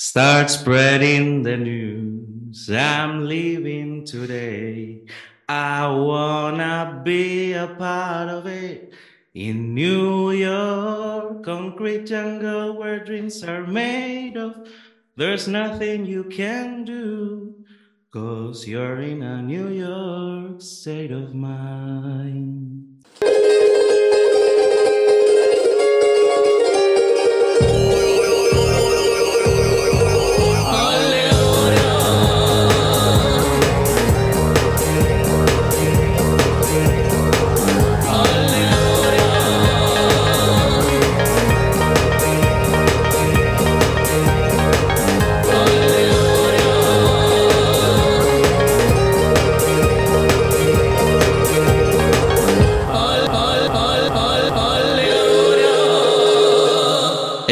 Start spreading the news. I'm leaving today. I wanna be a part of it. In New York, concrete jungle where dreams are made of. There's nothing you can do. Cause you're in a New York state of mind.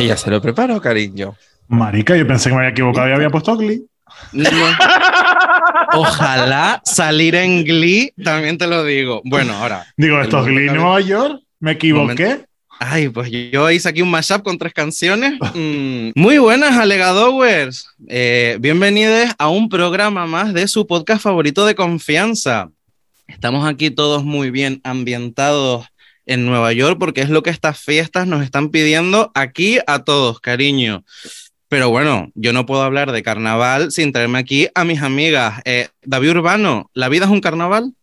Ella se lo preparó, cariño. Marica, yo pensé que me había equivocado y había puesto Glee. No. Ojalá salir en Glee, también te lo digo. Bueno, ahora. Digo, esto es Glee Nueva York. Me equivoqué. Momento. Ay, pues yo hice aquí un mashup con tres canciones. Mm, Muy buenas, alegadowers. Eh, bienvenidos a un programa más de su podcast favorito de confianza. Estamos aquí todos muy bien ambientados en Nueva York porque es lo que estas fiestas nos están pidiendo aquí a todos, cariño. Pero bueno, yo no puedo hablar de carnaval sin traerme aquí a mis amigas. Eh, David Urbano, ¿la vida es un carnaval?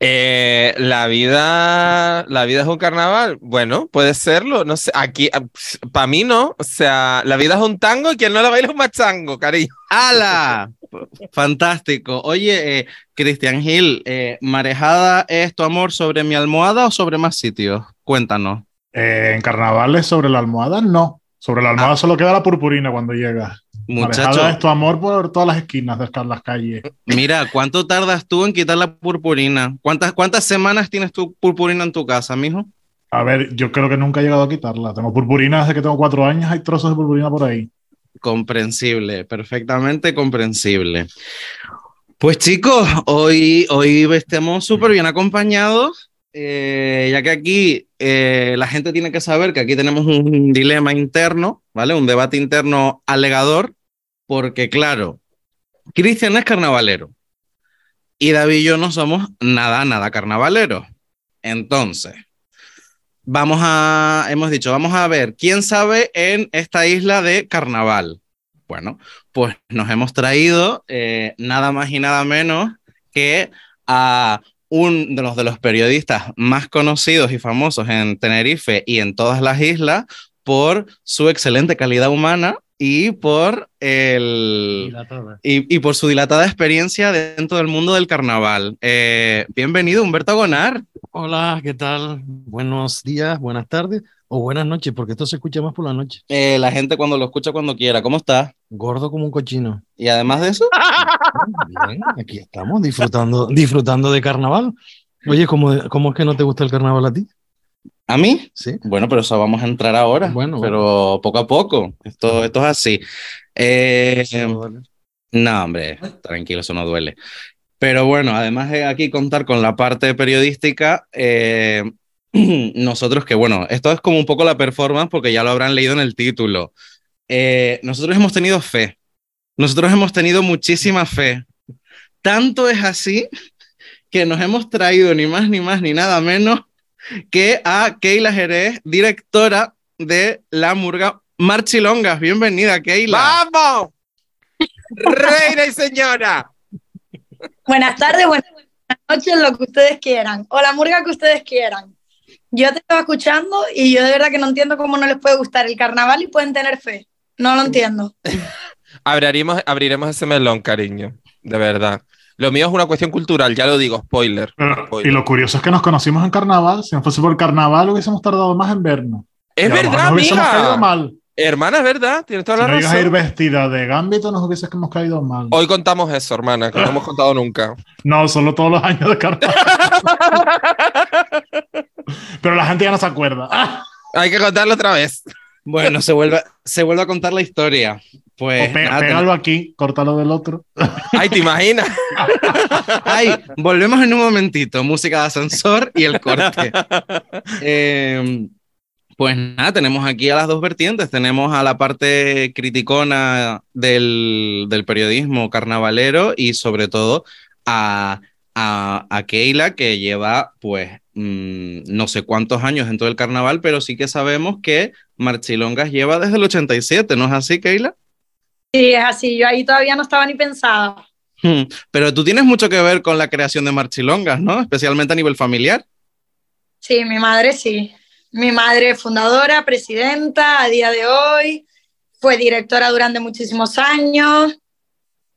Eh, la vida, la vida es un carnaval. Bueno, puede serlo. No sé, aquí, para mí no. O sea, la vida es un tango y quien no la baila es un machango, cariño. ¡Hala! Fantástico. Oye, eh, Cristian Gil, eh, ¿marejada es tu amor sobre mi almohada o sobre más sitios? Cuéntanos. Eh, en carnavales sobre la almohada, no. Sobre la almohada solo queda la purpurina cuando llega. Marejada es Muchacho, tu amor por todas las esquinas de las calles. mira, ¿cuánto tardas tú en quitar la purpurina? ¿Cuántas, cuántas semanas tienes tu purpurina en tu casa, mijo? A ver, yo creo que nunca he llegado a quitarla. Tengo purpurina desde que tengo cuatro años. Hay trozos de purpurina por ahí. Comprensible, perfectamente comprensible. Pues chicos, hoy, hoy estemos súper bien acompañados, eh, ya que aquí eh, la gente tiene que saber que aquí tenemos un dilema interno, ¿vale? Un debate interno alegador, porque claro, Cristian es carnavalero y David y yo no somos nada, nada carnavaleros. Entonces, vamos a, hemos dicho, vamos a ver quién sabe en esta isla de carnaval. Bueno, pues nos hemos traído eh, nada más y nada menos que a uno de los, de los periodistas más conocidos y famosos en Tenerife y en todas las islas por su excelente calidad humana y por el y, y por su dilatada experiencia dentro del mundo del carnaval. Eh, bienvenido, Humberto Gonar. Hola, ¿qué tal? Buenos días, buenas tardes o buenas noches, porque esto se escucha más por la noche. Eh, la gente cuando lo escucha cuando quiera, ¿cómo estás? Gordo como un cochino. Y además de eso, Bien, aquí estamos disfrutando, disfrutando de carnaval. Oye, ¿cómo, ¿cómo es que no te gusta el carnaval a ti? a mí, Sí. Bueno, pero eso vamos a entrar ahora. Bueno, pero poco a poco. Esto, esto es así. Eh, no, hombre, tranquilo, eso no duele. Pero bueno, además de aquí contar con la parte periodística, eh, nosotros que, bueno, esto es como un poco la performance porque ya lo habrán leído en el título. Eh, nosotros hemos tenido fe. Nosotros hemos tenido muchísima fe. Tanto es así que nos hemos traído ni más ni más ni nada menos que a Keila Jerez, directora de La Murga Marchilongas. Bienvenida, Keila. ¡Vamos! ¡Reina y señora! Buenas tardes, buenas noches, lo que ustedes quieran. O la murga que ustedes quieran. Yo te estaba escuchando y yo de verdad que no entiendo cómo no les puede gustar el carnaval y pueden tener fe. No lo entiendo. Abriremos, abriremos ese melón, cariño. De verdad. Lo mío es una cuestión cultural, ya lo digo, spoiler. Pero- Spoiler. y lo curioso es que nos conocimos en carnaval. Si no fuese por el carnaval, hubiésemos tardado más en vernos. Es Y verdad, caído amiga. mal. Hermana, es verdad, tienes toda Si la no llegas a ir razón. vestida de gambito, nos hubiésemos caído mal. Hoy contamos eso, hermana, que no hemos contado nunca. No, solo todos los años de carnaval. Pero la gente ya no se acuerda. Hay que contarlo otra vez. Bueno, se vuelve, se vuelve a contar la historia. Pues pe- nada, pégalo aquí, córtalo del otro. Ay, ¿te imaginas? Ay, volvemos en un momentito. Música de ascensor y el corte. Eh, Pues nada, tenemos aquí a las dos vertientes. Tenemos a la parte criticona del, del periodismo carnavalero y sobre todo a, a, a Keila, que lleva pues mm, no sé cuántos años dentro del carnaval, pero sí que sabemos que Marchilongas lleva desde el 87, ¿no es así, Keila? Sí, es así. Yo ahí todavía no estaba ni pensada. Hmm, Pero tú tienes mucho que ver con la creación de Marchilongas, ¿no? Especialmente a nivel familiar. Sí, mi madre sí. Mi madre fundadora, presidenta a día de hoy, fue directora durante muchísimos años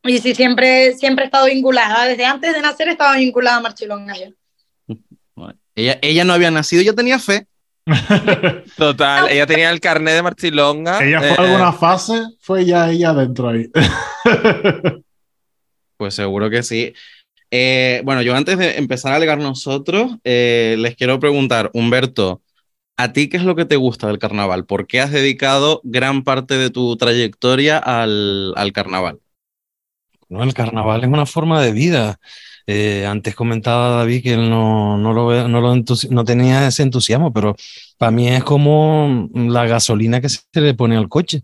y sí, siempre, siempre he estado vinculada. Desde antes de nacer estaba vinculada a Marchilonga yo. Ella, ella no había nacido, ya tenía fe. Total, ella tenía el carnet de Marchilonga. ella fue eh, alguna fase, fue ya ella dentro ahí. Pues seguro que sí. Eh, bueno, yo antes de empezar a alegar nosotros, eh, les quiero preguntar, Humberto, ¿a ti qué es lo que te gusta del carnaval? ¿Por qué has dedicado gran parte de tu trayectoria al, al carnaval? No, el carnaval es una forma de vida. Eh, antes comentaba David que él no, no, lo, no, lo no tenía ese entusiasmo, pero para mí es como la gasolina que se le pone al coche.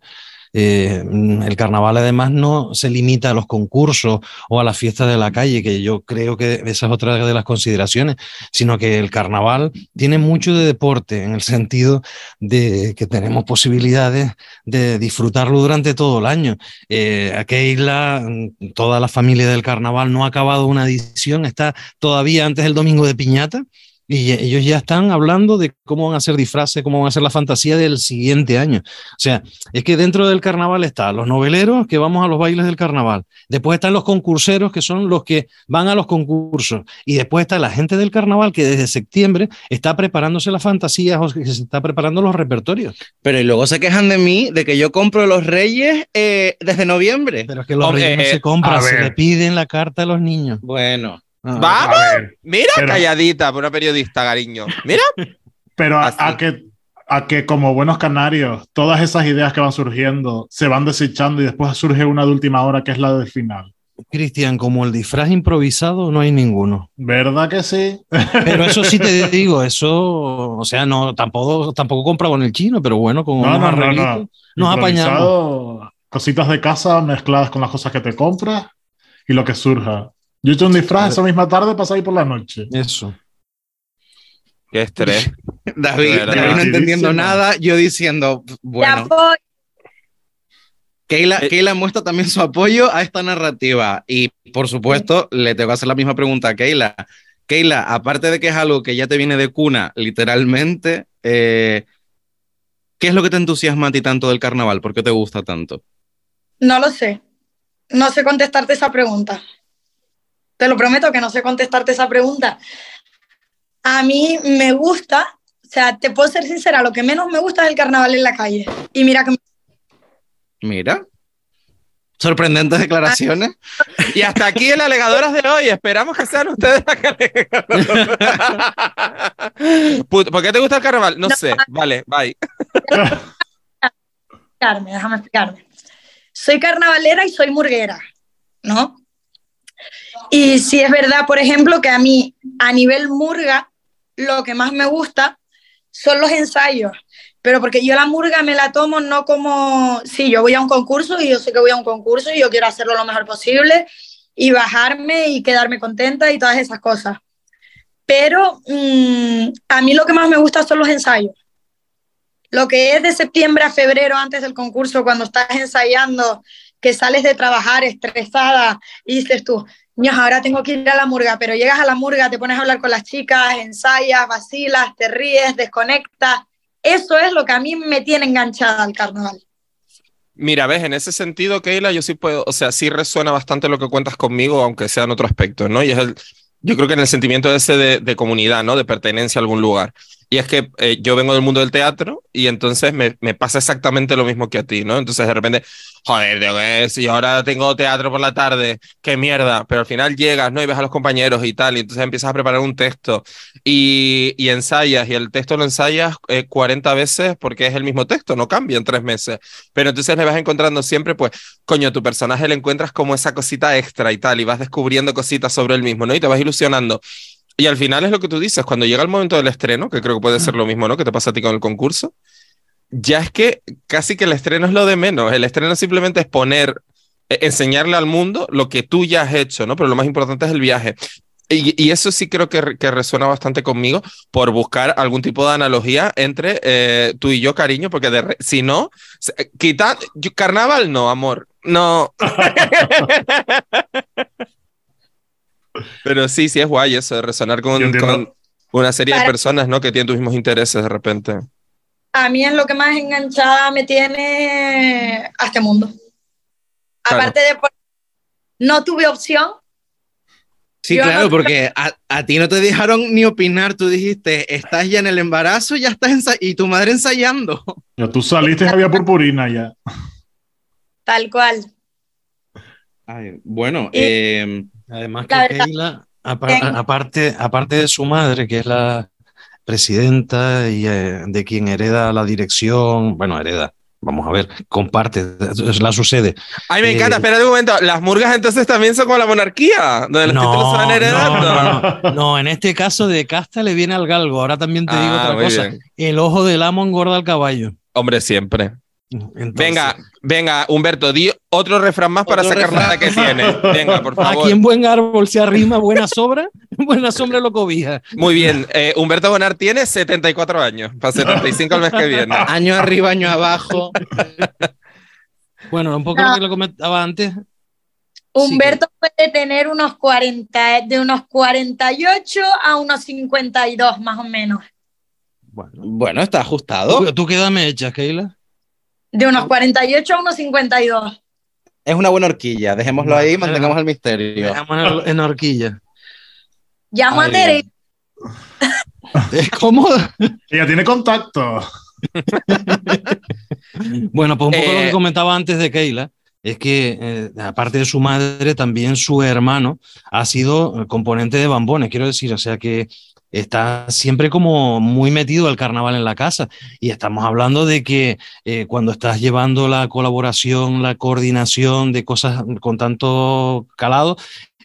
Eh, mm, el carnaval además no se limita a los concursos o a las fiestas de la calle, que yo creo que esa es otra de las consideraciones, sino que el carnaval tiene mucho de deporte en el sentido de que tenemos posibilidades de disfrutarlo durante todo el año. Eh, a Keila, mm, toda la familia del carnaval no ha acabado una edición, está todavía antes del domingo de piñata. Y ellos ya están hablando de cómo van a hacer disfraces, cómo van a hacer la fantasía del siguiente año. O sea, es que dentro del carnaval están los noveleros que vamos a los bailes del carnaval. Después están los concurseros que son los que van a los concursos. Y después está la gente del carnaval que desde septiembre está preparándose las fantasías o que se está preparando los repertorios. Pero y luego se quejan de mí de que yo compro los reyes eh, desde noviembre. Pero es que los reyes no eh, se compran, a se le piden la carta a los niños. Bueno, Ah, ¡Vamos! Mira, Pero- calladita por una periodista, cariño. Mira. pero a, a que, a que como buenos canarios, todas esas ideas que van surgiendo se van desechando y después surge una de última hora que es la del final. Cristian, como el disfraz improvisado, no hay ninguno. ¿Verdad que sí? Pero eso sí te digo, eso, o sea, no, tampoco, tampoco compra con el chino, pero bueno, con No, unos no, no, nos apañamos. Cositas de casa mezcladas con las cosas que te compras y lo que surja. Yo he hecho un disfraz esa misma tarde para salir por la noche. Eso. Qué estrés. David, no entendiendo nada, yo diciendo, bueno. Keila, Eh, Keila muestra también su apoyo a esta narrativa y por supuesto le tengo que hacer la misma pregunta a Keila. Keila, aparte de que es algo que ya te viene de cuna, literalmente, eh, ¿qué es lo que te entusiasma a ti tanto del carnaval? ¿Por qué te gusta tanto? No lo sé. No sé contestarte esa pregunta. Te lo prometo que no sé contestarte esa pregunta. A mí me gusta, o sea, te puedo ser sincera, lo que menos me gusta es el carnaval en la calle. Y mira que me- Mira, sorprendentes declaraciones. Y hasta aquí el alegadoras de hoy. Esperamos que sean ustedes las que alegan. Put- ¿Por qué te gusta el carnaval? No No. sé. Vale, bye. explicarme, déjame explicarme. Soy carnavalera y soy murguera, ¿no? Y sí es verdad, por ejemplo, que a mí, a nivel murga, lo que más me gusta son los ensayos. Pero porque yo la murga me la tomo no como, sí, yo voy a un concurso y yo sé que voy a un concurso y yo quiero hacerlo lo mejor posible y bajarme y quedarme contenta y todas esas cosas. Pero mm, a mí lo que más me gusta son los ensayos. Lo que es de septiembre a febrero antes del concurso, cuando estás ensayando, que sales de trabajar estresada y dices tú, "Ño, ahora tengo que ir a la murga, pero llegas a la murga, te pones a hablar con las chicas, ensayas, vacilas, te ríes, desconectas. Eso es lo que a mí me tiene enganchada al carnaval. Mira, ves, en ese sentido, Keila, yo sí puedo, o sea, sí resuena bastante lo que cuentas conmigo, aunque sea en otro aspecto, ¿no? Y es el, yo creo que en el sentimiento ese de, de comunidad, ¿no? De pertenencia a algún lugar. Y es que eh, yo vengo del mundo del teatro y entonces me, me pasa exactamente lo mismo que a ti, ¿no? Entonces de repente, joder, tengo que- si ahora tengo teatro por la tarde, qué mierda, pero al final llegas, ¿no? Y ves a los compañeros y tal, y entonces empiezas a preparar un texto y, y ensayas, y el texto lo ensayas eh, 40 veces porque es el mismo texto, no cambia en tres meses. Pero entonces le vas encontrando siempre, pues, coño, tu personaje le encuentras como esa cosita extra y tal, y vas descubriendo cositas sobre el mismo, ¿no? Y te vas ilusionando. Y al final es lo que tú dices, cuando llega el momento del estreno, que creo que puede ser lo mismo, ¿no? Que te pasa a ti con el concurso, ya es que casi que el estreno es lo de menos. El estreno simplemente es poner, eh, enseñarle al mundo lo que tú ya has hecho, ¿no? Pero lo más importante es el viaje. Y, y eso sí creo que, que, resuena bastante conmigo por buscar algún tipo de analogía entre eh, tú y yo, cariño, porque de si no, quita, carnaval no, amor, no. Pero sí, sí es guay eso de resonar con, con una serie de personas, ¿no? Que tienen tus mismos intereses de repente. A mí es lo que más enganchada me tiene a este mundo. Claro. Aparte de, no tuve opción. Sí, Yo claro, no porque a, a, ti no te dejaron ni opinar, tú dijiste, estás ya en el embarazo, ya estás y tu madre ensayando. Ya tú saliste, había purpurina ya. Tal cual. Ay, bueno, y, eh, Además que Keila, aparte, aparte de su madre, que es la presidenta y eh, de quien hereda la dirección, bueno, hereda, vamos a ver, comparte, la sucede. Ay, me encanta, eh, espera un momento, las murgas entonces también son como la monarquía, donde los no, títulos se van heredando. No, no, no, en este caso de casta le viene al galgo, ahora también te digo ah, otra cosa, bien. el ojo del amo engorda al caballo. Hombre, siempre. Entonces, venga, venga, Humberto, di otro refrán más para sacar refrán. nada que tiene. Venga, por favor. Aquí en buen árbol se arrima, buena sobra, buena sombra lo cobija. Muy bien, eh, Humberto Bonar tiene 74 años, para 75 el mes que viene. Año arriba, año abajo. bueno, un poco no. lo que lo comentaba antes. Humberto sí. puede tener unos 40, de unos 48 a unos 52 más o menos. Bueno, bueno está ajustado. ¿Tú, tú qué edad me echas, Keila? De unos 48 a unos 52. Es una buena horquilla, dejémoslo ahí y mantengamos el misterio. Dejamos en horquilla. Llamo a Tere. Es cómodo. Ella tiene contacto. bueno, pues un poco eh... lo que comentaba antes de Keila es que, eh, aparte de su madre, también su hermano ha sido componente de Bambones, quiero decir, o sea que está siempre como muy metido el carnaval en la casa. Y estamos hablando de que eh, cuando estás llevando la colaboración, la coordinación de cosas con tanto calado,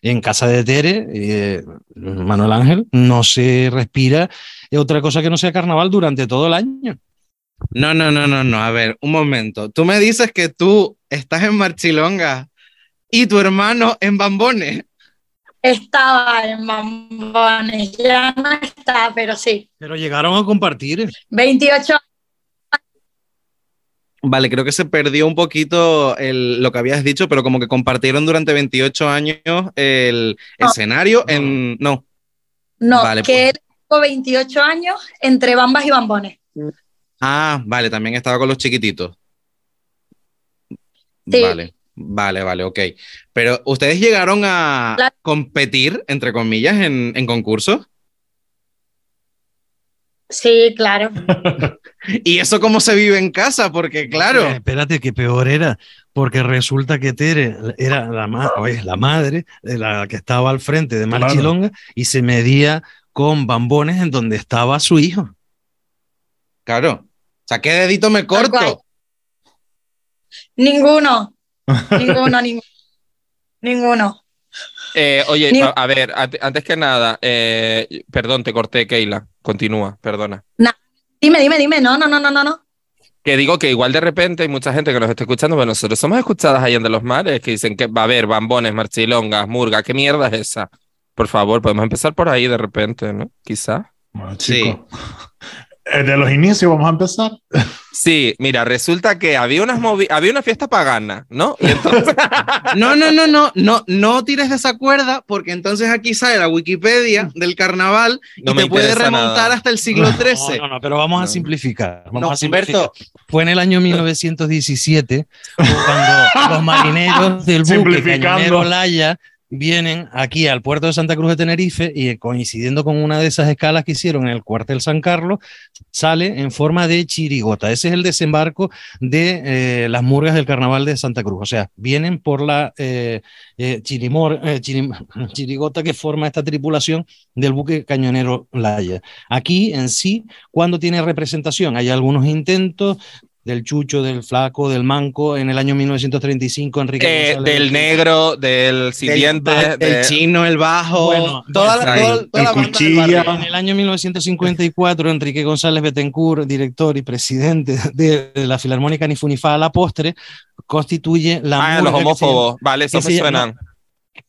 en casa de Tere, eh, Manuel Ángel, no se respira otra cosa que no sea carnaval durante todo el año. No, no, no, no, no. A ver, un momento. Tú me dices que tú estás en Marchilonga y tu hermano en Bambones. Estaba en Bambones, ya no está, pero sí. Pero llegaron a compartir. 28 Vale, creo que se perdió un poquito el, lo que habías dicho, pero como que compartieron durante 28 años el no. escenario en... No. No, vale, que pues. él tuvo 28 años entre bambas y bambones. Ah, vale, también estaba con los chiquititos. Sí. Vale. Vale, vale, ok. Pero ¿ustedes llegaron a competir, entre comillas, en, en concursos? Sí, claro. ¿Y eso cómo se vive en casa? Porque, claro. Eh, espérate, que peor era, porque resulta que Tere era la, ma oye, la madre de la que estaba al frente de Marchilonga claro. y se medía con bambones en donde estaba su hijo. Claro. O sea, ¿qué dedito me corto? Ninguno. Ninguno, ninguno. Ninguno. Eh, oye, a, ver, antes que nada, eh, perdón, te corté, Keila. Continúa, perdona. Nah. Dime, dime, dime. No, no, no, no, no. Que digo que igual de repente hay mucha gente que nos está escuchando, pero nosotros somos escuchadas allá en los mares que dicen que va a haber bambones, marchilongas, murga. ¿Qué mierda es esa? Por favor, podemos empezar por ahí de repente, ¿no? Quizá. Bueno, chico. Sí. Eh, de los inicios vamos a empezar. Sí, mira, resulta que había, unas había una fiesta pagana, ¿no? Entonces... no, no, no, no, no, no tires de esa cuerda porque entonces aquí sale la Wikipedia del carnaval no y te puede remontar nada. hasta el siglo XIII. No, no, no, pero vamos a simplificar. Vamos no, a simplificar. Fue en el año 1917 cuando los marineros del buque Cañonero Laya vienen aquí al puerto de Santa Cruz de Tenerife y coincidiendo con una de esas escalas que hicieron en el cuartel San Carlos, sale en forma de chirigota. Ese es el desembarco de eh, las murgas del carnaval de Santa Cruz. O sea, vienen por la eh, eh, chirimor, chirim, chirigota que forma esta tripulación del buque cañonero Laya. Aquí en sí, cuando tiene representación, hay algunos intentos del Chucho, del Flaco, del Manco. En el año 1935, Enrique Eh, González del negro, del siguiente. del, del de- chino, el bajo, Bueno, toda, la- toda- toda la El banda del cuchilla. barrio. En el año 1954, Enrique González Betancourt, director y presidente de, de la Filarmónica Nifunifá a la postre, constituye la Ah, los se homófobos. Vale, eso me suenan.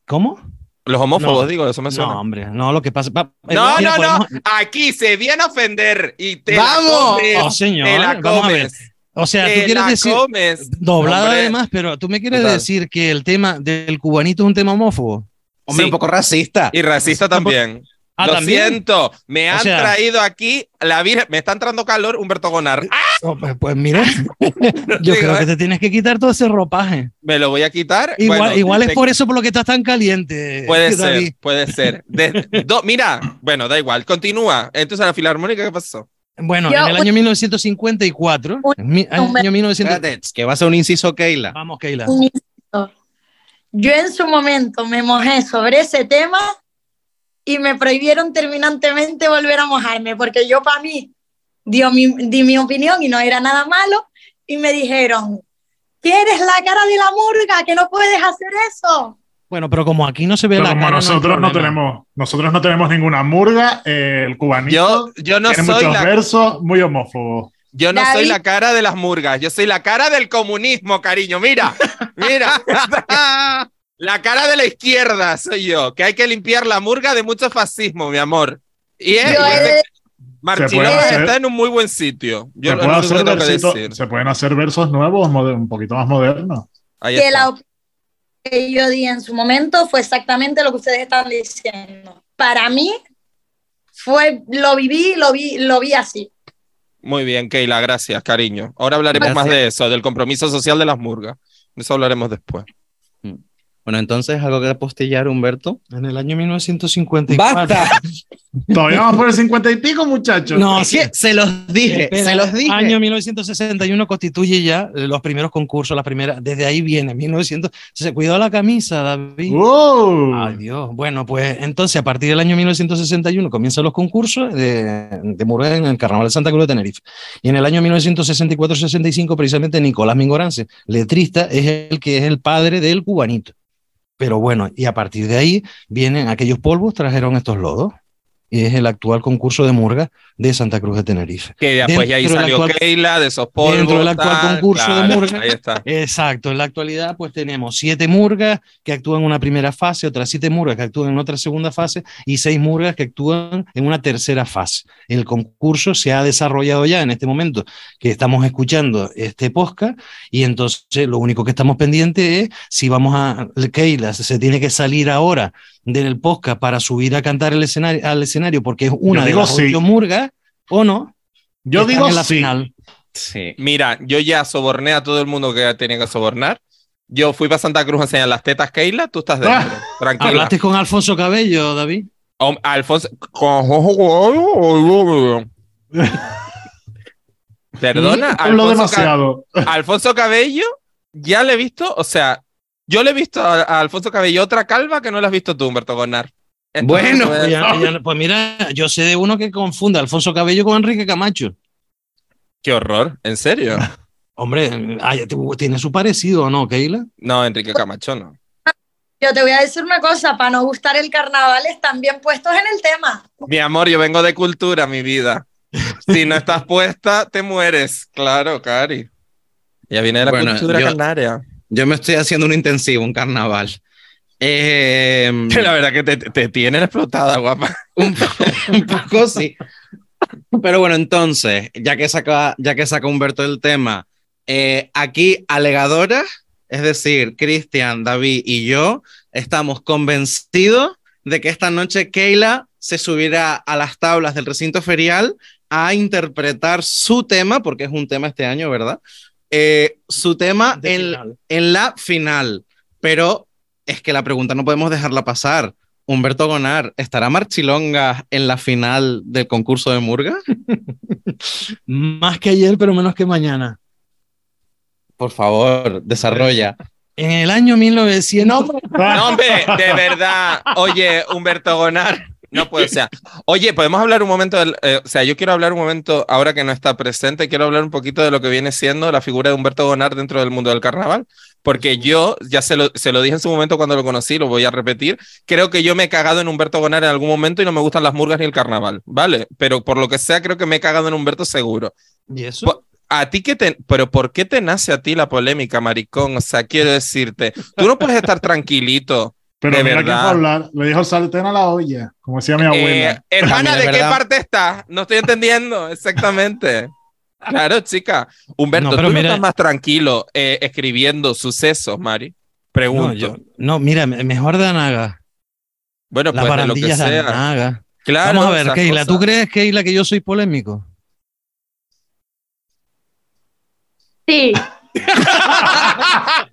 ¿Cómo? Los homófobos, No. digo, eso me suena. No, hombre, no, lo que pasa. va- No, mira, no, no. Aquí se viene a ofender y te ¡Vamos! la comes. Oh, señor, te la vamos a ver. O sea, tú te quieres decir. comes. Doblada Hombre. además, pero tú me quieres Total. decir que el tema del cubanito es un tema homófobo. Hombre, Sí. un poco racista. Y racista también. Ah, Lo ¿también? siento, me O han sea- traído aquí la Virgen, me está entrando calor Humberto Gonar. ¡Ah! Oh, pues, pues mira, yo creo eh. que te tienes que quitar todo ese ropaje. Me lo voy a quitar. Igual, Bueno, igual es te- por eso por lo que estás tan caliente. Puede David. ser, puede ser. De- do- mira, bueno, da igual, continúa. Entonces, la filarmónica, ¿qué pasó? Bueno, Yo- en el año 1954, Un- en mi- un- año 1900. Espérate, que va a ser un inciso Keila. Vamos, Keila. Yo en su momento me mojé sobre ese tema y me prohibieron terminantemente volver a mojarme, porque yo para mí dio mi, di mi opinión y no era nada malo, y me dijeron, tienes la cara de la murga, que no puedes hacer eso. Bueno, pero como aquí no se ve Pero la como cara, no nosotros no, problema. tenemos, nosotros no tenemos ninguna murga, eh, el cubanito Yo, yo no tiene soy muchos la, versos muy homófobos. yo no soy David. la cara de las murgas, yo soy la cara del comunismo, cariño. Mira, mira. la cara de la izquierda soy yo, que hay que limpiar la murga de mucho fascismo, mi amor. Y Marchilón hacer- está en un muy buen sitio. Yo se, puede hacer versito- decir. se pueden hacer versos nuevos, un poquito más modernos. Ahí que está. la que yo di en su momento fue exactamente lo que ustedes están diciendo. Para mí fue, lo viví, lo vi, lo vi así. Muy bien, Keila, gracias, cariño. Ahora hablaremos Gracias. más de eso, del compromiso social de las murgas. De eso hablaremos después. Bueno, entonces, ¿algo que apostillar, Humberto? En el año 1954. Todavía vamos por el 50 y pico, muchachos. No, sí, se los dije, Espera, se los dije. Año 1961 constituye ya los primeros concursos, las primeras, desde ahí viene, 1900. Se cuidó la camisa, David. ¡Wow! Ay, Dios. Bueno, pues entonces a partir del año 1961 comienzan los concursos de, de en el Carnaval de Santa Cruz de Tenerife. Y en el año 1964-65, precisamente Nicolás Mingorance, letrista, es el que es el padre del cubanito. Pero bueno, y a partir de ahí vienen aquellos polvos, trajeron estos lodos. Y es el actual concurso de Murga de Santa Cruz de Tenerife. Que después ya ahí salió actual- Keila de esos polvos. dentro del actual tal, concurso de Murga. Ahí está. Exacto, en la actualidad pues tenemos siete murgas que actúan en una primera fase, otras siete murgas que actúan en otra segunda fase y seis murgas que actúan en una tercera fase. El concurso se ha desarrollado ya en este momento que estamos escuchando este podcast y entonces lo único que estamos pendientes es si vamos a, Keila se tiene que salir ahora del podcast para subir a cantar el escenario, al escenario porque es una Yo de las sí. murgas o no. Yo digo en la sí. final. Sí. Mira, yo ya soborné a todo el mundo que tenía que sobornar. Yo fui para Santa Cruz a enseñar las tetas, Keila. Tú estás dentro. Ah. Tranquila. Hablaste con Alfonso Cabello, David. Hom- Alfonso. Perdona, Hablo Alfonso, Ca- demasiado. Alfonso Cabello, ya le he visto, o sea, yo le he visto a, a Alfonso Cabello otra calva que no la has visto tú, Humberto Gonar. Entonces, Bueno, pues, ya- ya- mira, yo sé de uno que confunde a Alfonso Cabello con Enrique Camacho. qué horror, ¿en serio? Hombre, ay, tiene su parecido, ¿o no, Keila? No, Enrique Camacho no. Yo te voy a decir una cosa, para no gustar el carnaval están bien puestos en el tema. Mi amor, yo vengo de cultura, mi vida. Si no estás puesta, te mueres. Claro, Cari. Ya viene de la Bueno, cultura yo- canaria. Yo me estoy haciendo un intensivo, un carnaval. Eh, La verdad que te, te tienen explotada, guapa. un, un poco sí. Pero bueno, entonces, ya que saca, ya que saca Humberto el tema, eh, aquí alegadoras, es decir, Cristian, David y yo, estamos convencidos de que esta noche Keila se subirá a las tablas del recinto ferial a interpretar su tema, porque es un tema este año, ¿verdad? Eh, su tema en, en la final. Pero es que la pregunta no podemos dejarla pasar. Humberto Gonar, ¿estará Marchilonga en la final del concurso de Murga? Más que ayer, pero menos que mañana. Por favor, desarrolla. En el año 1900. No, hombre, de verdad. Oye, Humberto Gonar, No puede ser. Oye, podemos hablar un momento, del, eh, o sea, yo quiero hablar un momento, ahora que no está presente, quiero hablar un poquito de lo que viene siendo la figura de Humberto Gonar dentro del mundo del carnaval, porque yo, ya se lo, se lo dije en su momento cuando lo conocí, lo voy a repetir, creo que yo me he cagado en Humberto Gonar en algún momento y no me gustan las murgas ni el carnaval, ¿vale? Pero por lo que sea, creo que me he cagado en Humberto seguro. ¿Y eso? A ti que te, pero ¿por qué te nace a ti la polémica, maricón? O sea, quiero decirte, tú no puedes estar tranquilito. Pero De mira verdad. fue a hablar. Le dijo sartén a la olla, como decía mi Eh, abuela. hermana, ¿de qué parte estás? No estoy entendiendo exactamente. Claro, chica. Humberto, No, pero tú no estás más tranquilo eh, escribiendo sucesos, Mari. No, Pregunto. yo- no, mira, me- mejor de Anaga. bueno, Las pues de lo que de sea. Anaga. Claro, Vamos a ver, Keila, ¿tú crees, Keila, que yo soy polémico? Sí,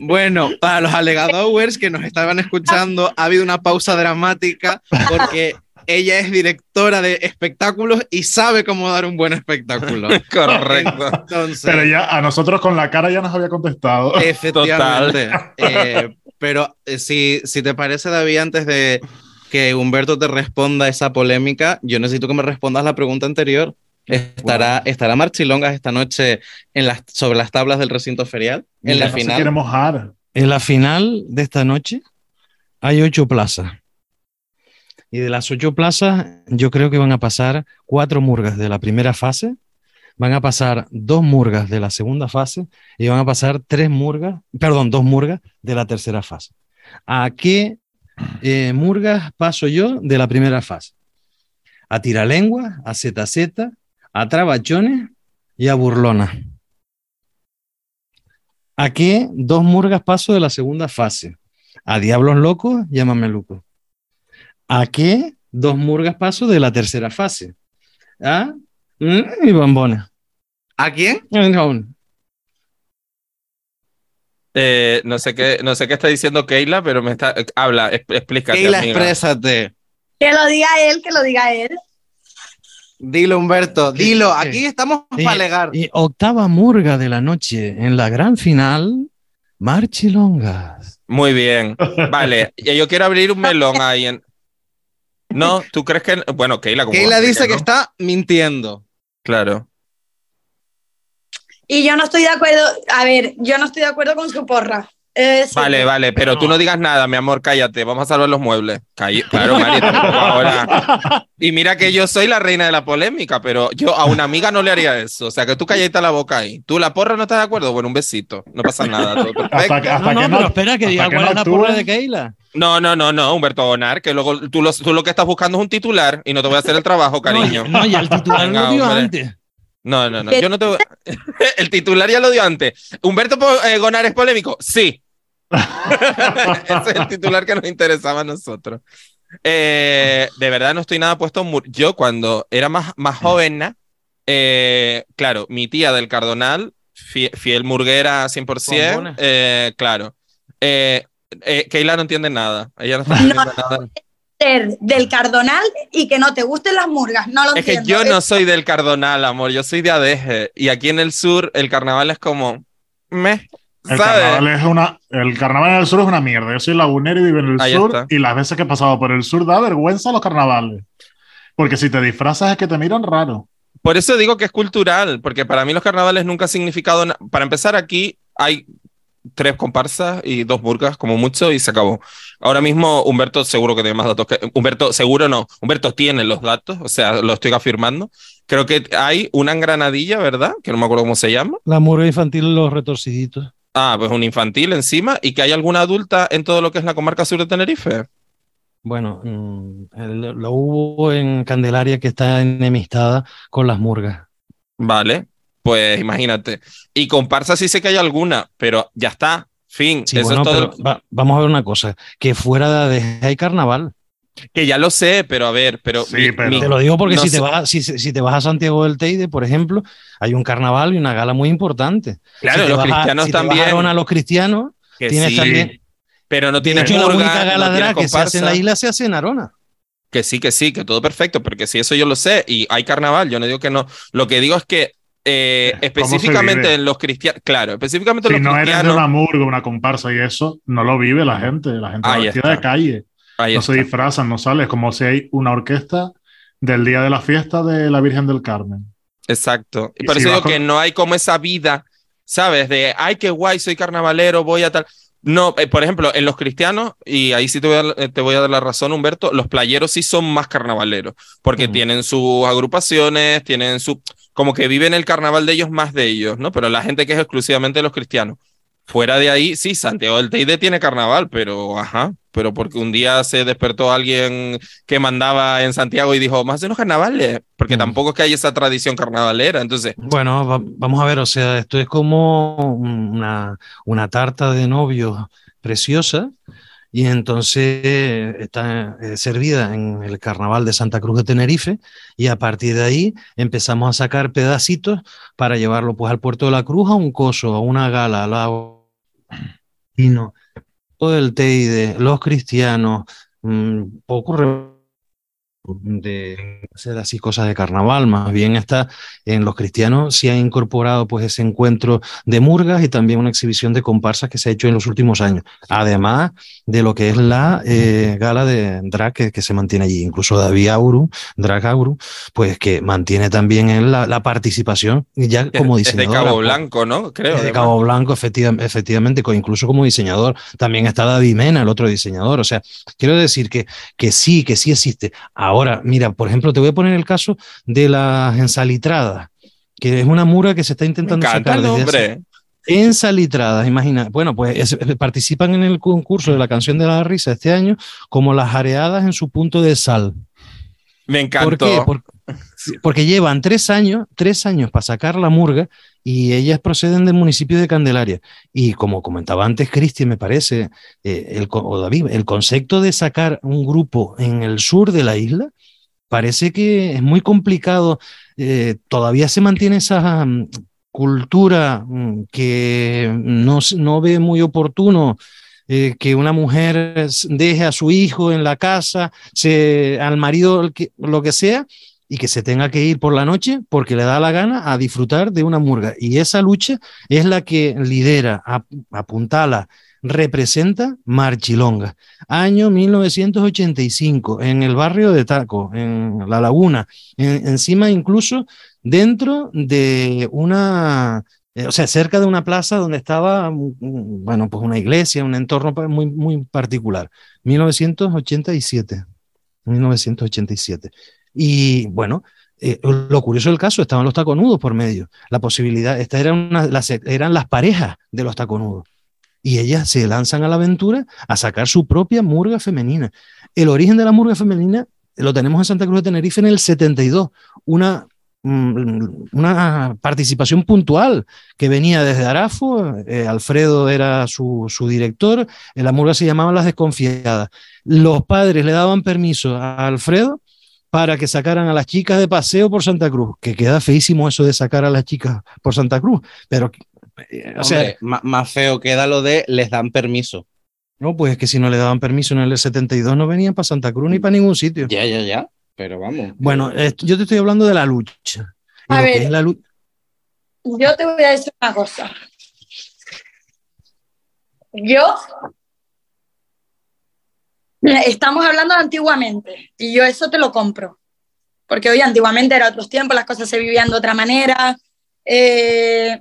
Bueno, para los alegadores que nos estaban escuchando, ha habido una pausa dramática porque ella es directora de espectáculos y sabe cómo dar un buen espectáculo. Correcto. Entonces, Pero ya a nosotros con la cara ya nos había contestado. efectivamente. Eh, pero eh, si, si te parece, David, antes de que Humberto te responda esa polémica, yo necesito que me respondas la pregunta anterior. ¿Estará, ¿estará Marchilongas esta noche en las, sobre las tablas del recinto ferial? En la final. mojar. En la final de esta noche hay ocho plazas. Y de las ocho plazas, yo creo que van a pasar cuatro murgas de la primera fase, van a pasar dos murgas de la segunda fase y van a pasar tres murgas, perdón, dos murgas de la tercera fase. ¿A qué eh, murgas paso yo de la primera fase? A tiralengua, a ZZ, a trabachones y a burlona. ¿A qué dos murgas paso de la segunda fase? A Diablos Locos y a Mameluco. ¿A qué dos murgas paso de la tercera fase? A mm, y Bambones. ¿A quién? Eh, no, sé qué, no sé qué está diciendo Keila, pero me está. eh, Habla, es- explícate. Keila, amiga. exprésate. que lo diga él, que lo diga él. Dilo, Humberto, dilo. Aquí estamos Eh, para alegar. Y octava murga de la noche en la gran final, Marchilongas. Muy bien. Vale, y yo quiero abrir un melón ahí en. No, ¿tú crees que.? Bueno, Keila, como. Keila dice que no? está mintiendo. Claro. Y yo no estoy de acuerdo, a ver, yo no estoy de acuerdo con su porra. Es Vale, vale, pero tú no digas nada, mi amor, cállate. Vamos a salvar los muebles. Calle- Claro, Mari, ahora. Y mira que yo soy la reina de la polémica, pero yo a una amiga no le haría eso. O sea, que tú calladita la boca ahí. ¿Tú la porra no estás de acuerdo? Bueno, un besito. No pasa nada. todo perfecto. Hasta que, hasta No, no, que pero no, espera que diga que cuál no es la porra de Keila. No, no, no, no, Humberto Bonar, que luego tú lo, tú lo que estás buscando es un titular y no te voy a hacer el trabajo, cariño. No, no, ya el titular Venga, lo dio hombre. antes. No, no, no. Yo no te voy- El titular ya lo dio antes. ¿Humberto eh, Gonar es polémico? Sí. Ese es el titular que nos interesaba a nosotros. Eh, de verdad no estoy nada puesto. en mur- Yo cuando era más, más joven, eh, claro, mi tía del Cardonal, fie- fiel murguera 100%, Bombones. eh, claro. Eh, eh, Keila no entiende nada. Ella no está entendiendo nada. ser del Cardonal y que no te gusten las murgas, no lo Es que entiendo. yo no soy del Cardonal, amor, yo soy de Adeje. Y aquí en el sur el carnaval es como... Meh, El ¿sabes? carnaval, es una, el carnaval en el sur es una mierda. Yo soy lagunero y vivo en el Ahí sur. está. Y las veces que he pasado por el sur da vergüenza los carnavales. Porque si te disfrazas es que te miran raro. Por eso digo que es cultural, porque para mí los carnavales nunca han significado... Para empezar, aquí hay tres comparsas y dos burgas, como mucho, y se acabó. Ahora mismo Humberto seguro que tiene más datos que... Humberto, seguro no. Humberto tiene los datos, o sea, lo estoy afirmando. Creo que hay una en Granadilla, ¿verdad? Que no me acuerdo cómo se llama. La murga infantil, los retorciditos. Ah, pues un infantil encima. Y que hay alguna adulta en todo lo que es la comarca sur de Tenerife. Bueno, mm, lo hubo en Candelaria que está enemistada con las murgas. Vale, pues imagínate. Y comparsa sí sé que hay alguna, pero ya está. Fin. Sí, Eso bueno, es todo. pero va- vamos a ver una cosa, que fuera de hay carnaval. Que ya lo sé, pero a ver, pero. Sí, pero- Te lo digo porque No si, te vas, si, si te vas a Santiago del Teide, por ejemplo, hay un carnaval y una gala muy importante. Claro, Si los vas a- cristianos si te vas a también. Los cristianos, que tienes sí, también. Pero no De tienes hecho, la única gala no drag que se hace en la isla se hace en Arona. Que sí, que sí, que todo perfecto, porque si eso yo lo sé y hay carnaval, yo no digo que no. Lo que digo es que eh, ¿Cómo se específicamente en los cristianos, claro, específicamente Si los no eres de cristianos. una murga, una comparsa y eso, no lo vive la gente. La gente vestida de calle. Ahí no se disfrazan, no sale. Es como si hay una orquesta del día de la fiesta de la Virgen del Carmen. Exacto. Y Y por si eso digo con- que no hay como esa vida, ¿sabes? De, ay, qué guay, soy carnavalero, voy a tal. No, eh, por ejemplo, en los cristianos, y ahí sí te voy, a, dar- eh, te voy a dar la razón, Humberto, los playeros sí son más carnavaleros, porque tienen sus agrupaciones, tienen su, como que viven el carnaval de ellos más de ellos, ¿no? Pero la gente que es exclusivamente de los cristianos. Fuera de ahí, sí, Santiago del Teide tiene carnaval, pero ajá, pero porque un día se despertó alguien que mandaba en Santiago y dijo, más de unos carnavales, porque Mm. tampoco es que haya esa tradición carnavalera, entonces, Bueno, va- vamos a ver, o sea, esto es como una, una tarta de novios preciosa y entonces está eh, servida en el carnaval de Santa Cruz de Tenerife y a partir de ahí empezamos a sacar pedacitos para llevarlo pues al puerto de la Cruz, a un coso, a una gala, a la vino, todo el Teide, los cristianos, mm, poco re- de hacer así cosas de carnaval, más bien está en los cristianos se ha incorporado pues ese encuentro de murgas y también una exhibición de comparsas que se ha hecho en los últimos años, además de lo que es la eh, gala de drag que, que se mantiene allí, incluso David Auru, Drag Auru, pues que mantiene también él la, la participación ya como es de diseñador. Cabo Blanco, ¿no? Creo. De. Cabo Blanco, efectiva- efectivamente, co- incluso como diseñador. También está David Mena, el otro diseñador. O sea, quiero decir que, que sí, que sí existe. Ahora, mira, por ejemplo, te voy a poner el caso de las ensalitradas, que es una mura que se está intentando sacar desde. Ensalitradas, imagina. Bueno, pues es- participan en el concurso de la canción de la risa este año como las areadas en su punto de sal. Me ¿Por qué? encantó. Por- porque llevan tres años, tres años para sacar la murga y ellas proceden del municipio de Candelaria. Y como comentaba antes Cristi, me parece, eh, el, o David, el concepto de sacar un grupo en el sur de la isla parece que es muy complicado. eh, todavía se mantiene esa mm, cultura mm, que no, no ve muy oportuno eh, que una mujer deje a su hijo en la casa, se, al marido lo que sea, y que se tenga que ir por la noche porque le da la gana a disfrutar de una murga. Y esa lucha es la que lidera, ap- apuntala, representa Marchilonga. Año 1985, en el barrio de Taco, en La Laguna, en- encima incluso dentro de una, eh, o sea, cerca de una plaza donde estaba, mm, mm, bueno, pues una iglesia, un entorno muy, muy particular. 1987. 1987. Y bueno, eh, lo curioso del caso, estaban los taconudos por medio. La posibilidad, estas eran, las, eran las parejas de los taconudos. Y ellas se lanzan a la aventura a sacar su propia murga femenina. El origen de la murga femenina lo tenemos en Santa Cruz de Tenerife en el 72. Una, mm, una participación puntual que venía desde Arafo. eh, Alfredo era su, su director. eh, La murga se llamaba Las Desconfiadas. Los padres le daban permiso a Alfredo para que sacaran a las chicas de paseo por Santa Cruz, que queda feísimo eso de sacar a las chicas por Santa Cruz, pero, eh, o sea, más feo queda lo de les dan permiso. no, pues es que si no le daban permiso en el 72 no venían para Santa Cruz ni para ningún sitio. Ya, ya, ya. Pero vamos. Bueno, eh, yo te estoy hablando de la lucha. A ver. la lu- Yo te voy a decir una cosa. Yo. Estamos hablando de antiguamente y yo eso te lo compro. Porque hoy antiguamente era otros tiempos, las cosas se vivían de otra manera. eh,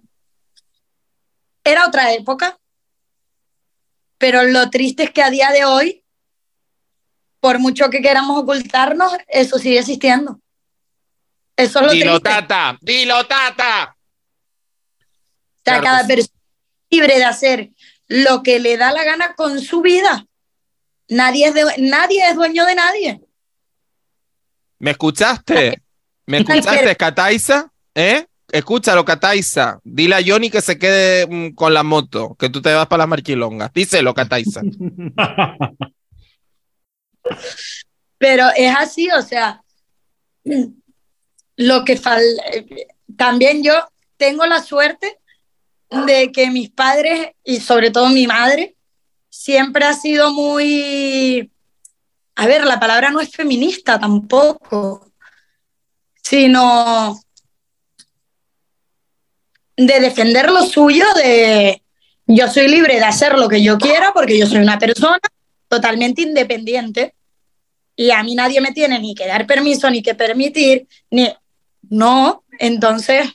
era otra época. Pero lo triste es que a día de hoy, por mucho que queramos ocultarnos, eso sigue existiendo. Eso es lo Dilo, triste. tata. Dilo, tata. O sea, Claro cada persona libre de hacer lo que le da la gana con su vida. Nadie es, de- nadie es dueño de nadie. ¿Me escuchaste? ¿Me escuchaste, Cataiza? ¿Eh? Escúchalo, Cataiza. Dile a Johnny que se quede mm, con la moto, que tú te vas para las marchilongas. Díselo, Cataiza. Pero es así, o sea, lo que fal también yo tengo la suerte de que mis padres y sobre todo mi madre siempre ha sido muy, a ver, la palabra no es feminista tampoco, sino de defender lo suyo, de yo soy libre de hacer lo que yo quiera porque yo soy una persona, totalmente independiente y a mí nadie me tiene ni que dar permiso, ni que permitir, ni... No, entonces,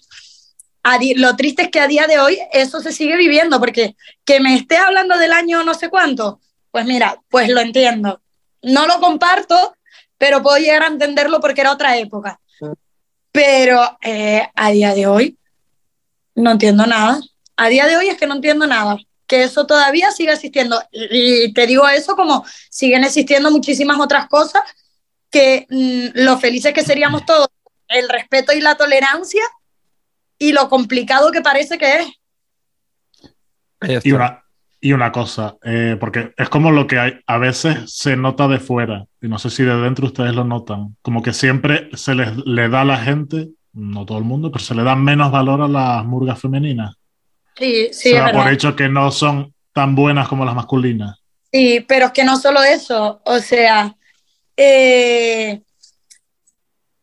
lo triste es que a día de hoy eso se sigue viviendo, porque que me esté hablando del año no sé cuánto, pues mira, pues lo entiendo. No lo comparto, pero puedo llegar a entenderlo porque era otra época. Pero eh, a día de hoy no entiendo nada. A día de hoy es que no entiendo nada. Que eso todavía sigue existiendo. Y te digo eso como siguen existiendo muchísimas otras cosas que mm, lo felices que seríamos todos, el respeto y la tolerancia y lo complicado que parece que es. Y una, y una cosa, eh, porque es como lo que hay, a veces se nota de fuera, y no sé si de dentro ustedes lo notan, como que siempre se les le da a la gente, no todo el mundo, pero se le da menos valor a las murgas femeninas. Sí, sí. Se da por hecho que no son tan buenas como las masculinas. Sí, pero es que no solo eso, o sea, eh,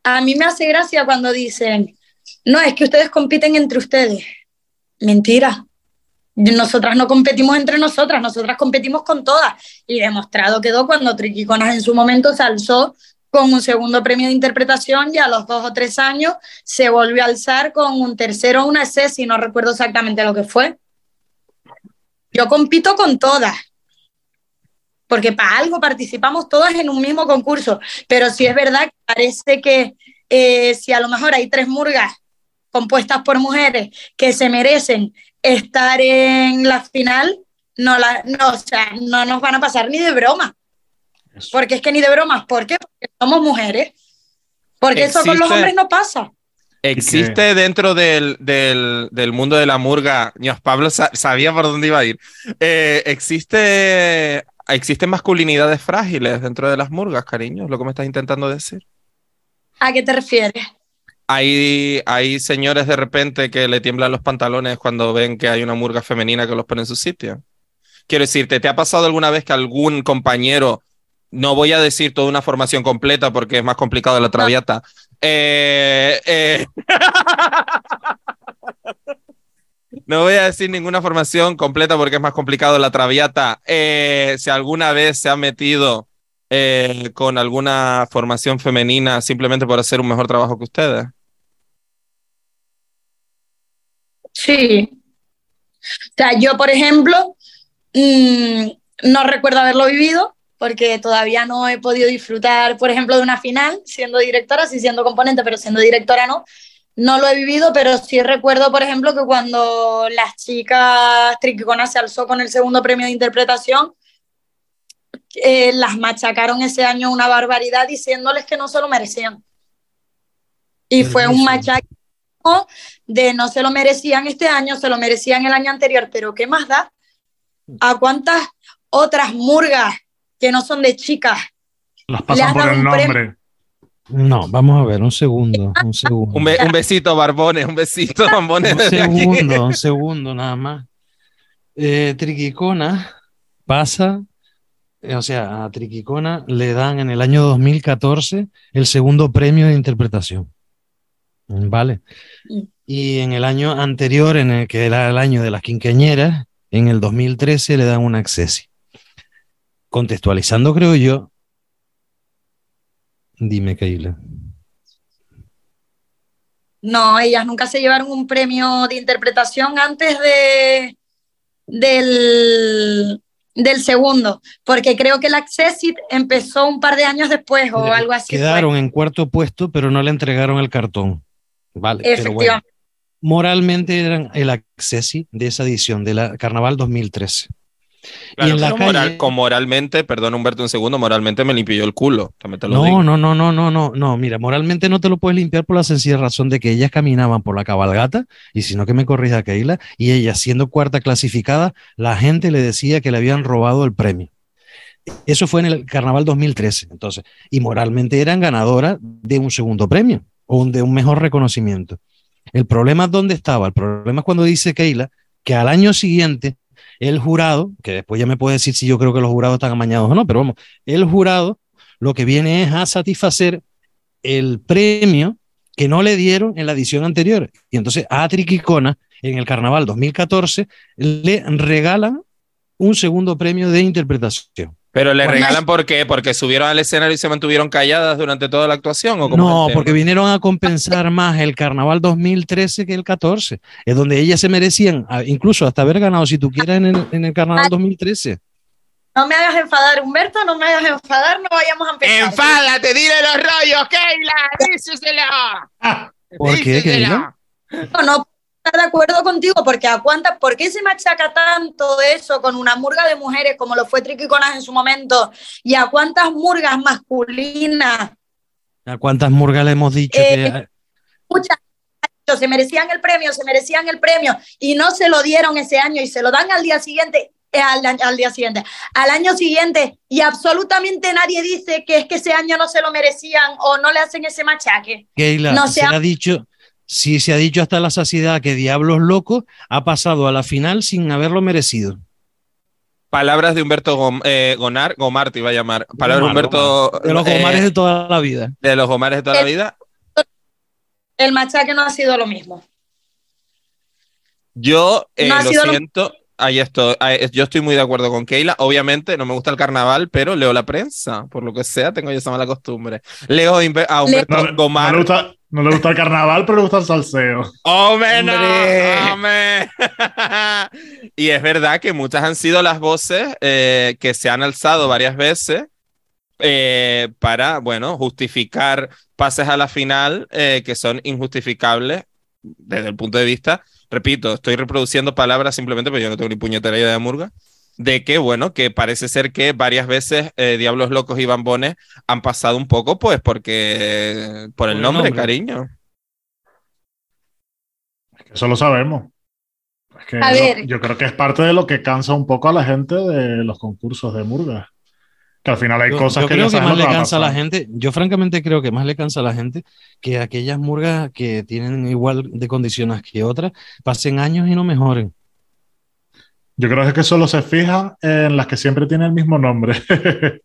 a mí me hace gracia cuando dicen, no, es que ustedes compiten entre ustedes. Mentira. Nosotras no competimos entre nosotras, nosotras competimos con todas. Y demostrado quedó cuando Triquiconas en su momento se alzó con un segundo premio de interpretación y a los dos o tres años se volvió a alzar con un tercero, una C, si no recuerdo exactamente lo que fue. Yo compito con todas, porque para algo participamos todas en un mismo concurso, pero sí es verdad parece que eh, si a lo mejor hay tres murgas compuestas por mujeres que se merecen estar en la final, no, la, no, o sea, no nos van a pasar ni de broma. Porque es que ni de bromas, ¿por qué? Porque somos mujeres. Porque eso con los hombres no pasa. Existe dentro del, del, del, mundo de la murga, Dios, Pablo sabía por dónde iba a ir. Eh, existe, existen masculinidades frágiles dentro de las murgas, cariño, lo que me estás intentando decir. ¿A qué te refieres? Hay, hay señores de repente que le tiemblan los pantalones cuando ven que hay una murga femenina que los pone en su sitio. Quiero decirte, ¿te ha pasado alguna vez que algún compañero, no voy a decir toda una formación completa porque es más complicado la traviata, eh, eh, no voy a decir ninguna formación completa porque es más complicado la traviata, eh, si alguna vez se ha metido eh, con alguna formación femenina simplemente por hacer un mejor trabajo que ustedes? Sí. O sea, yo, por ejemplo, mm, no recuerdo haberlo vivido porque todavía no he podido disfrutar, por ejemplo, de una final siendo directora, sí siendo componente, pero siendo directora no. No lo he vivido, pero sí recuerdo, por ejemplo, que cuando las chicas Triquicona se alzó con el segundo premio de interpretación, eh, las machacaron ese año una barbaridad diciéndoles que no se lo merecían. Y fue un machaque de no se lo merecían este año, se lo merecían el año anterior, pero ¿qué más da? ¿A cuántas otras murgas que no son de chicas? Las pasan por el nombre. No, vamos a ver, un segundo, un segundo. Un, besito, Barbones, un besito, Barbones. un segundo, un segundo nada más. Eh, Triquicona pasa o sea, a Triquicona le dan en el año 2014 el segundo premio de interpretación. ¿Vale? Mm. Y en el año anterior, en el que era el año de las quinqueñeras, en el 2013 le dan una accesi. Contextualizando, creo yo. Dime, Keila. No, ellas nunca se llevaron un premio de interpretación antes de del del segundo, porque creo que el Accessit empezó un par de años después o algo así. Quedaron en cuarto puesto, pero no le entregaron el cartón. Vale, Efectivamente. moralmente eran el Accessit de esa edición, de la Carnaval 2013 y en la calle... con moralmente, perdón Humberto un segundo, moralmente me limpió el culo. no, no, no, no, no, no, no. Mira, moralmente no te lo puedes limpiar por la sencilla razón de que ellas caminaban por la cabalgata, y si no que me corrija Keila, y ella siendo cuarta clasificada, la gente le decía que le habían robado el premio. Eso fue en el Carnaval 2013, entonces, y moralmente eran ganadoras de un segundo premio o de un mejor reconocimiento. El problema es dónde estaba. El problema es cuando dice Keila que al año siguiente el jurado, que después ya me puede decir si yo creo que los jurados están amañados o no, pero vamos, el jurado lo que viene es a satisfacer el premio que no le dieron en la edición anterior. Y entonces a Triquicona, en el Carnaval 2014, le regalan un segundo premio de interpretación. Pero le regalan por qué? Porque subieron al escenario y se mantuvieron calladas durante toda la actuación. ¿o no, porque vinieron a compensar más el carnaval 2013 que el 14. Es donde ellas se merecían, incluso hasta haber ganado, si tú quieres, en el, en el carnaval 2013. No me hagas enfadar, Humberto, no me hagas enfadar, no vayamos a empezar. ¡Enfádate! ¡Dile los rollos, Keila! ¡Díseselo! ¿Por qué, Keila? No, no estar de acuerdo contigo, porque a cuántas, ¿por qué se machaca tanto eso con una murga de mujeres como lo fue Triqui Conas en su momento? ¿Y a cuántas murgas masculinas? ¿A cuántas murgas le hemos dicho que.? Eh, muchas se merecían el premio, se merecían el premio y no se lo dieron ese año y se lo dan al día siguiente eh, al, al, día siguiente, al año siguiente, y absolutamente nadie dice que es que ese año no se lo merecían o no le hacen ese machaque. Keila, no se, ha dicho, sí se ha dicho hasta la saciedad que Diablos Locos ha pasado a la final sin haberlo merecido. Palabras de Humberto eh, Gonar, Gomar te iba a llamar. Palabras de Humberto. De los Gomares de toda la vida. De los Gomares de toda la vida. El machaque no ha sido lo mismo. Yo eh, lo siento. Ahí estoy. Yo estoy muy de acuerdo con Keila. Obviamente no me gusta el carnaval, pero leo la prensa. Por lo que sea, tengo ya esa mala costumbre. Leo a Humberto Gomar. No le, gusta, el carnaval, pero le gusta el salseo. ¡Hombre, no! ¡Hombre! y es verdad que muchas han sido las voces eh, que se han alzado varias veces eh, para, bueno, justificar pases a la final eh, que son injustificables desde el punto de vista repito, estoy reproduciendo palabras simplemente porque yo no tengo ni puñetera idea de murga, de que, bueno, que parece ser que varias veces eh, Diablos Locos y Bambones han pasado un poco, pues, porque por el nombre, cariño. eso lo sabemos. yo creo que es parte de lo que cansa un poco a la gente de los concursos de murga. Que al final hay cosas yo que, creo que más le cansa a la gente. Yo francamente creo que más le cansa a la gente que aquellas murgas que tienen igual de condiciones que otras pasen años y no mejoren. Yo creo que solo se fija en las que siempre tienen el mismo nombre.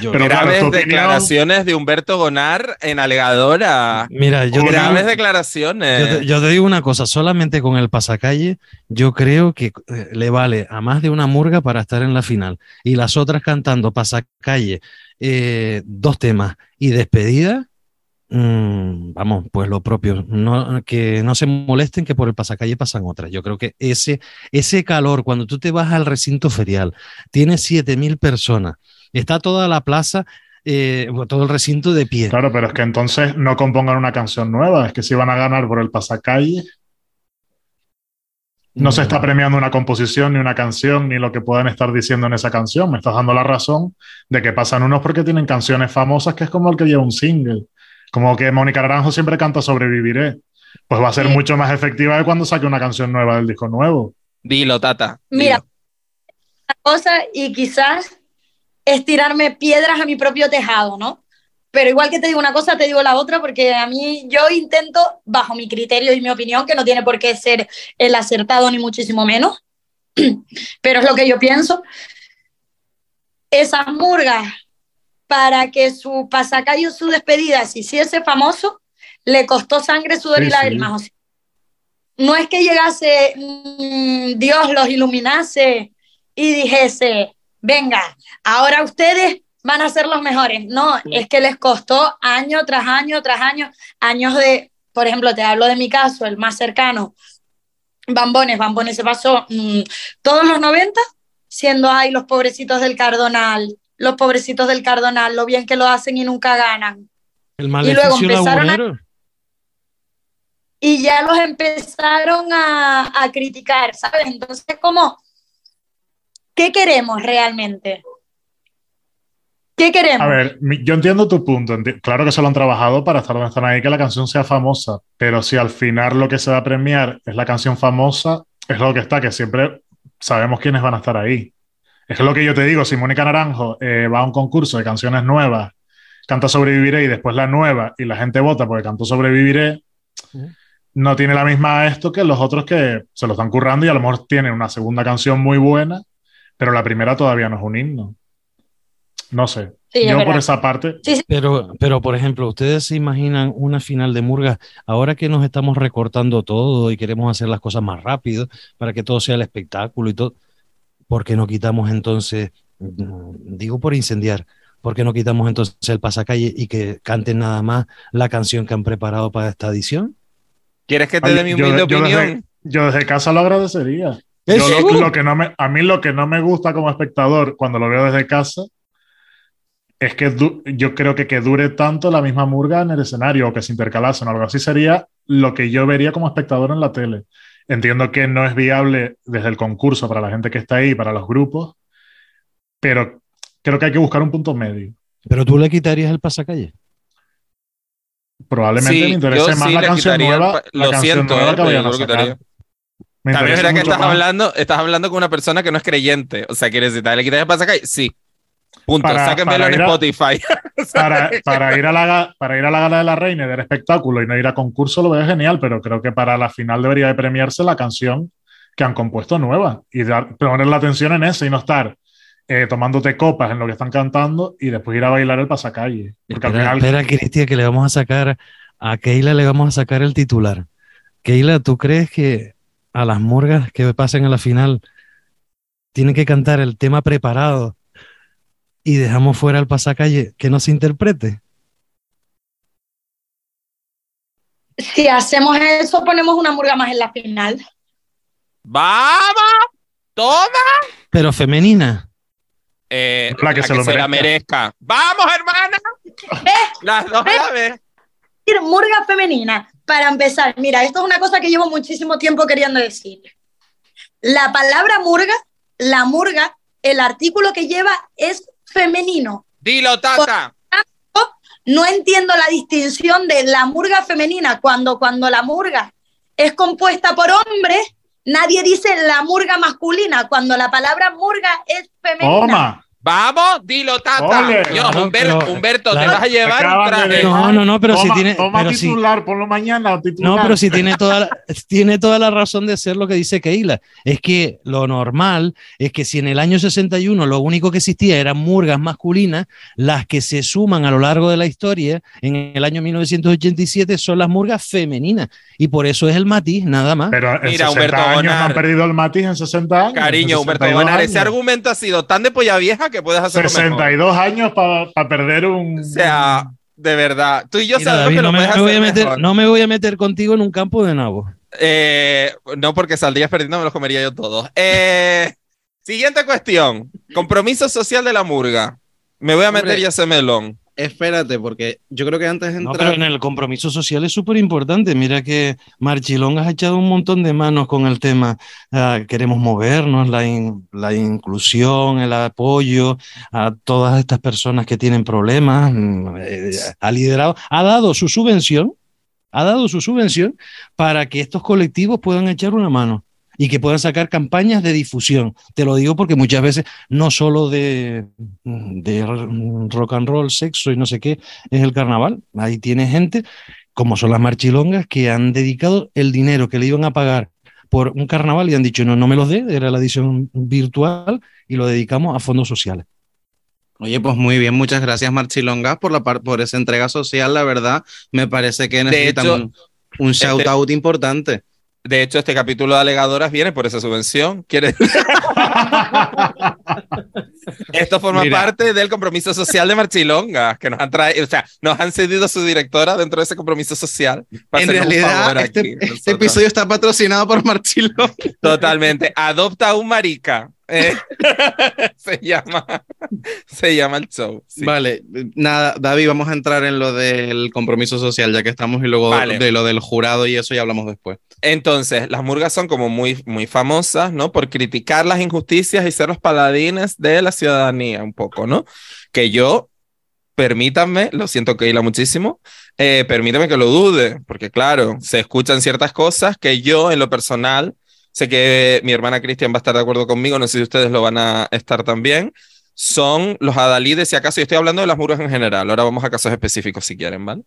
Pero graves declaraciones de Humberto Gonar en alegadora. Mira, yo graves declaraciones. Yo te, digo una cosa, solamente con el pasacalle, yo creo que eh, le vale a más de una murga para estar en la final. Y las otras cantando pasacalle, eh, dos temas y despedida. Mm, vamos, pues lo propio, no, que no se molesten que por el pasacalle pasan otras. Yo creo que ese, ese calor, cuando tú te vas al recinto ferial, tienes 7000 personas, está toda la plaza, eh, todo el recinto de pie. Claro, pero es que entonces no compongan una canción nueva, es que si van a ganar por el pasacalle. No, se está premiando una composición, ni una canción, ni lo que puedan estar diciendo en esa canción. Me estás dando la razón de que pasan unos porque tienen canciones famosas, que es como el que lleva un single. Como que Mónica Naranjo siempre canta Sobreviviré. Pues va a ser mucho más efectiva de cuando saque una canción nueva del disco nuevo. Dilo, Tata. Mira, una cosa, y quizás es tirarme piedras a mi propio tejado, ¿no? Pero igual que te digo una cosa, te digo la otra, porque a mí yo intento, bajo mi criterio y mi opinión, que no tiene por qué ser el acertado ni muchísimo menos, pero es lo que yo pienso, esas murgas, para que su pasacayo, su despedida si hiciese famoso, le costó sangre, sudor y lágrimas. no es que llegase mm, Dios los iluminase y dijese, venga, ahora ustedes van a ser los mejores. No, es que les costó año tras año tras año, años de, por ejemplo, te hablo de mi caso, el más cercano, Bambones, Bambones se pasó mm, todos los 90 siendo ahí los pobrecitos del Cardonal, los pobrecitos del Cardonal, lo bien que lo hacen y nunca ganan. El y luego empezaron y ya los empezaron a, a criticar, ¿sabes? Entonces, como ¿Qué queremos realmente? ¿Qué queremos? A ver, yo entiendo tu punto. Claro que se lo han trabajado para estar donde están ahí, que la canción sea famosa. Pero si al final lo que se va a premiar es la canción famosa, es lo que está, que siempre sabemos quiénes van a estar ahí. Es lo que yo te digo, si Mónica Naranjo eh, va a un concurso de canciones nuevas, canta Sobreviviré y después la nueva y la gente vota porque cantó Sobreviviré, no tiene la misma esto que los otros que se lo están currando y a lo mejor tienen una segunda canción muy buena pero la primera todavía no es un himno. No sé. Yo por esa parte. pero, pero, por ejemplo, ¿ustedes se imaginan una final de Murga ahora que nos estamos recortando todo y queremos hacer las cosas más rápido para que todo sea el espectáculo y todo? ¿Por qué no quitamos entonces mm, digo por incendiar, ¿por qué no quitamos entonces el pasacalle y que canten nada más la canción que han preparado para esta edición? ¿Quieres que te dé mi humilde opinión? yo desde casa lo agradecería. Lo, que no me, a mí lo que no me gusta como espectador cuando lo veo desde casa es que yo creo que que dure tanto la misma murga en el escenario o que se intercalasen o algo así sería lo que yo vería como espectador en la tele. Entiendo que no es viable desde el concurso para la gente que está ahí, para los grupos, pero creo que hay que buscar un punto medio. ¿Pero tú le quitarías el pasacalle? Probablemente me interese más la canción nueva, la canción nueva que vayan a sacar. También es que estás hablando, estás hablando con una persona que no es creyente. O sea, ¿quieres decir, ¿le quitarías el pasacalle? Sí. Punto. Para, Sáquenmelo en Spotify. para, para, ir a la, para ir a la gala de la reina y ver espectáculo y no ir a concurso lo veo genial, pero creo que para la final debería de premiarse la canción que han compuesto nueva y dar, poner la atención en eso y no estar eh, tomándote copas en lo que están cantando y después ir a bailar el pasacalle. Porque espera, al final... espera, Cristian, que le vamos a sacar a Keila le vamos a sacar el titular. Keila, ¿tú crees que a las murgas que pasen a la final tienen que cantar el tema preparado y dejamos fuera el pasacalle que no se interprete? Si hacemos eso, ponemos una murga más en la final. ¡Vamos! ¡Toma! Pero femenina. Eh, la que, se, lo la merezca. ¡Vamos, hermana! Las dos a la vez. Murga femenina. Para empezar, mira, esto es una cosa que llevo muchísimo tiempo queriendo decir. La palabra murga, la murga, el artículo que lleva es femenino. Dilo, Tata. No entiendo la distinción de la murga femenina cuando, cuando la murga es compuesta por hombres, nadie dice la murga masculina cuando la palabra murga es femenina. Vamos, dilo, Tata. Dios, Humberto, te vas a llevar un traje. No, no, no, pero si tiene. Toma titular, por lo mañana. No, pero si tiene toda, la, tiene toda la razón de ser lo que dice Keila. Es que lo normal es que si en el año 61 lo único que existía eran murgas masculinas, las que se suman a lo largo de la historia en el año 1987 son las murgas femeninas. Y por eso es el matiz, nada más. Pero en Mira, 60 Humberto años han perdido el matiz en 60 años. Cariño, Humberto Bonar, ese argumento ha sido tan de polla vieja que puedes hacer 62 años para perder un. O sea, de verdad. Tú y yo sabemos que no, me, voy a meter, no me voy a meter contigo en un campo de nabo. Eh, no, porque saldrías perdiendo, me los comería yo todos. Eh, siguiente cuestión: compromiso social de la murga. Me voy a meter ya ese melón espérate, porque yo creo que antes de entrar... No, pero en el compromiso social es súper importante. Mira que Marchilón ha echado un montón de manos con el tema. Ah, queremos movernos, la, la inclusión, el apoyo a todas estas personas que tienen problemas. Mm, eh, ha liderado, ha dado su subvención, ha dado su subvención para que estos colectivos puedan echar una mano y que puedan sacar campañas de difusión. Te lo digo porque muchas veces no solo de, de rock and roll, sexo y no sé qué es el carnaval. Ahí tiene gente, como son las marchilongas, que han dedicado el dinero que le iban a pagar por un carnaval y han dicho, no, no me los dé, era la edición virtual y lo dedicamos a fondos sociales. Oye, pues muy bien, muchas gracias Marchilongas por, la por esa entrega social, la verdad, me parece que necesitan un, un este shout out importante. De hecho, este capítulo de alegadoras viene por esa subvención. ¿Quiere? Esto forma parte del compromiso social de Marchilonga, que nos han traído, o sea, nos han cedido su directora dentro de ese compromiso social. en realidad, este, este episodio está patrocinado por Marchilonga. Totalmente. Adopta un marica. Eh, se llama se llama el show. Vale, nada, David, vamos a entrar en lo del compromiso social, ya que estamos, y luego de lo del jurado y eso ya hablamos después. Entonces, las murgas son como muy, muy famosas, ¿no? Por criticar las injusticias y ser los paladines de la ciudadanía, un poco, ¿no? Que yo, permítanme, lo siento que hila muchísimo, eh, permítame que lo dude, porque claro, se escuchan ciertas cosas que yo, en lo personal, sé que mi hermana Cristian va a estar de acuerdo conmigo, no sé si ustedes lo van a estar también son los adalides, si acaso yo estoy hablando de las murgas en general, ahora vamos a casos específicos si quieren, ¿vale?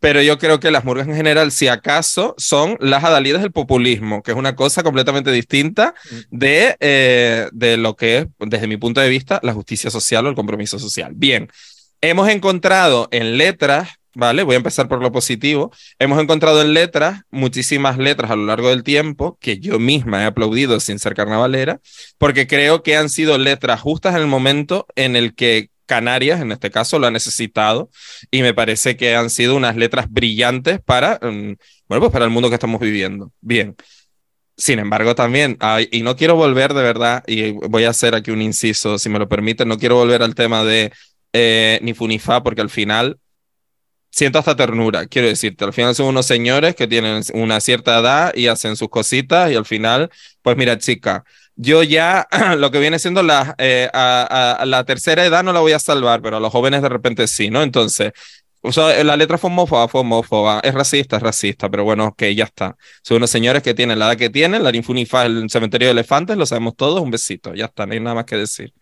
Pero yo creo que las murgas en general, si acaso, son las adalides del populismo, que es una cosa completamente distinta mm. de, eh, de lo que es, desde mi punto de vista, la justicia social o el compromiso social. Bien, hemos encontrado en letras ¿vale? Voy a empezar por lo positivo. Hemos encontrado en letras muchísimas letras a lo largo del tiempo que yo misma he aplaudido sin ser carnavalera, porque creo que han sido letras justas en el momento en el que Canarias, en este caso, lo ha necesitado y me parece que han sido unas letras brillantes para, mm, bueno, pues para el mundo que estamos viviendo. Bien. Sin embargo, también, y no quiero volver de verdad, y voy a hacer aquí un inciso, si me lo permiten, no quiero volver al tema de eh, ni Funifa, porque al final siento hasta ternura, quiero decirte, al final son unos señores que tienen una cierta edad y hacen sus cositas y al final, pues mira, chica, yo ya lo que viene siendo la, eh, la tercera edad no la voy a salvar, pero a los jóvenes de repente sí, ¿no? Entonces, o sea, la letra fue homófoba, fue homófoba, es racista, es racista, pero bueno, ok, ya está. Son unos señores que tienen la edad que tienen, la Infunifa, el cementerio de elefantes, lo sabemos todos, un besito, ya está, no hay nada más que decir.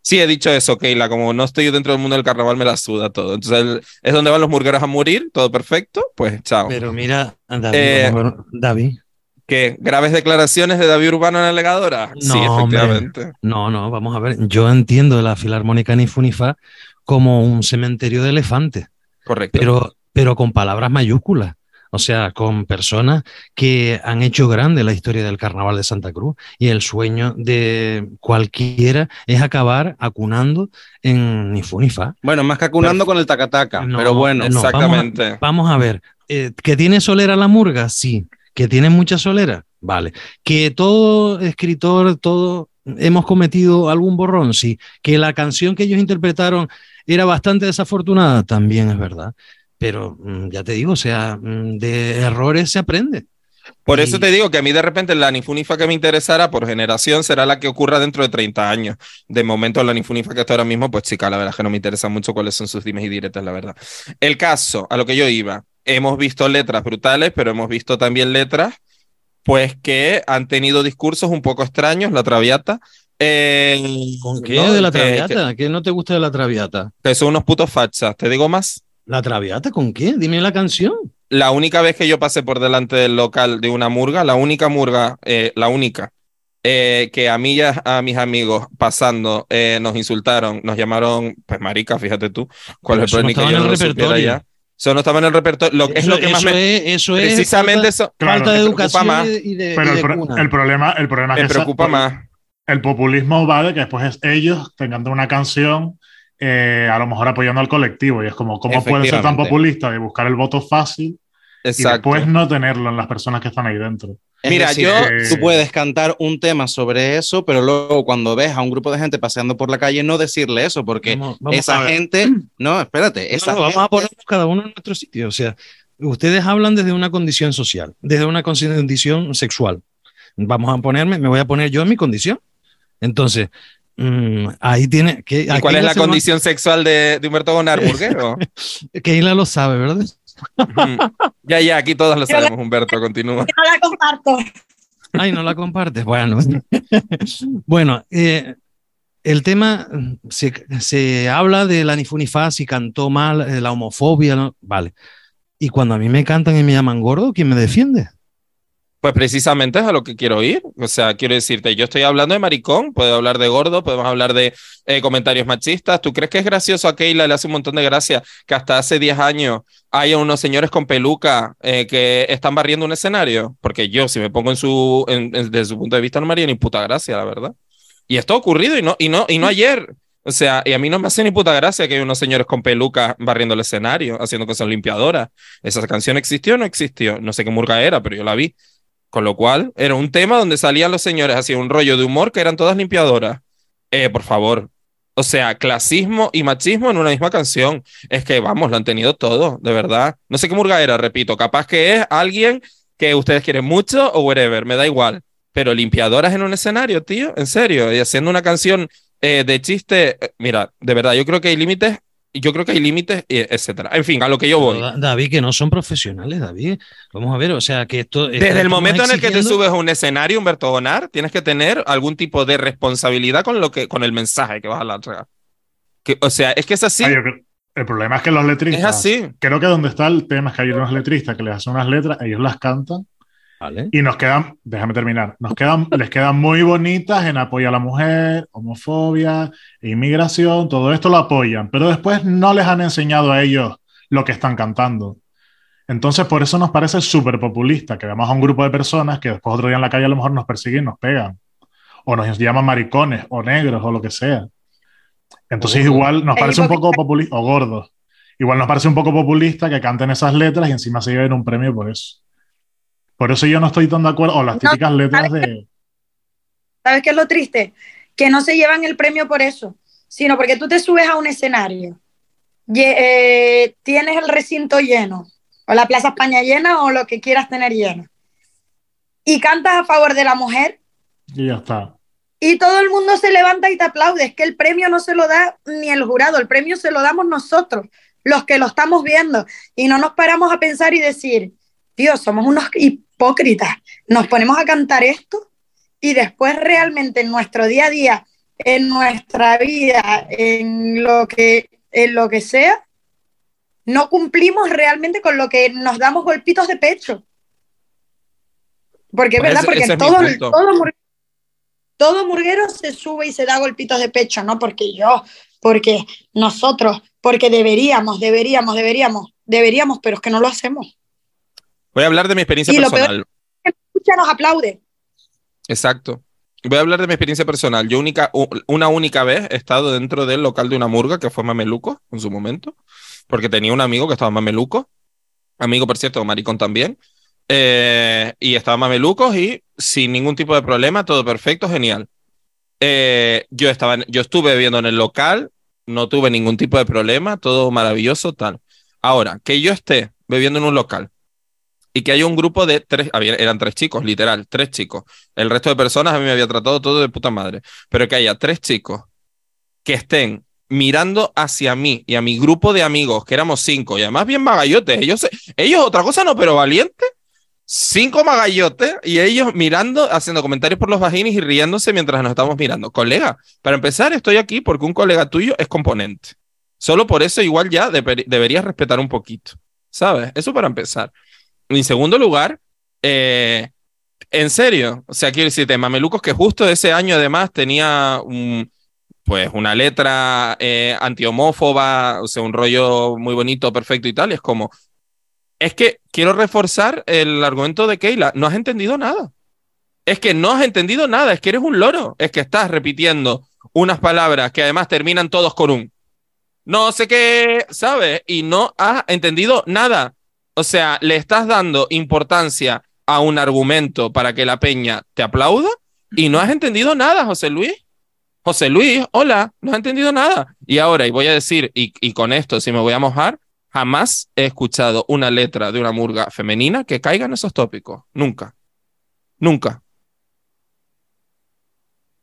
Sí, he dicho eso, Keila, como no estoy dentro del mundo del carnaval, me la suda todo. Entonces, es donde van los murgueros a morir, todo perfecto, pues chao. Pero mira, David, eh, David ¿Qué? ¿Graves declaraciones de David Urbano en la legadora? No, sí, efectivamente. No, no, vamos a ver. Yo entiendo la Filarmónica Nifunifa como un cementerio de elefantes. Correcto. Pero, pero con palabras mayúsculas. O sea, con personas que han hecho grande la historia del carnaval de Santa Cruz y el sueño de cualquiera es acabar acunando en Nifunifa. Bueno, más que acunando con el tacataca, pero bueno. exactamente. Vamos a, ver, eh, ¿que tiene solera la murga? Sí que tienen mucha solera, vale. Que todo escritor, todo hemos cometido algún borrón, sí. Que la canción que ellos interpretaron era bastante desafortunada, también es verdad. Pero mm, ya te digo, o sea, mm, de errores se aprende. Por eso te digo que a mí de repente la Nifunifa que me interesara por generación será la que ocurra dentro de 30 años. De momento la Nifunifa que está ahora mismo, pues chica, la verdad es que no me interesa mucho cuáles son sus dimes y diretas, la verdad. El caso, a lo que yo iba, hemos visto letras brutales, pero hemos visto también letras pues que han tenido discursos un poco extraños, la Traviata. Eh, ¿Con qué de la Traviata? ¿Qué no te gusta de la Traviata? Que son unos putos fachas, ¿te digo más? ¿La Traviata con qué? Dime la canción. La única vez que yo pasé por delante del local de una murga, la única murga, eh, la única, eh, que a mí y a mis amigos pasando nos insultaron, nos llamaron, pues marica, fíjate tú, cuál es el problema que yo no repertorio. Eso no estaba en el repertorio. Lo, es lo que más me. Es, eso es. Precisamente eso. falta de educación y de, Pero el, problema, el problema es me preocupa más. El populismo va de que después ellos tengan una canción, eh, a lo mejor apoyando al colectivo. Y es como, ¿cómo puede ser tan populista y buscar el voto fácil y después no tenerlo en las personas que están ahí dentro? Mira, yo, tú puedes cantar un tema sobre eso, pero luego cuando ves a un grupo de gente paseando por la calle, no decirle eso, porque esa gente, no, espérate, esa vamos a poner cada uno en nuestro sitio. O sea, ustedes hablan desde una condición social, desde una condición sexual. Vamos a ponerme, me voy a poner yo en mi condición. Entonces, mm, ahí tiene que. ¿Y cuál es la condición sexual de, de Humberto Bonar, que Isla lo sabe, ¿verdad? Ya, ya, aquí todos lo sabemos, Humberto, continúa. no la comparto. Ay, no la compartes. Bueno, bueno eh, el tema se, se, habla de la Nifunifa, si cantó mal, de la homofobia, ¿no? vale. Y cuando a mí me cantan y me llaman gordo, ¿quién me defiende? Pues precisamente es a lo que quiero ir. O sea, quiero decirte, yo estoy hablando de maricón, puedo hablar de gordo, podemos hablar de eh, comentarios machistas. ¿Tú crees que es gracioso a Keila? Le hace un montón de gracia que hasta hace 10 años haya unos señores con peluca eh, que están barriendo un escenario. Porque yo, si me pongo en su, desde su punto de vista, no me haría ni puta gracia, la verdad. Y esto ha ocurrido y no, y no, y no ayer. O sea, y a mí no me hace ni puta gracia que haya unos señores con peluca barriendo el escenario, haciendo cosas limpiadoras. ¿Esa canción existió o no existió? No sé qué murga era, pero yo la vi. Con lo cual, era un tema donde salían los señores hacían un rollo de humor que eran todas limpiadoras. Eh, por favor. O sea, clasismo y machismo en una misma canción. Es que, vamos, lo han tenido todo, de verdad. No sé qué murga era, repito. Capaz que es alguien que ustedes quieren mucho o whatever, me da igual. Pero limpiadoras en un escenario, tío, en serio. Y haciendo una canción eh, de chiste. Eh, mira, de verdad, yo creo que hay límites yo creo que hay límites, etcétera. En fin, a lo que yo voy. David, que no son profesionales, David. Vamos a ver, o sea, que esto. Desde el momento en el que te subes a un escenario, Humberto Bonar, tienes que tener algún tipo de responsabilidad con, lo que, con el mensaje que vas a entregar. Que, o sea, es que es así. el problema es que los letristas. Es así. Creo que donde está el tema es que hay unos letristas que les hacen unas letras, ellos las cantan y nos quedan, déjame terminar, nos quedan, les quedan muy bonitas en apoyo a la mujer, homofobia, inmigración, todo esto lo apoyan, pero después no les han enseñado a ellos lo que están cantando. Entonces, por eso nos parece súper populista que veamos a un grupo de personas que después otro día en la calle a lo mejor nos persiguen y nos pegan. O nos llaman maricones, o negros, o lo que sea. Entonces, igual nos parece un poco populista, o gordos. Igual nos parece un poco populista que canten esas letras y encima se lleven un premio por eso. Por eso yo no estoy tan de acuerdo. O las típicas letras de. ¿Sabes qué es lo triste? Que no se llevan el premio por eso, sino porque tú te subes a un escenario, eh, tienes el recinto lleno, o la Plaza España llena, o lo que quieras tener lleno, y cantas a favor de la mujer. Y ya está. Y todo el mundo se levanta y te aplaude. Es que el premio no se lo da ni el jurado, el premio se lo damos nosotros, los que lo estamos viendo. Y no nos paramos a pensar y decir, Dios, somos unos hipócritas. Nos ponemos a cantar esto y después realmente en nuestro día a día, en nuestra vida, en lo que, en lo que sea, no cumplimos realmente con lo que nos damos golpitos de pecho. Porque es pues verdad, porque todo, todo, todo murguero se sube y se da golpitos de pecho, ¿no? Porque yo, porque nosotros, porque deberíamos, deberíamos, deberíamos, deberíamos, pero es que no lo hacemos. Voy a hablar de mi experiencia personal. escucha, nos aplaude. Exacto. Voy a hablar de mi experiencia personal. Yo única, una única vez he estado dentro del local de una murga que fue Mameluco en su momento, porque tenía un amigo que estaba Mameluco, amigo por cierto, maricón también, eh, y estaba Mamelucos y sin ningún tipo de problema, todo perfecto, genial. Eh, yo, estaba, yo estuve bebiendo en el local, no tuve ningún tipo de problema, todo maravilloso, tal. Ahora, que yo esté bebiendo en un local y que haya un grupo de tres, eran tres chicos, literal, tres chicos. El resto de personas a mí me había tratado todo de puta madre, pero que haya tres chicos que estén mirando hacia mí y a mi grupo de amigos, que éramos cinco, y además bien magallotes, ellos, ellos otra cosa no, pero valientes, cinco magallotes, y ellos mirando, haciendo comentarios por los vagines y riéndose mientras nos estamos mirando. Colega, para empezar, estoy aquí porque un colega tuyo es componente. Solo por eso igual ya deberías respetar un poquito, ¿sabes? Eso para empezar. En segundo lugar, eh, en serio, o sea, quiero decirte, Mamelucos que justo ese año además tenía un, pues una letra eh, antihomófoba, o sea, un rollo muy bonito, perfecto y tal, es como, es que quiero reforzar el argumento de Keila, no has entendido nada. Es que no has entendido nada, es que eres un loro, es que estás repitiendo unas palabras que además terminan todos con un no sé qué, ¿sabes? Y no has entendido nada. O sea, le estás dando importancia a un argumento para que la peña te aplauda y no has entendido nada, José Luis. José Luis, hola, no has entendido nada. Y ahora, y voy a decir, y, y con esto si me voy a mojar, jamás he escuchado una letra de una murga femenina que caiga en esos tópicos. Nunca. Nunca.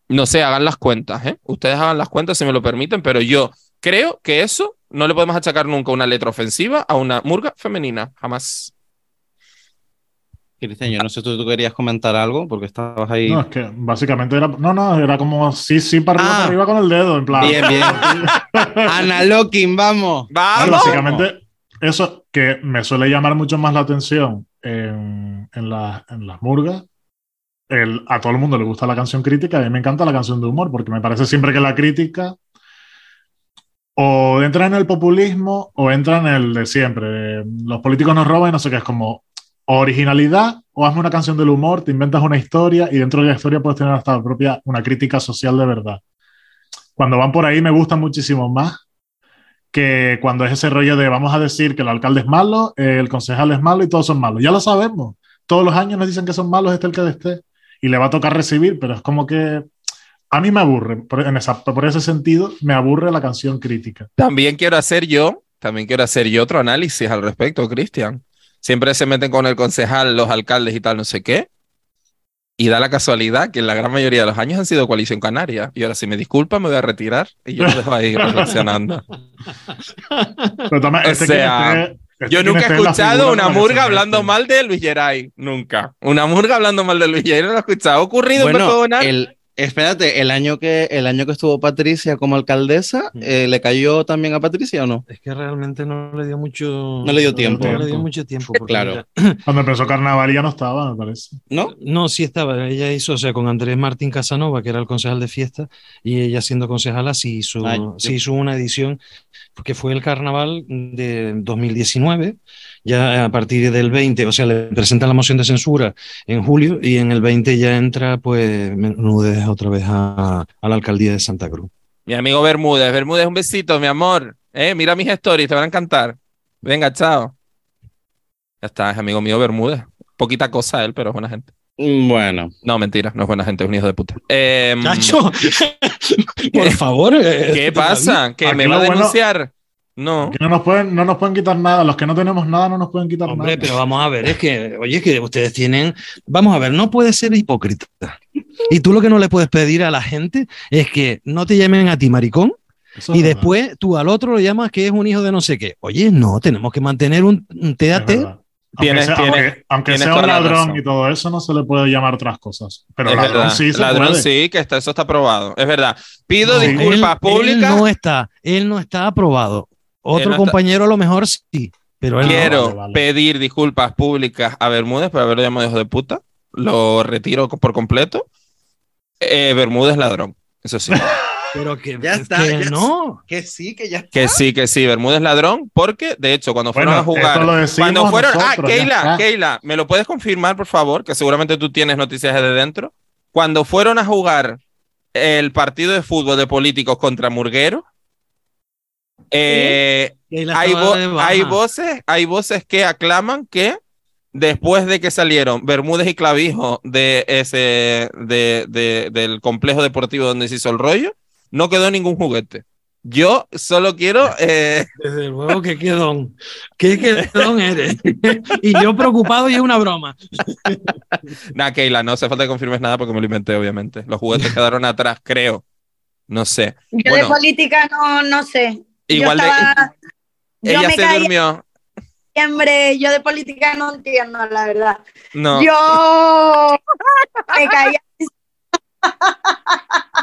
No sé, hagan las cuentas, ¿eh? Ustedes hagan las cuentas si me lo permiten, pero yo creo que eso no le podemos achacar nunca una letra ofensiva a una murga femenina, jamás. Cristian, yo no sé si tú, querías comentar algo porque estabas ahí. No, es que básicamente era. No, no, era como sí, sí, para arriba, ah. para arriba con el dedo, en plan. Bien, bien. Ana Locking, vamos. Vamos. básicamente, eso que me suele llamar mucho más la atención en, en, en las murgas. El, a todo el mundo le gusta la canción crítica, a mí me encanta la canción de humor, porque me parece siempre que la crítica o entra en el populismo o entra en el de siempre. los políticos nos roban y no sé qué, es como originalidad o hazme una canción del humor, te inventas una historia y dentro de la historia puedes tener hasta propia una crítica social de verdad. Cuando van por ahí me gusta muchísimo más que cuando es ese rollo de vamos a decir que el alcalde es malo, el concejal es malo y todos son malos. Ya lo sabemos. Todos los años nos dicen que son malos, este el que esté. Y le va a tocar recibir, pero es como que a mí me aburre, por, en esa, por ese sentido, me aburre la canción crítica. También quiero hacer yo, también quiero hacer yo otro análisis al respecto, Cristian. Siempre se meten con el concejal, los alcaldes y tal, no sé qué. Y da la casualidad que en la gran mayoría de los años han sido coalición canaria. Y ahora, si me disculpa, me voy a retirar y yo lo dejo ahí reflexionando. o este sea, este yo nunca he escuchado una murga hablando mal de Luis Geray. Nunca. Una murga hablando mal de Luis Geray no lo he escuchado. ¿Ha ocurrido bueno, en El, Espérate, el año que, el año que estuvo Patricia como alcaldesa, eh, ¿le cayó también a Patricia o no? Es que realmente no le dio mucho. No le dio tiempo. No le dio mucho tiempo. porque Claro. Cuando empezó Carnaval ya no estaba, me parece. ¿No? No, sí estaba. Ella hizo, o sea, con Andrés Martín Casanova, que era el concejal de fiesta, y ella siendo concejala, sí hizo, Ah, yo- sí hizo una edición que fue el carnaval de 2019, ya a partir del 20, o sea, le presentan la moción de censura en julio y en el 20 ya entra, pues, Menúdez otra vez a, a la alcaldía de Santa Cruz. Mi amigo Bermúdez. Bermúdez, un besito, mi amor. Eh, mira mis stories, te van a encantar. Venga, chao. Ya está, es amigo mío Bermúdez. Poquita cosa él, pero es buena gente. Mm, Bueno, No, mentira, no es buena gente, es un hijo de puta. Em, Nacho, por favor. eh, ¿Qué pasa? ¿Que me va a lo bueno- denunciar? No. No nos, pueden, no nos pueden quitar nada. Los que no tenemos nada no nos pueden quitar Hombre, nada. pero vamos a ver, es que, oye, es que ustedes tienen, vamos a ver, no puedes ser hipócrita. Y tú lo que no le puedes pedir a la gente es que no te llamen a ti maricón Eso y verdad. después tú al otro lo llamas que es un hijo de no sé qué. Oye, no, tenemos que mantener un, un verdad. Aunque sea, tienes- aunque- aunque tienes sea un la ladrón razón. y todo eso, no se le puede llamar otras cosas. Pero Es ladrón verdad. sí se Ladrón puede. sí, que está, eso está aprobado. Es verdad. Pido No, disculpas Él- él públicas. no está, él no está aprobado. Otro no está- compañero a lo mejor sí, pero él no. Quiero vale, vale. pedir disculpas públicas a Bermúdez por haberlo llamado hijo de puta. Lo retiro por completo. Eh, Bermúdez ladrón. Eso sí. Pero que, Ya está, que ya no. que sí, que ya que sí, que sí. Bermúdez ladrón. Porque, de hecho, cuando fueron Bueno, a jugar. lo Cuando fueron. nosotros, ah, Keila, está. Keila, ¿me lo puedes confirmar, por favor? Que seguramente tú tienes noticias de dentro. Cuando fueron a jugar el partido de fútbol de políticos contra Murguero, eh, hay, vo- hay voces, hay voces que aclaman que después de que salieron Bermúdez y Clavijo de ese, de, de- del complejo deportivo donde se hizo el rollo, no quedó ningún juguete. Yo solo quiero eh, Desde luego que quedón. ¿Qué quedón eres? y yo preocupado y es una broma. Nah, Keila, no hace falta que confirmes nada porque me lo inventé, obviamente. Los juguetes quedaron atrás, creo. No sé. Yo Bueno. de política no, no sé. Igual yo de- estaba- yo Ella me se caí en durmió. diciembre, yo de política no entiendo, la verdad. No, Yo me caí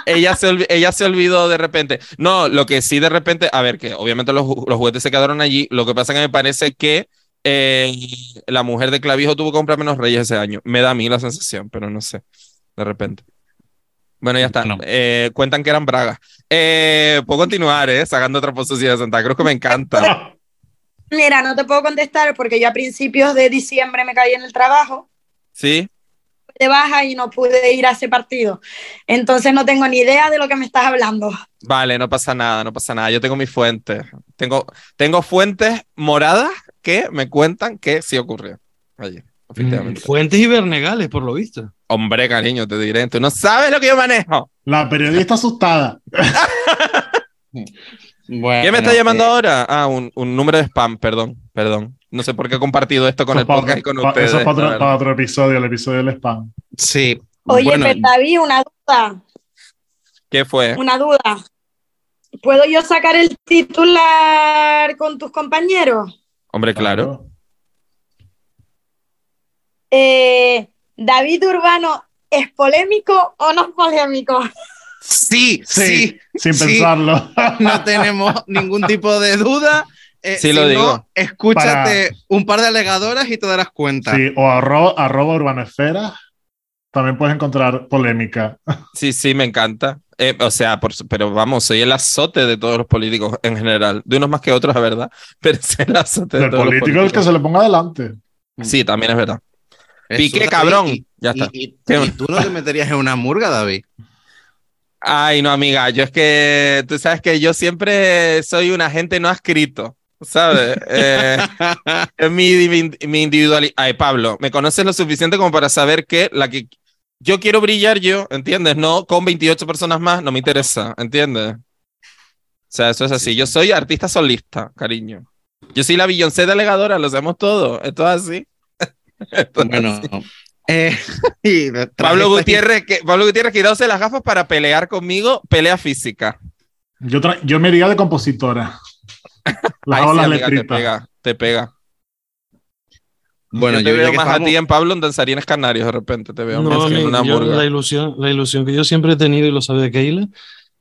ella, se ella se olvidó de repente. No, lo que sí de repente, a ver, que obviamente los, los juguetes se quedaron allí. Lo que pasa es que me parece que eh, la mujer de Clavijo tuvo que comprar menos reyes ese año. Me da a mí la sensación, pero no sé. De repente. Bueno, ya está. Bueno. Eh, cuentan que eran bragas. Eh, puedo continuar, ¿eh? Sacando otra posición de Santa Cruz que me encanta. Mira, no te puedo contestar porque yo a principios de diciembre me caí en el trabajo ¿Sí? de baja y no pude ir a ese partido. Entonces no tengo ni idea de lo que me estás hablando. Vale, no pasa nada, no pasa nada. Yo tengo mis fuentes. Tengo, tengo fuentes moradas que me cuentan que sí ocurrió allí, efectivamente. Fuentes hibernegales, por lo visto. Hombre, cariño, te diré. Tú no sabes lo que yo manejo. La periodista asustada. Bueno, ¿Quién me está llamando eh, ahora? Ah, un, un número de spam, perdón, perdón. No sé por qué he compartido esto con Eso el para podcast y con ustedes. Eso es para otro, verdad. para otro episodio, el episodio del spam. Sí. Oye, bueno, pero David, una duda, ¿Qué fue? una duda. ¿Puedo yo sacar el titular con tus compañeros? Hombre, claro. Eh, David Urbano, ¿es polémico o no es polémico? sí, Sí, sí, sin sí. pensarlo. no tenemos ningún tipo de duda. Eh, Sí si lo no, digo. Escúchate un par de alegadoras y te darás cuenta. Sí, o arroba, arroba urbanesfera. También puedes encontrar polémica. Sí, sí, me encanta. Eh, o sea, por pero vamos, soy el azote de todos los políticos en general. De unos más que otros, la verdad. Pero soy el azote de El todos los político es el que políticos. se le ponga adelante. Sí, también es verdad. Piqué, David, cabrón. y- Ya está. Y, y- y tú no te meterías en una murga, David. Ay, no, amiga, yo es que tú sabes que yo siempre soy un agente no adscrito, ¿sabes? Eh, mi, mi, mi individualidad. Ay, Pablo, me conoces lo suficiente como para saber que la que yo quiero brillar yo, ¿entiendes? No con 28 personas más, no me interesa, ¿entiendes? O sea, eso es así. Yo soy artista solista, cariño. Yo soy la Beyoncé delegadora, lo sabemos todo. Esto es así. Bueno, eh, y Pablo esta- Gutiérrez, que, Pablo Gutiérrez, quitándose las gafas para pelear conmigo, pelea física. Yo, yo me iría de compositora. Las Ay, sí, amiga, te pega, te pega. Bueno, yo, te veo más a ti en Pablo en danzarines canarios de repente, te veo más en una La ilusión, la ilusión que yo siempre he tenido, y lo sabe Keila,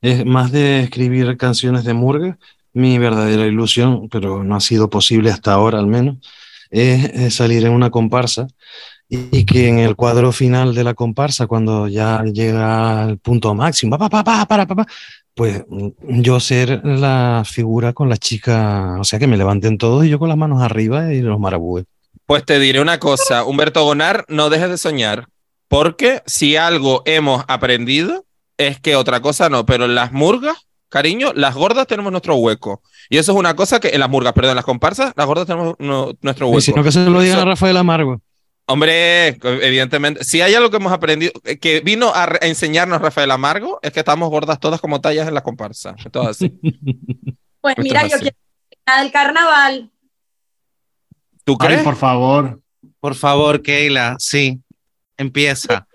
es más de escribir canciones de murga. Mi verdadera ilusión, pero no ha sido posible hasta ahora al menos, es, salir en una comparsa y, que en el cuadro final de la comparsa, cuando ya llega al punto máximo, pa, pa, pa, pues yo ser la figura con la chica, o sea, que me levanten todos y yo con las manos arriba y los marabúes. Pues te diré una cosa, Humberto Gonar, no dejes de soñar, porque si algo hemos aprendido es que otra cosa no, pero las murgas, cariño, las gordas tenemos nuestro hueco. Y eso es una cosa que en las murgas, perdón, en las comparsas, las gordas tenemos nuestro hueco. Y si no, que se lo digan a Rafael Amargo. Hombre, evidentemente, si hay algo que hemos aprendido, que vino a, enseñarnos Rafael Amargo, es que estamos gordas todas como tallas en la comparsa. Todo así. Pues mira, yo quiero del carnaval. ¿Tú crees? por favor. Por favor, Keila, sí. Empieza.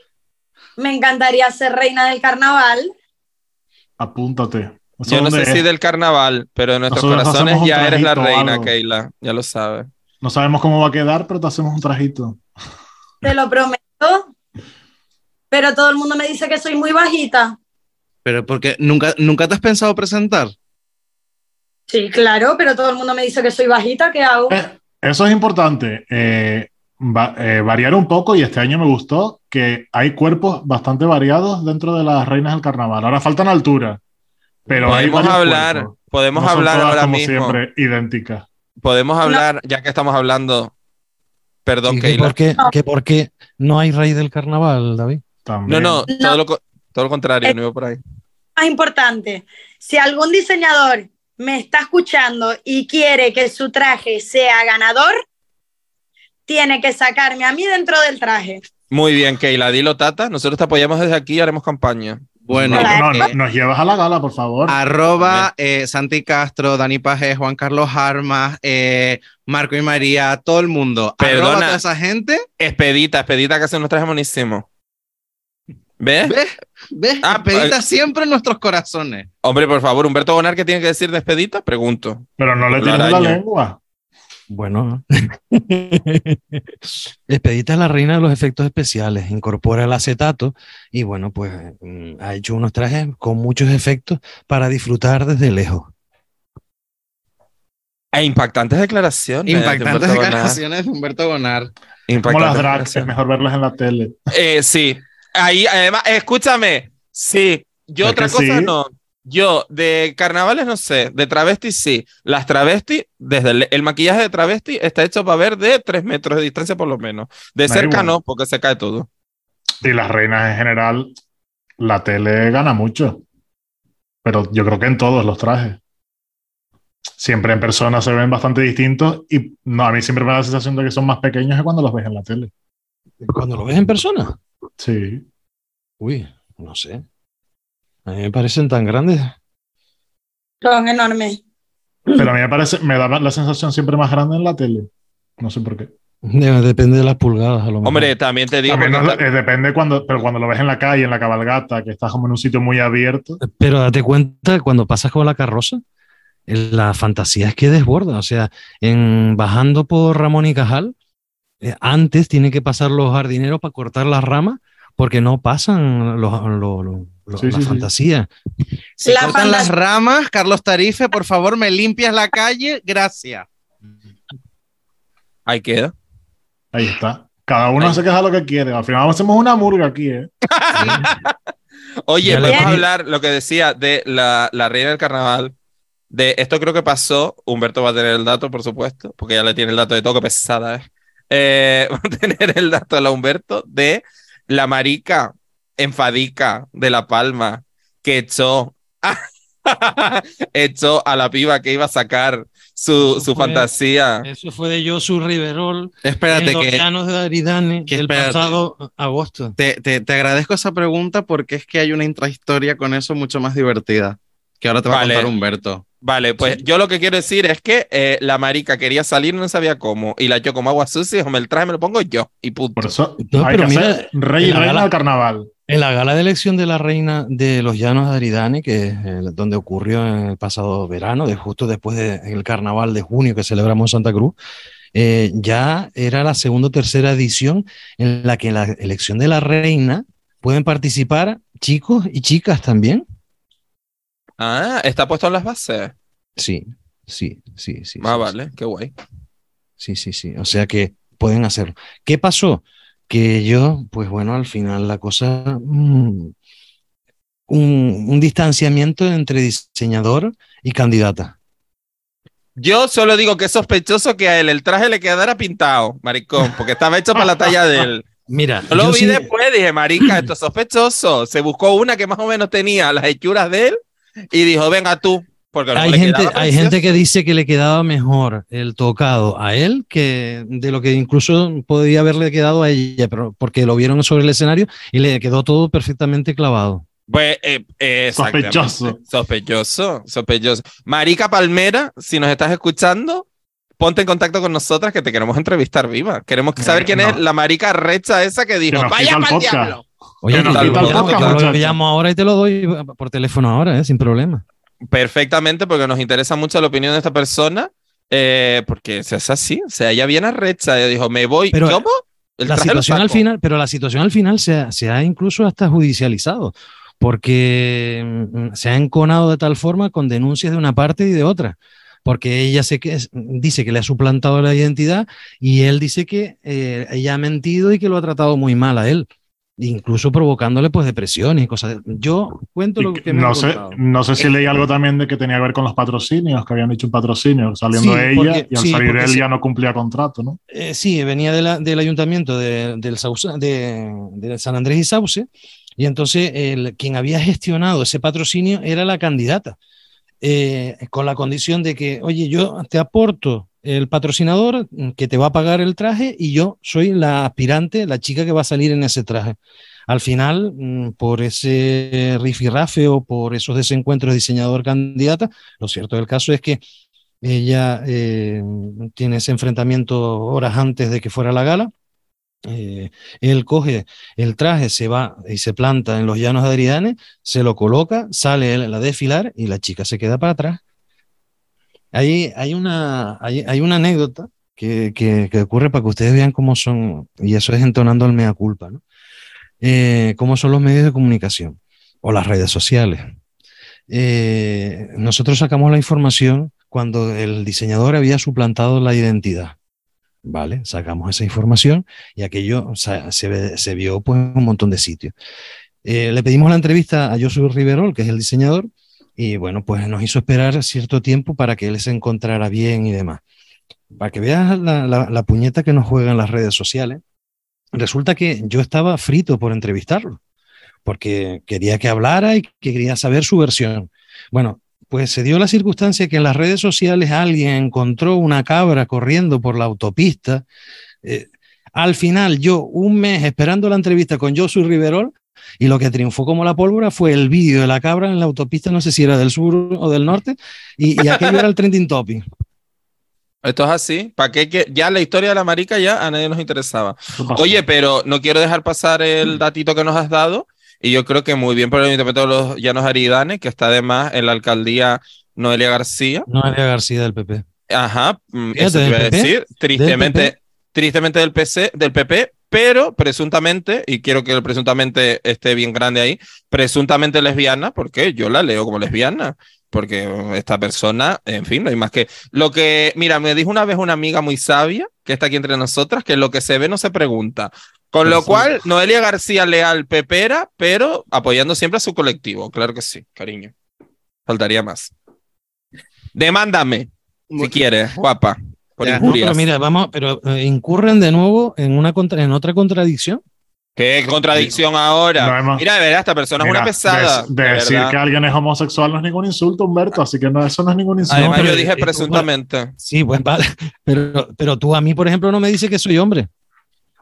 Me encantaría ser reina del carnaval. Apúntate. Yo no sé si del carnaval, pero en nuestros corazones ya eres la reina, Keila. Ya lo sabes. No sabemos cómo va a quedar, pero te hacemos un trajito. Te lo prometo. Pero todo el mundo me dice que soy muy bajita. Pero porque nunca, nunca te has pensado presentar. Sí, claro, pero todo el mundo me dice que soy bajita, ¿qué hago? Eh, eso es importante. Eh, eh, variar un poco y este año me gustó que hay cuerpos bastante variados dentro de las reinas del carnaval. Ahora faltan altura, pero podemos hablar, podemos hablar ahora como mismo. siempre idénticas. Podemos hablar, ya que estamos hablando. Perdón, que ¿Por qué, que por qué no hay rey del carnaval, David? No, no, todo lo, todo lo contrario, no iba por ahí. Más importante, si algún diseñador me está escuchando y quiere que su traje sea ganador, tiene que sacarme a mí dentro del traje. Muy bien, Keila, dilo Tata. Nosotros te apoyamos desde aquí y haremos campaña. Bueno, eh, nos llevas a la gala, por favor. Arroba eh, Santi Castro, Dani Paje, Juan Carlos Armas, eh, Marco y María, todo el mundo. Perdona. Arroba a esa gente. Expedita, expedita que hace nos traje buenísimo. ¿Ves? ¿Ves? ¿Ves? Ah, expedita siempre en nuestros corazones. Hombre, por favor, Humberto Bonar, ¿qué tiene que decir de expedita? Pregunto. Pero no le tienes la lengua. Bueno, Expedita es la reina de los efectos especiales, incorpora el acetato y bueno, pues mm, ha hecho unos trajes con muchos efectos para disfrutar desde lejos. E impactantes declaraciones. Impactantes declaraciones de Humberto Gonar. Como las drags, es mejor verlas en la tele. Eh, sí. Ahí, además, escúchame. Sí. Yo otra cosa no. Yo de carnavales no sé, de travesti sí. Las travestis, desde el, maquillaje de travesti está hecho para ver de tres metros de distancia por lo menos. De cerca no, porque se cae todo. Y las reinas en general, la tele gana mucho. Pero yo creo que en todos los trajes. Siempre en persona se ven bastante distintos y no, a mí siempre me da la sensación de que son más pequeños que cuando los ves en la tele. ¿Cuando lo ves en persona? Sí. Uy, no sé. A mí me parecen tan grandes. Son enormes. Pero a mí me parece, me da la sensación siempre más grande en la tele. No sé por qué. Depende de las pulgadas, a lo mejor. Hombre, también te digo. Eh, depende cuando, pero cuando lo ves en la calle, en la cabalgata, que estás como en un sitio muy abierto. Pero date cuenta, cuando pasas con la carroza, la fantasía es que desborda. O sea, en bajando por Ramón y Cajal, eh, antes tiene que pasar los jardineros para cortar las ramas porque no pasan los, la fantasía. Si cortan las ramas, Carlos Tarife, por favor, me limpias la calle, gracias. Ahí queda. Ahí está. Cada uno se queja lo que quiere. Al final hacemos una murga aquí, ¿eh? Oye, vamos a hablar lo que decía de la, la, reina del carnaval. De esto creo que pasó. Humberto va a tener el dato, por supuesto, porque ya le tiene el dato de todo, que pesada ¿eh? eh va a tener el dato de la Humberto de la marica enfadica de La Palma que echó, echó a la piba que iba a sacar su, su fantasía. Eso fue de Josu Riverol. Espérate en que. de Aridane el pasado agosto. Te, te, te, agradezco esa pregunta porque es que hay una intrahistoria con eso mucho más divertida. Que ahora te va a contar Humberto. Vale, pues yo lo que quiero decir es que eh, la marica quería salir, no sabía cómo, y la yo como agua sucia, dijo, me el traje, me lo pongo yo, y punto. Por eso, no, pero mira, rey y reina del carnaval. En la gala de elección de la reina de los Llanos de Aridane, que es donde ocurrió en el pasado verano, de justo después del carnaval de junio que celebramos en Santa Cruz, eh, ya era la segunda o tercera edición en la que en la elección de la reina pueden participar chicos y chicas también. Ah, está puesto en las bases. Sí, sí, sí, sí. Ah, sí, vale, qué guay. Sí, sí, sí. O sea que pueden hacerlo. ¿Qué pasó? Que yo, pues bueno, al final la cosa, mm, un, un distanciamiento entre diseñador y candidata. Yo solo digo que es sospechoso que a él el traje le quedara pintado, maricón, porque estaba hecho para la talla de él. Mira, Yo lo vi sí- después, dije, marica, esto es sospechoso. Se buscó una que más o menos tenía las hechuras de él y dijo, venga tú, porque no hay gente, hay gente que dice que le quedaba mejor el tocado a él que de lo que incluso podría haberle quedado a ella, pero porque lo vieron sobre el escenario y le quedó todo perfectamente clavado. Pues, eh, eh. Sospechoso. Sospechoso, sospechoso. Marica Palmera, si nos estás escuchando, ponte en contacto con nosotras que te queremos entrevistar viva. Queremos saber Eh, nos es no. la marica recha esa que dijo, vaya pa'l diablo. Oye, nos yo lo llamo- yo lo muchacho. llamo ahora y te lo doy por teléfono ahora, ¿eh? sin problema. Perfectamente, porque nos interesa mucho la opinión de esta persona, eh, porque si es así, o sea, ella viene recha, ella dijo, me voy, Pero ¿cómo? El la situación al final, pero la situación al final se ha, se ha incluso hasta judicializado, porque mm, se ha enconado de tal forma con denuncias de una parte y de otra, porque ella se que, dice que le ha suplantado la identidad y él dice que eh, ella ha mentido y que lo ha tratado muy mal a él, incluso provocándole pues depresiones y cosas. Yo cuento lo que- me han no, sé, contado. no sé si leí algo también de que tenía que ver con los patrocinios, que habían hecho un patrocinio saliendo Sí, ella porque- y al sí, salir él sí. ya no cumplía contrato, ¿no? Eh, sí, venía de la- del ayuntamiento de, del Sauce- de, de San Andrés y Sauce, y entonces el, quien había gestionado ese patrocinio era la candidata, eh, con la condición de que, oye, yo te aporto el patrocinador que te va a pagar el traje y yo soy la aspirante, la chica que va a salir en ese traje. Al final, mm, por ese rifirrafe o por esos desencuentros diseñador-candidata, lo cierto del caso es que ella eh, tiene ese enfrentamiento horas antes de que fuera la gala. Eh, él coge el traje, se va y se planta en los llanos Aridane, se lo coloca, sale él a desfilar y la chica se queda para atrás. Hay, hay, una, hay, hay una anécdota que, que, que ocurre para que ustedes vean cómo son, y eso es entonando el mea culpa, ¿no? Eh, cómo son los medios de comunicación o las redes sociales. Eh, nosotros sacamos la información cuando el diseñador había suplantado la identidad. Vale, sacamos esa información y aquello se, se, vio pues, en un montón de sitios. Eh, le pedimos la entrevista a Josué Riverol, que es el diseñador, y bueno, pues nos hizo esperar cierto tiempo para que él se encontrara bien y demás. Para que veas la, la, puñeta que nos juegan las redes sociales, resulta que yo estaba frito por entrevistarlo, porque quería que hablara y quería saber su versión. Bueno, pues se dio la circunstancia que en las redes sociales alguien encontró una cabra corriendo por la autopista. Eh, al final, yo un mes esperando la entrevista con Josu Riverol y lo que triunfó como la pólvora fue el vídeo de la cabra en la autopista, no sé si era del sur o del norte, y, y aquello era el trending topic. Esto es así. ¿Para qué? que- Ya la historia de la marica ya a nadie nos interesaba. Oye, pero no quiero dejar pasar el datito que nos has dado. Y yo creo que muy bien por el Ayuntamiento de los Llanos Aridanes, que está además en la alcaldía Noelia García. Noelia García del PP. Ajá, mm, eso te del iba a decir. Tristemente, PP. tristemente del, PC, del PP, pero presuntamente, y quiero que el presuntamente esté bien grande ahí, presuntamente lesbiana, porque yo la leo como lesbiana. Porque esta persona, en fin, no hay más que. Lo que, mira, me dijo una vez una amiga muy sabia, que está aquí entre nosotras, que lo que se ve no se pregunta. Con lo cual, Noelia García Leal pepera, pero apoyando siempre a su colectivo. Claro que sí, cariño. Faltaría más. Demándame, si quieres, guapa. Por Ya. No, pero mira, vamos, pero eh, incurren de nuevo en una contra, en otra contradicción. Qué contradicción ahora. No hemos- Mira, de verdad, esta persona Mira, es una pesada. de- de de decir verdad. que alguien es homosexual no es ningún insulto, Humberto, así que no, eso no es ningún insulto. Además, yo dije presuntamente. Sí, pues vale. Pero, pero tú a mí, por ejemplo, no me dices que soy hombre.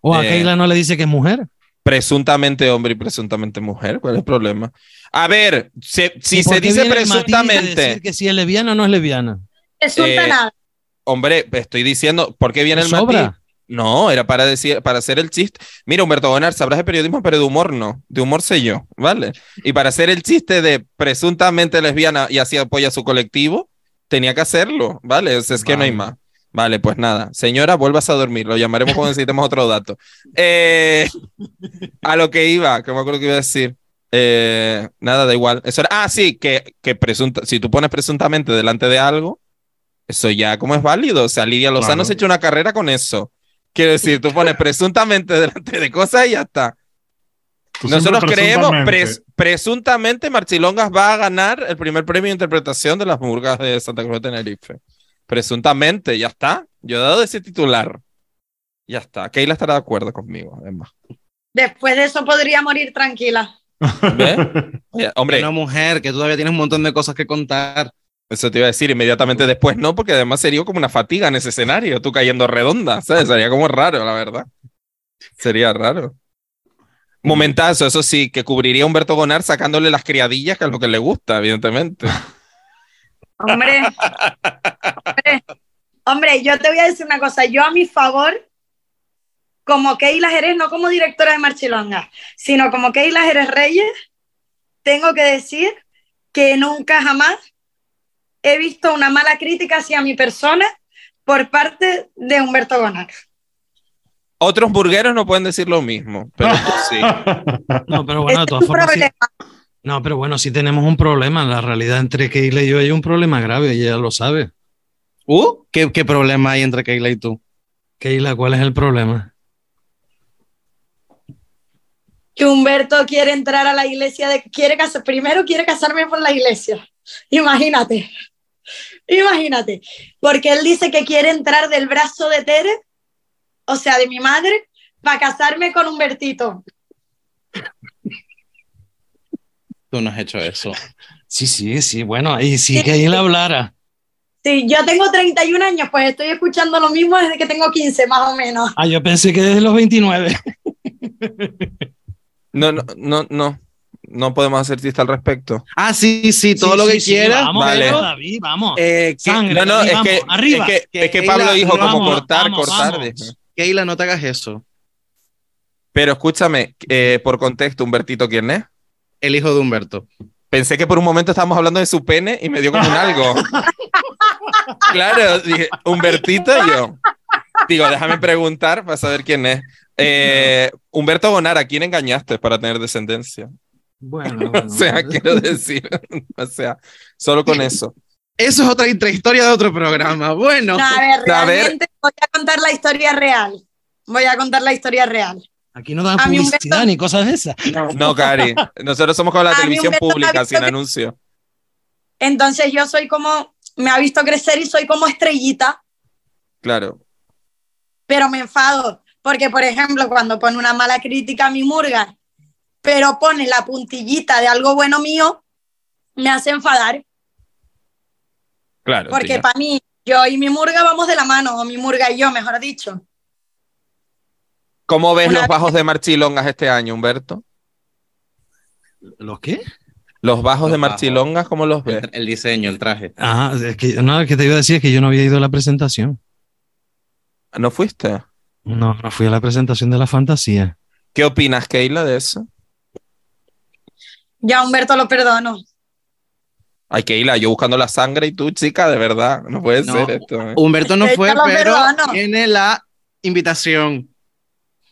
O a Eh. Keila no le dice que es mujer. Presuntamente hombre y presuntamente mujer. ¿Cuál es el problema? A ver, se- si ¿Y por se dice presuntamente, decir que si es lesbiana o no es lesbiana. Resulta Eh, nada. hombre, estoy diciendo, ¿por qué viene el Sobra. matiz? No, era para decir, para hacer el chiste. Mira, Humberto Bonar, sabrás de periodismo, pero de humor no. De humor sé yo, ¿vale? Y para hacer el chiste de presuntamente lesbiana y así apoya a su colectivo, tenía que hacerlo, ¿vale? O sea, es que no hay más. Vale, pues nada. Señora, vuelvas a dormir. Lo llamaremos cuando necesitemos otro dato. Eh, a lo que iba, que me acuerdo que iba a decir. Eh, nada, da igual. Eso era, ah, sí, que, que presunta, si tú pones presuntamente delante de algo, eso ya como es válido. O sea, Lidia Lozano Claro. se ha hecho una carrera con eso. Quiero decir, tú pones presuntamente delante de cosas y ya está. Tú Nosotros creemos, presuntamente. pres- presuntamente, Marchilongas va a ganar el primer premio de interpretación de las murgas de Santa Cruz de Tenerife. Presuntamente, ya está. Yo he dado ese titular. Ya está. Keila estará de acuerdo conmigo, además. Después de eso podría morir tranquila. ¿Ves? Oye, Hombre, Una mujer que todavía tienes un montón de cosas que contar. Eso te iba a decir inmediatamente después, no, porque además sería como una fatiga en ese escenario, tú cayendo redonda, ¿sabes? Sería como raro, la verdad. Sería raro. Momentazo, eso sí, que cubriría a Humberto Gonar sacándole las criadillas, que es lo que le gusta, evidentemente. Hombre, hombre, hombre, yo te voy a decir una cosa. Yo a mi favor, como Keila Jerez, no como directora de Marchilonga, sino como Keila Jerez Reyes, tengo que decir que nunca jamás he visto una mala crítica hacia mi persona por parte de Humberto Gonar. Otros burgueros no pueden decir lo mismo, pero sí. No, pero bueno, de Ese todas formas, sí- no, pero bueno, sí tenemos un problema. La realidad entre Keila y yo hay un problema grave y ella lo sabe. Uh, ¿qué, qué problema hay entre Keila y tú? Keila, ¿cuál es el problema? que Humberto quiere entrar a la iglesia, de, quiere casar, primero quiere casarme por la iglesia. Imagínate, imagínate, porque él dice que quiere entrar del brazo de Tere, o sea, de mi madre, para casarme con Humbertito. Tú no has hecho eso. Sí, sí, sí, bueno, y si Sí. Keila hablara. Sí, yo tengo 31 años, pues estoy escuchando lo mismo desde que tengo 15, más o menos. Ah, yo pensé que desde los 29. No, no, no, no. No podemos hacer chiste al respecto. Ah, sí, sí, todo Sí, lo sí, que sí, quieras. Vamos, Vale. pero, David, vamos. Eh, que- Sangre. No, no, David, es vamos, que, arriba. es que, es que Keila, Pablo dijo como cortar, vamos, cortar. Keila, no te hagas eso. Pero escúchame, eh, por contexto, Humbertito, ¿quién es? El hijo de Humberto. Pensé que por un momento estábamos hablando de su pene y me dio como un algo. claro, dije, Humbertito y yo. Digo, déjame preguntar para saber quién es. Eh, Humberto Bonar, ¿a quién engañaste para tener descendencia? Bueno, O bueno, sea, quiero decir, o sea, solo con eso. Eso es otra historia de otro programa. Bueno, No, a ver, A ver. voy a contar la historia real. Voy a contar la historia real. aquí no dan A mí publicidad Humberto- ni cosas de esas. No, Cari, nosotros somos como la A televisión pública, sin que- anuncio. Entonces yo soy como, me ha visto crecer y soy como estrellita, Claro. pero me enfado. Porque, por ejemplo, cuando pone una mala crítica a mi murga, pero pone la puntillita de algo bueno mío, me hace enfadar. Claro. Porque para mí, yo y mi murga vamos de la mano, o mi murga y yo, mejor dicho. ¿Cómo ves una los bajos de Marchilongas este año, Humberto? ¿Los qué? Los bajos Los de bajos. Marchilongas, ¿cómo los ves? el, el diseño, el traje. Ajá, es que, no, lo que te iba a decir es que yo no había ido a la presentación. ¿No fuiste? No, no fui a la presentación de la fantasía. ¿Qué opinas, Keila, de eso? Ya a Humberto lo perdono. Ay, Keila, yo buscando la sangre y tú, chica, de verdad, no puede No. ser esto. ¿eh? Humberto no fue, pero perdono. tiene la invitación.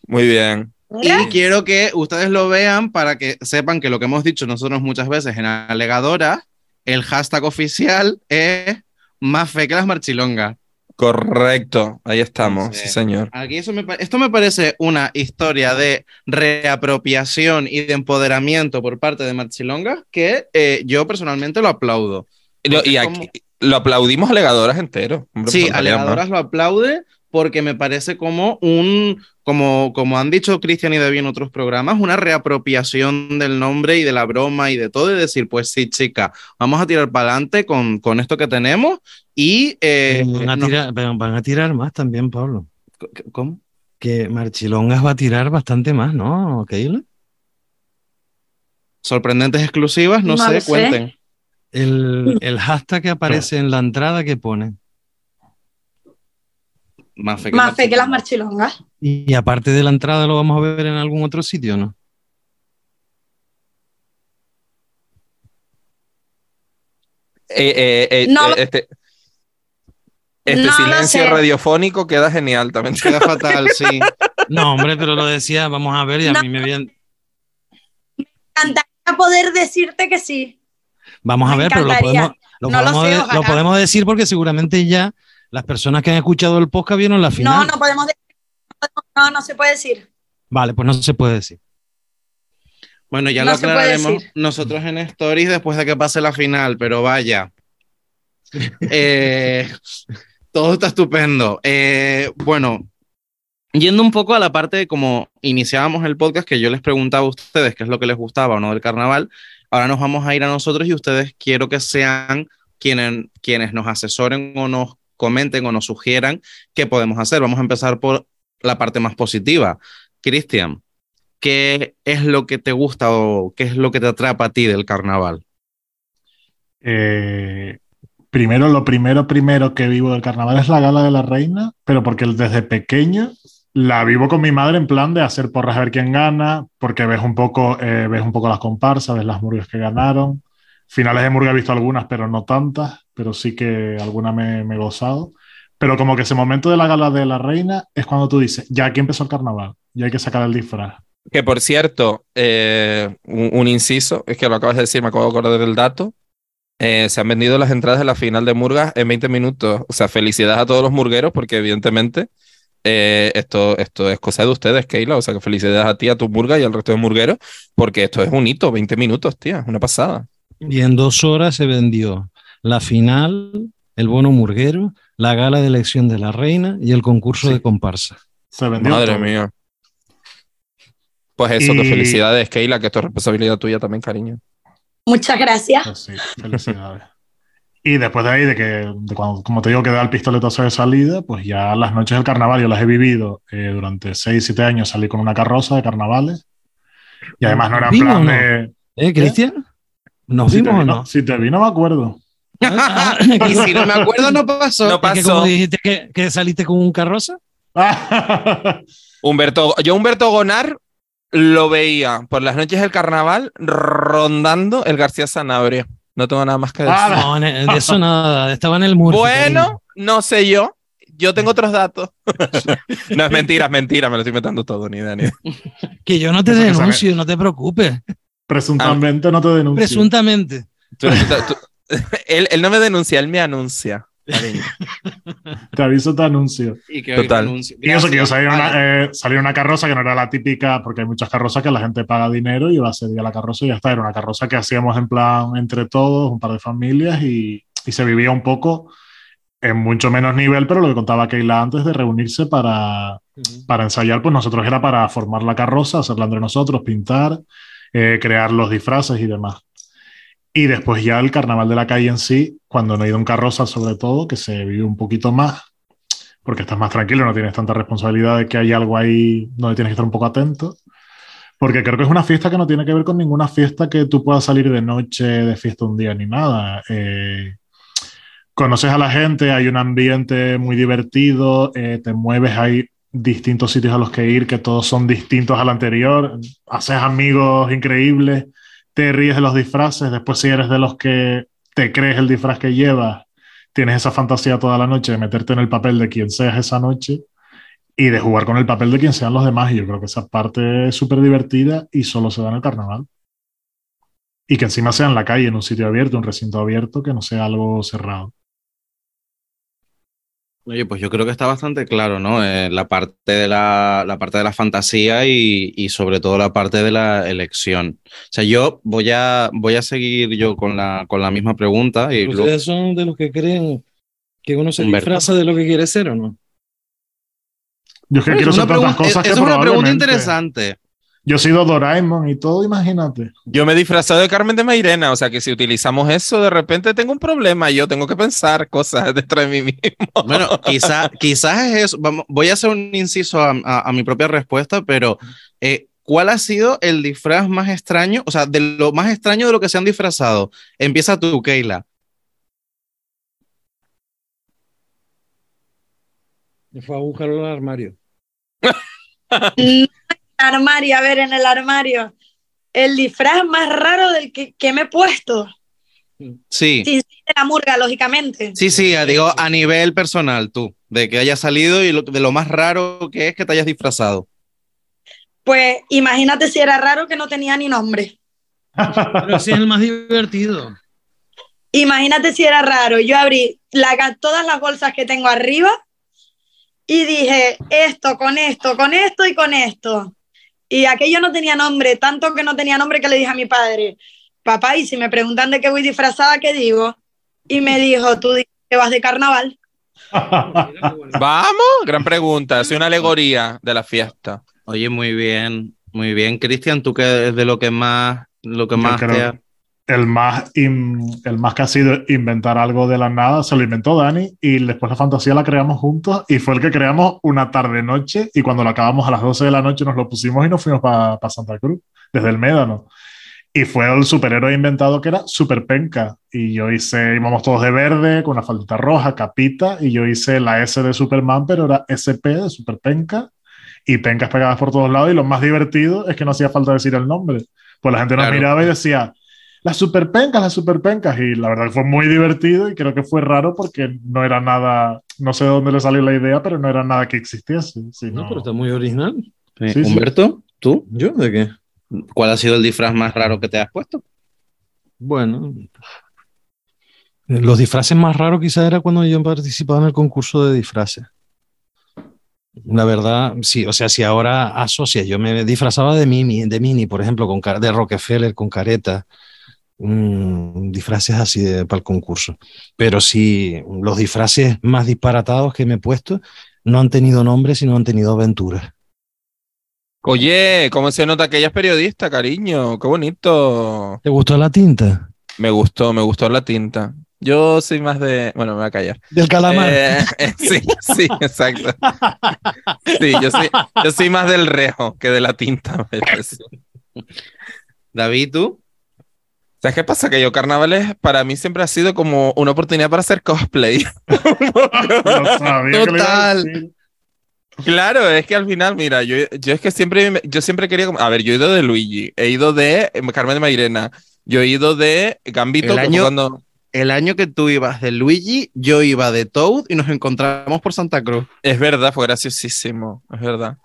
Muy bien. Y quiero que ustedes lo vean para que sepan que lo que hemos dicho nosotros muchas veces en Alegadora, el hashtag oficial es más fe que las marchilongas. Correcto, ahí estamos, sí, señor. Aquí eso me esto me parece una historia de reapropiación y de empoderamiento por parte de Marchilonga que eh, yo personalmente lo aplaudo. Y lo- aquí lo aplaudimos alegadoras entero. Sí, pues. Alegadoras lo aplaude porque me parece como un, como, como han dicho Cristian y David en otros programas, una reapropiación del nombre y de la broma y de todo, y decir, pues sí, chica, vamos a tirar para adelante con, con esto que tenemos y... eh, van, a tirar, van van a tirar más también, Pablo. ¿Cómo? Que Marchilongas va a tirar bastante más, ¿no, Keila? Sorprendentes exclusivas, no, No sé, lo sé. cuenten. El, el hashtag que aparece en la entrada que pone. Más fe que, Más fe que las Marchilonga. marchilongas. Y aparte de la entrada, lo vamos a ver en algún otro sitio, ¿no? Eh, eh, eh, No este, Este No silencio radiofónico queda genial también. Queda fatal, sí. No, hombre, pero lo decía, vamos a ver, y a No. mí me viene. Me encantaría poder decirte que sí. Vamos a ver, pero lo podemos, lo, No lo podemos sé, de- ojalá. lo podemos decir porque seguramente ya las personas que han escuchado el podcast vieron la No, final. no podemos decir. No, no se puede decir. Vale, pues no se puede decir. Bueno, ya No lo aclararemos nosotros en Stories después de que pase la final, pero vaya. Eh, todo está estupendo. Eh, bueno, yendo un poco a la parte de cómo iniciábamos el podcast, que yo les preguntaba a ustedes qué es lo que les gustaba o no del carnaval, ahora nos vamos a ir a nosotros y ustedes quiero que sean quienes, quienes nos asesoren o nos comenten o nos sugieran qué podemos hacer. Vamos a empezar por la parte más positiva. Cristian, ¿qué es lo que te gusta o qué es lo que te atrapa a ti del carnaval? Eh, primero, lo primero, primero que vivo del carnaval es la gala de la reina, pero porque desde pequeño la vivo con mi madre en plan de hacer porras a ver quién gana, porque ves un poco, eh, ves un poco las comparsas, ves las murgas que ganaron. Finales de murga he visto algunas, pero no tantas, pero sí que alguna me, he gozado. Pero como que ese momento de la gala de la reina es cuando tú dices, ya aquí empezó el carnaval, ya hay que sacar el disfraz. Que por cierto, eh, un, un inciso, es que lo acabas de decir, me acabo de acordar del dato. Eh, se han vendido las entradas de la final de Murgas en 20 minutos. O sea, felicidades a todos los murgueros, porque evidentemente eh, esto, esto es cosa de ustedes, Keila. O sea, que felicidades a ti, a tu murga y al resto de murgueros, porque esto es un hito, 20 minutos, tía, una pasada. Y en dos horas se vendió la final, el bono murguero, la gala de elección de la reina y el concurso Sí. de comparsa. Se vendió Madre todo. mía. Pues eso, que felicidades, Keila, que esto es responsabilidad tuya también, cariño. Muchas gracias. Pues sí, felicidades. y después de ahí, de que, de cuando, como te digo, que da el pistoletazo de salida, pues ya las noches del carnaval yo las he vivido eh, durante 6, 7 años, salí con una carroza de carnavales. Y además no era en ¿Vino plan no? de. ¿Eh, Cristian? ¿Nos Si vimos o no? no, si te vi, no me acuerdo. Y si no me acuerdo, no pasó. No ¿Es que pasó. como dijiste que, que saliste con un carroza? Humberto, yo Humberto Gonar lo veía por las noches del carnaval rondando el García Sanabria. No tengo nada más que decir. Ah, No, de eso nada. Estaba en el muro. bueno, no sé yo. Yo tengo otros datos. no es mentira, es mentira, me lo estoy metiendo todo, ni idea, ni idea. Que yo no te denuncio, no te preocupes. Presuntamente no te denuncio. Presuntamente. Tú- tú- tú- él, él no me denuncia, él me anuncia. cariño. Te aviso, te anuncio. Y que Total. Y eso que yo salí una, eh, salí una carroza que no era la típica, porque hay muchas carrozas que la gente paga dinero y va a ser día la carroza y ya está. Era una carroza que hacíamos en plan entre todos, un par de familias y, y se vivía un poco en mucho menos nivel, pero lo que contaba Keila antes de reunirse para, para ensayar, pues nosotros era para formar la carroza, hacerla entre nosotros, pintar, eh, crear los disfraces y demás. Y después ya el carnaval de la calle en sí, cuando no he ido en carroza sobre todo, que se vive un poquito más, porque estás más tranquilo, no tienes tanta responsabilidad de que hay algo ahí donde tienes que estar un poco atento. Porque creo que es una fiesta que no tiene que ver con ninguna fiesta que tú puedas salir de noche de fiesta un día ni nada. Eh, conoces a la gente, hay un ambiente muy divertido, eh, te mueves, hay distintos sitios a los que ir que todos son distintos al anterior, haces amigos increíbles, te ríes de los disfraces, después si eres de los que te crees el disfraz que llevas, tienes esa fantasía toda la noche de meterte en el papel de quien seas esa noche y de jugar con el papel de quien sean los demás. Y yo creo que esa parte es súper divertida y solo se da en el carnaval. Y que encima sea en la calle, en un sitio abierto, un recinto abierto, que no sea algo cerrado. Oye, pues yo creo que está bastante claro, ¿no? Eh, la parte de la, la parte de la fantasía y, y sobre todo la parte de la elección. O sea, yo voy a, voy a seguir yo con la, con la misma pregunta y luego- ¿Ustedes son de los que creen que uno se Humberto. disfraza de lo que quiere ser o no? Yo es que Bueno, quiero es una hacer tantas pregunta- cosas que esa es una pregunta interesante. Yo he sido Doraemon y todo, imagínate. Yo me he disfrazado de Carmen de Mairena, o sea que si utilizamos eso, de repente tengo un problema. Yo tengo que pensar cosas dentro de mí mismo. Bueno, quizá, quizás es eso. Vamos, voy a hacer un inciso a, a- a mi propia respuesta, pero eh, ¿cuál ha sido el disfraz más extraño? O sea, de lo más extraño de lo que se han disfrazado. Empieza tú, Keila. Me fue a buscarlo al armario. armario, a ver, en el armario. El disfraz más raro del que, que me he puesto. Sí. Sinceramente, de la murga, lógicamente. Sí, sí, digo a nivel personal, tú, de que hayas salido y de lo más raro que es que te hayas disfrazado. Pues imagínate si era raro que no tenía ni nombre. Pero sí es el más divertido. Imagínate si era raro. Yo abrí la, todas las bolsas que tengo arriba y dije esto con esto, con esto y con esto. Y aquello no tenía nombre, tanto que no tenía nombre que le dije a mi padre, papá, y si me preguntan de qué voy disfrazada, ¿qué digo? Y me dijo, tú que vas de carnaval. Vamos, gran pregunta, es una alegoría de la fiesta. Oye, muy bien, muy bien. Cristian, tú que es de lo que más, lo que más te el más, el más que ha sido inventar algo de la nada se lo inventó Dani y después la fantasía la creamos juntos y fue el que creamos una tarde-noche y cuando lo acabamos a las 12 de la noche nos lo pusimos y nos fuimos para Santa Cruz, desde el Médano. Y fue el superhéroe inventado que era Super Penca. Y yo hice, íbamos todos de verde, con una faldita roja, capita, y yo hice la S de Superman, pero era SP de Super Penca, y pencas pegadas por todos lados. Y lo más divertido es que no hacía falta decir el nombre. Pues la gente nos miraba y decía, las superpencas, las superpencas. Y la verdad fue muy divertido y creo que fue raro porque no era nada, no sé de dónde le salió la idea, pero no era nada que existiese. No, pero está muy original. Humberto, ¿tú? ¿Yo? ¿De qué? ¿Cuál ha sido el disfraz más raro que te has puesto? Bueno, los disfraces más raros quizás era cuando yo participaba en el concurso de disfraces. La verdad, sí, o sea, si ahora asocias, yo me disfrazaba de Mini, de Mini, por ejemplo, con de Rockefeller, con careta, disfraces así para el concurso. Pero sí, los disfraces más disparatados que me he puesto no han tenido nombre, sino han tenido aventuras. Oye, ¿cómo se nota que ella es periodista, cariño? Qué bonito. ¿Te gustó la tinta? Me gustó, me gustó la tinta. Yo soy más de. Bueno, me voy a callar. Del calamar. Eh, eh, sí, sí, exacto. Sí, yo soy, yo soy más del rejo que de la tinta. David, ¿tú? ¿Sabes qué pasa? Que yo carnavales para mí siempre ha sido como una oportunidad para hacer cosplay. Total. Claro, es que al final, mira, yo, yo es que siempre, yo siempre quería, a ver, yo he ido de Luigi, he ido de Carmen de Mairena, yo he ido de Gambito el año, cuando... El año que tú ibas de Luigi, yo iba de Toad y nos encontramos por Santa Cruz. Es verdad, fue graciosísimo, es verdad.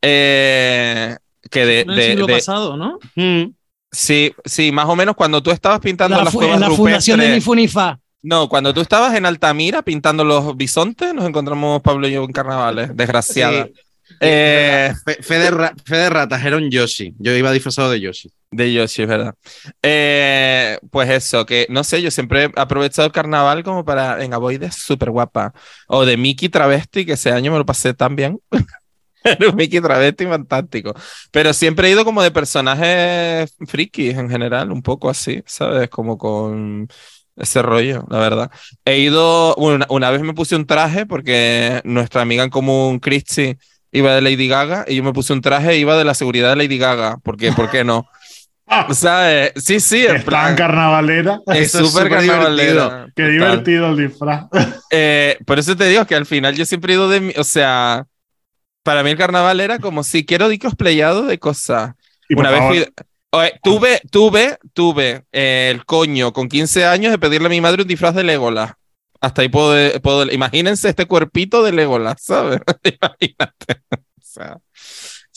Eh, que de... de, de pasado, ¿no? Mm. Sí, sí, más o menos cuando tú estabas pintando la, las cuevas la fundación de Nifunifa. No, cuando tú estabas en Altamira pintando los bisontes, nos encontramos Pablo y yo en carnavales, desgraciada. Eh, fe, de ratas, era un Yoshi. Yo iba disfrazado de Yoshi. De Yoshi, es verdad. Eh, pues eso, que no sé, yo siempre he aprovechado el carnaval como para en Avoides, súper guapa. O de Mickey Travesti, que ese año me lo pasé tan bien. Un Mickey travesti fantástico. Pero siempre he ido como de personajes frikis en general, un poco así, ¿sabes? Como con ese rollo, la verdad. He ido, una, una vez me puse un traje porque nuestra amiga en común, Christy, iba de Lady Gaga y yo me puse un traje iba de la seguridad de Lady Gaga, porque ¿por qué no? ¿Sabes? Sí, sí, en plan carnavalera. Es súper carnavalera. Qué divertido el disfraz. Eh, por eso te digo que al final yo siempre he ido de, o sea, para mí el carnaval era como si quiero cosplayado de cosas. Una vez fui, tuve, tuve, tuve eh, el coño con 15 años de pedirle a mi madre un disfraz de Legolas. Hasta ahí puedo, puedo imagínense este cuerpito de Legolas, ¿sabes? Imagínate.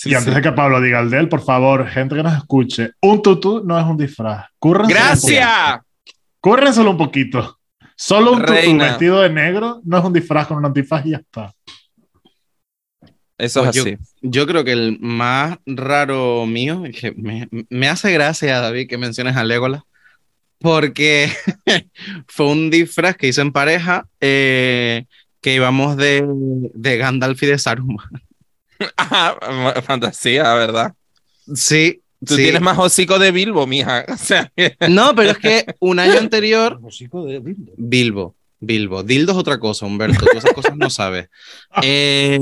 y antes de que Pablo diga el de él, por favor, gente que nos escuche, un tutú no es un disfraz. ¡Gracias! Cúrrenselo un poquito. Solo un tutú vestido de negro no es un disfraz con un antifaz y ya está. Eso es pues así. Yo, creo que el más raro mío, que me, hace gracia, David, que menciones a Legolas, porque fue un disfraz que hice en pareja eh, que íbamos de, de Gandalf y de Saruman. ah, fantasía, ¿verdad? Sí. Tú tienes más hocico de Bilbo, mija. no, pero es que un año anterior. Hocico de Bilbo. Bilbo. Bilbo. Dildo es otra cosa, Humberto. Tú esas cosas no sabes. Eh,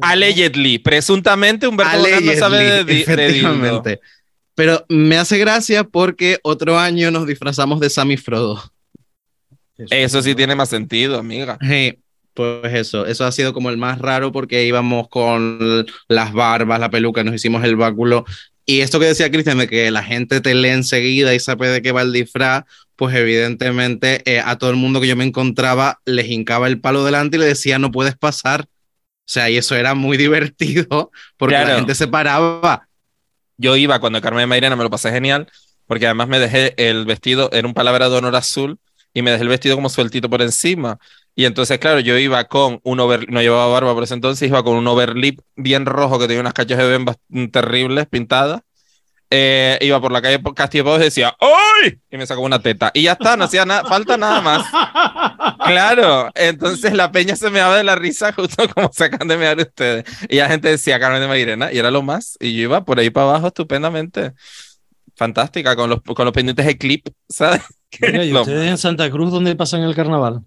allegedly. Presuntamente, Humberto no sabe de, Dildo. Pero me hace gracia porque otro año nos disfrazamos de Sammy Frodo. Eso sí tiene más sentido, amiga. Sí, pues eso. Eso ha sido como el más raro porque íbamos con las barbas, la peluca, nos hicimos el báculo Y esto que decía Cristian, de que la gente te lee enseguida y sabe de qué va el disfraz, pues evidentemente eh, a todo el mundo que yo me encontraba les hincaba el palo delante y le decía, no puedes pasar. O sea, y eso era muy divertido porque la gente se paraba. Yo iba cuando Carmen Mairena me lo pasé genial, porque además me dejé el vestido, era un palabra de honor azul, y me dejé el vestido como sueltito por encima. Y entonces, claro, yo iba con un over, no llevaba barba por ese entonces, iba con un overlip bien rojo que tenía unas cachas de bembas terribles pintadas. Eh, iba por la calle Castillo Pau y decía ¡Ay! Y me sacó una teta. Y ya está, no hacía nada, falta nada más. Claro, entonces la peña se me daba de la risa justo como se acaban de mirar ustedes. Y la gente decía Carmen de Mairena, y era lo más. Y yo iba por ahí para abajo estupendamente. Fantástica, con los, con los pendientes de clip, ¿sabes? ¿y ustedes en Santa Cruz dónde pasan el carnaval?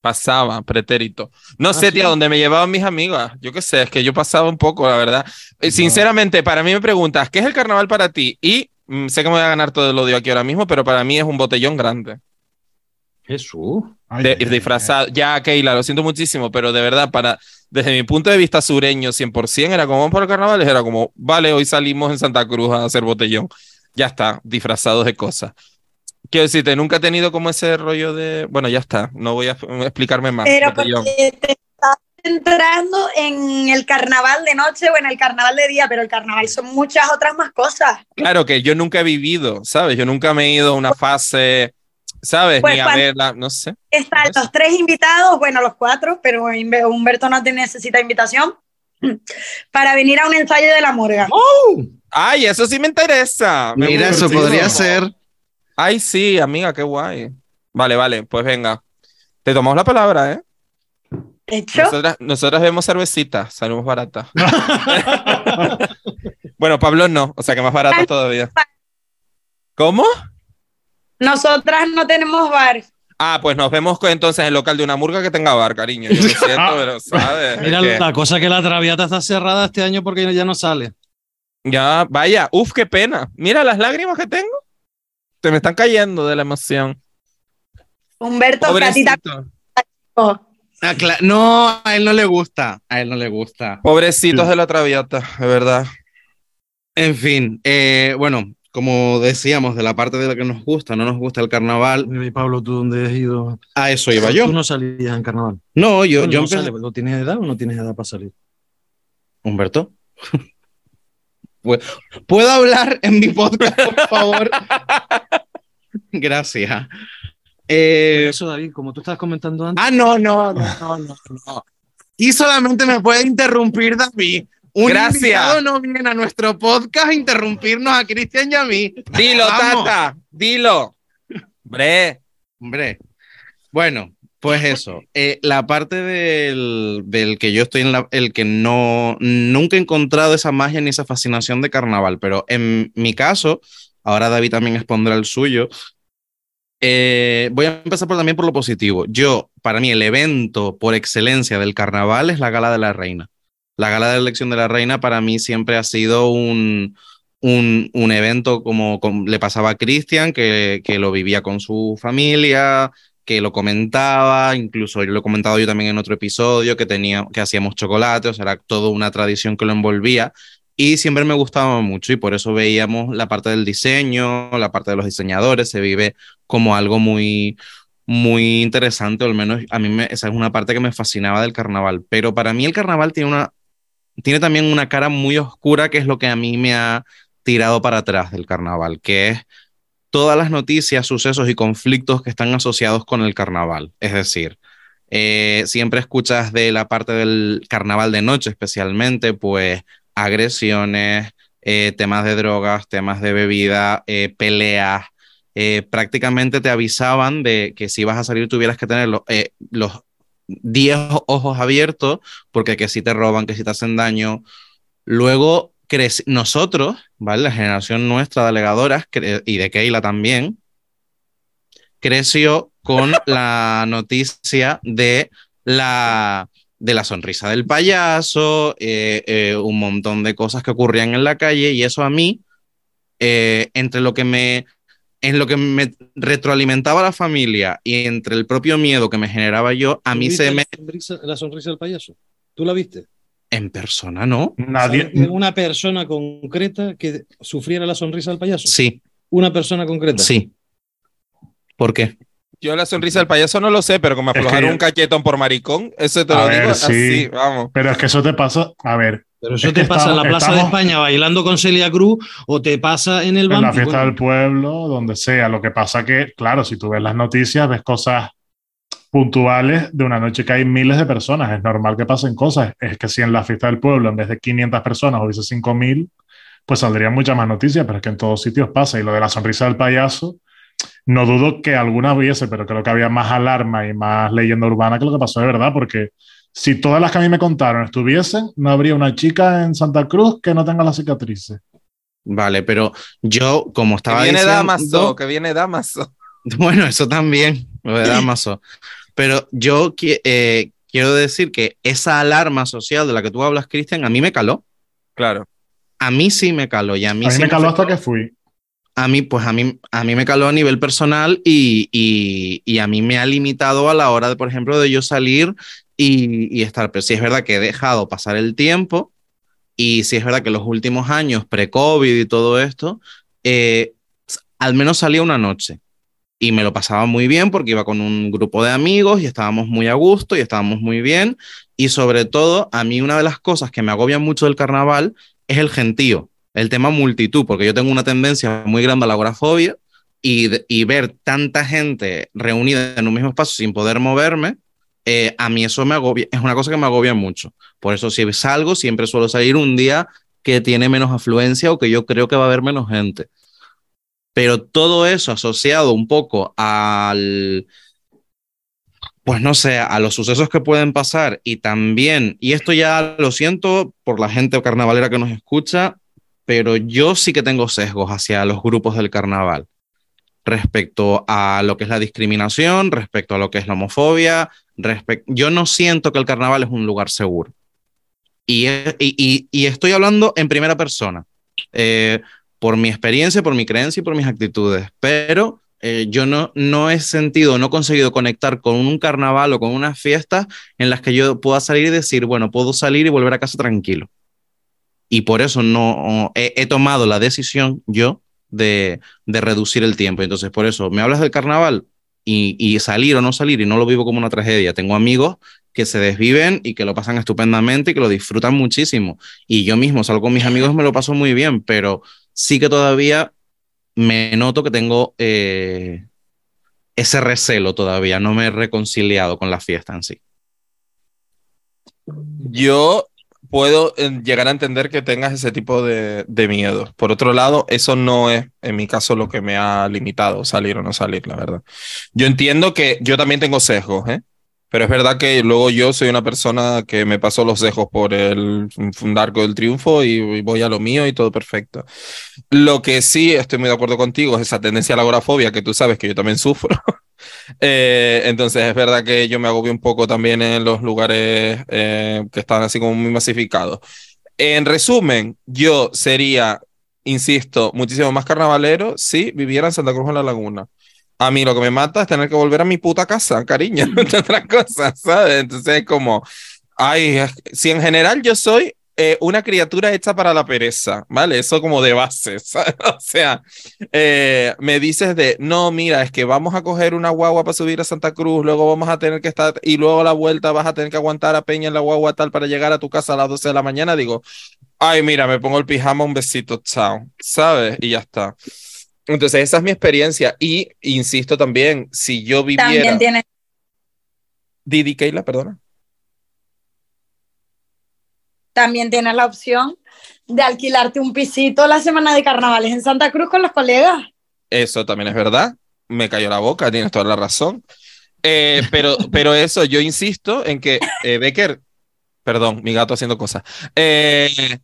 Pasaba, pretérito. No ah, sé, tía, dónde me llevaban mis amigas. Yo qué sé, es que yo pasaba un poco, la verdad. Eh, sinceramente, para mí me preguntas, ¿qué es el carnaval para ti? Y mm, sé que me voy a ganar todo el odio aquí ahora mismo, pero para mí es un botellón grande. Jesús. disfrazado. Ya, Keila, lo siento muchísimo, pero de verdad, para, desde mi punto de vista sureño, 100%, era como para el carnaval, era como, vale, hoy salimos en Santa Cruz a hacer botellón. Ya está, disfrazados de cosas. Quiero decirte, nunca he tenido como ese rollo de. Bueno, ya está, no voy a explicarme más. Pero porque te estás entrando en el carnaval de noche o en el carnaval de día, pero el carnaval son muchas otras más cosas. Claro que yo nunca he vivido, ¿sabes? Yo nunca me he ido a una fase, ¿sabes? Pues Ni a verla, no sé. Están los tres invitados, bueno, los cuatro, pero Humberto no te necesita invitación para venir a un ensayo de la morga. ¡Oh! Ay, eso sí me interesa. Mira, eso podría ser. Ay, sí, amiga, qué guay. Vale, vale, pues venga. Te tomamos la palabra, ¿eh? ¿Hecho? Nosotras, vemos cervecita, salimos barata. bueno, Pablo no, o sea que más barato todavía. ¿Cómo? Nosotras no tenemos bar. Ah, pues nos vemos entonces en el local de una murga que tenga bar, cariño. Yo lo siento, pero sabes. Mira, la cosa que la traviata está cerrada este año porque ya no sale. Ya, vaya, uf, qué pena. Mira las lágrimas que tengo. Te me están cayendo de la emoción. Humberto, ah, no, a él no le gusta. A él no le gusta. Pobrecitos de la traviata, de verdad. En fin, eh, bueno, como decíamos, de la parte de la que nos gusta, no nos gusta el carnaval. Y Pablo, ¿tú dónde has ido? A eso iba yo. ¿Tú no salías en carnaval? No, yo, yo no ¿Tienes edad o no tienes edad para salir? Humberto. ¿Puedo hablar en mi podcast, por favor? Gracias. Eh, eso, David, como tú estabas comentando antes. Ah, no, no, no, no, no. Y solamente me puede interrumpir David. Un Gracias. invitado no viene a nuestro podcast a interrumpirnos a Cristian y a mí. Dilo, Tata, dilo. Hombre. Hombre. Bueno, pues eso, eh, la parte del, del, que yo estoy en la, el que no, nunca he encontrado esa magia ni esa fascinación de carnaval, pero en mi caso, ahora David también expondrá el suyo, eh, voy a empezar por, también por lo positivo. Yo, para mí, el evento por excelencia del carnaval es la Gala de la Reina. La Gala de Elección de la Reina para mí siempre ha sido un, un, un evento como, como, le pasaba a Cristian, que, que lo vivía con su familia, que lo comentaba, incluso yo lo he comentado yo también en otro episodio, que, tenía, que hacíamos chocolate, o sea, era toda una tradición que lo envolvía. Y siempre me gustaba mucho y por eso veíamos la parte del diseño, la parte de los diseñadores, se vive como algo muy, muy interesante, o al menos a mí esa es una parte que me fascinaba del carnaval. Pero para mí el carnaval tiene, una, tiene también una cara muy oscura que es lo que a mí me ha tirado para atrás del carnaval, que es todas las noticias, sucesos y conflictos que están asociados con el carnaval. Es decir, eh, siempre escuchas de la parte del carnaval de noche especialmente, pues agresiones, eh, temas de drogas, temas de bebida, eh, peleas. prácticamente te avisaban de que si vas a salir tuvieras que tener los, los 10 ojos abiertos porque que si te roban, que si te hacen daño. Luego nosotros, ¿vale? La generación nuestra de alegadoras y de Keila también, creció con la noticia de la, de la sonrisa del payaso, eh, eh, un montón de cosas que ocurrían en la calle y eso a mí, eh, entre lo que me en lo que me retroalimentaba la familia y entre el propio miedo que me generaba yo, a mí se me... La sonrisa, la sonrisa del payaso? ¿Tú la viste? En persona no. Nadie. Una persona concreta que sufriera la sonrisa del payaso. Sí, Una persona concreta. sí. ¿Por qué? Yo la sonrisa del payaso no lo sé, pero como Es que un cachetón por maricón, eso te A lo ver, digo sí. así, vamos. Pero es que eso te pasa. A ver, Pero eso Es te pasa en la estamos- Plaza de España bailando con Celia Cruz o te pasa en el en banco. la fiesta Bueno, del pueblo, donde sea. Lo que pasa que, claro, si tú ves las noticias, ves cosas puntuales de una noche que hay miles de personas. Es normal que pasen cosas. Es que si en la fiesta del pueblo, en vez de 500 personas, hubiese 5000, pues saldrían muchas más noticias, pero es que en todos sitios pasa. Y lo de la sonrisa del payaso, no dudo que alguna hubiese, pero creo que había más alarma y más leyenda urbana que lo que pasó de verdad, porque si todas las que a mí me contaron estuviesen, no habría una chica en Santa Cruz que no tenga las cicatrices. Vale, pero yo, como Que estaba viene diciendo... Damaso, que viene Damaso. Bueno, eso también, lo de Damaso. Pero yo qui- eh, quiero decir que esa alarma social de la que tú hablas, Cristian, a mí me caló. Claro. A mí sí me caló. Y a mí, A mí sí me caló afectó. hasta que fui. A mí, pues a mí, a mí me caló a nivel personal y, y, y a mí me ha limitado a la hora, de, por ejemplo, de yo salir y, y estar. Pero sí es verdad que he dejado pasar el tiempo y sí es verdad que los últimos años, pre-COVID y todo esto, eh, al menos salía una noche y me lo pasaba muy bien porque iba con un grupo de amigos y estábamos muy a gusto y estábamos muy bien. Y sobre todo, a mí una de las cosas que me agobia mucho del carnaval es el gentío, el tema multitud, porque yo tengo una tendencia muy grande a la agorafobia y, y ver tanta gente reunida en un mismo espacio sin poder moverme, eh, a mí eso me agobia, es una cosa que me agobia mucho. Por eso si salgo, siempre suelo salir un día que tiene menos afluencia o que yo creo que va a haber menos gente. Pero todo eso asociado un poco al, pues no sé, a los sucesos que pueden pasar y también, y esto ya lo siento por la gente carnavalera que nos escucha, pero yo sí que tengo sesgos hacia los grupos del carnaval respecto a lo que es la discriminación, respecto a lo que es la homofobia, yo no siento que el carnaval es un lugar seguro. Y, e- y- y estoy hablando en primera persona, eh, por mi experiencia, por mi creencia y por mis actitudes, pero eh, yo no, no he sentido, no he conseguido conectar con un carnaval o con unas fiestas en las que yo pueda salir y decir, bueno, puedo salir y volver a casa tranquilo. Y por eso no he, tomado la decisión yo de, de reducir el tiempo. Entonces, por eso me hablas del carnaval y salir o no salir y no lo vivo como una tragedia. Tengo amigos que se desviven y que lo pasan estupendamente y que lo disfrutan muchísimo. Y yo mismo salgo con mis amigos me lo paso muy bien, pero sí que todavía me noto que tengo eh, ese recelo todavía, no me he reconciliado con la fiesta en sí. Yo puedo llegar a entender que tengas ese tipo de, de miedo. Por otro lado, eso no es, en mi caso, lo que me ha limitado salir o no salir, la verdad. Yo entiendo que yo también tengo sesgos, ¿eh? Pero es verdad que luego yo soy una persona que me pasó los sesgos por el arco del triunfo y, y voy a lo mío y todo perfecto. Lo que sí estoy muy de acuerdo contigo es esa tendencia a la agorafobia que tú sabes que yo también sufro. Eh, entonces es verdad que yo me agobio un poco también en los lugares eh, que están así como muy masificados. En resumen, yo sería, insisto, muchísimo más carnavalero si viviera en Santa Cruz en la Laguna. A mí lo que me mata es tener que volver a mi puta casa, cariño, otras cosas, ¿sabes? Entonces es como, ay, si en general yo soy eh, una criatura hecha para la pereza, ¿vale? Eso como de base, ¿sabes? O sea, eh, me dices de, no, mira, es que vamos a coger una guagua para subir a Santa Cruz, luego vamos a tener que estar, y luego la vuelta vas a tener que aguantar a Peña en la guagua tal para llegar a tu casa a las 12 de la mañana, digo, ay, mira, me pongo el pijama, un besito, chao, ¿sabes? Y ya está. Entonces, esa es mi experiencia. Y insisto también, si yo viviera. También tienes, Didi Keila, perdona. también tienes la opción de alquilarte un pisito la semana de carnavales en Santa Cruz con los colegas. Eso también es verdad. Me cayó la boca, tienes toda la razón. Eh, pero, pero eso, yo insisto en que eh, Becker, perdón, mi gato haciendo cosas. Eh,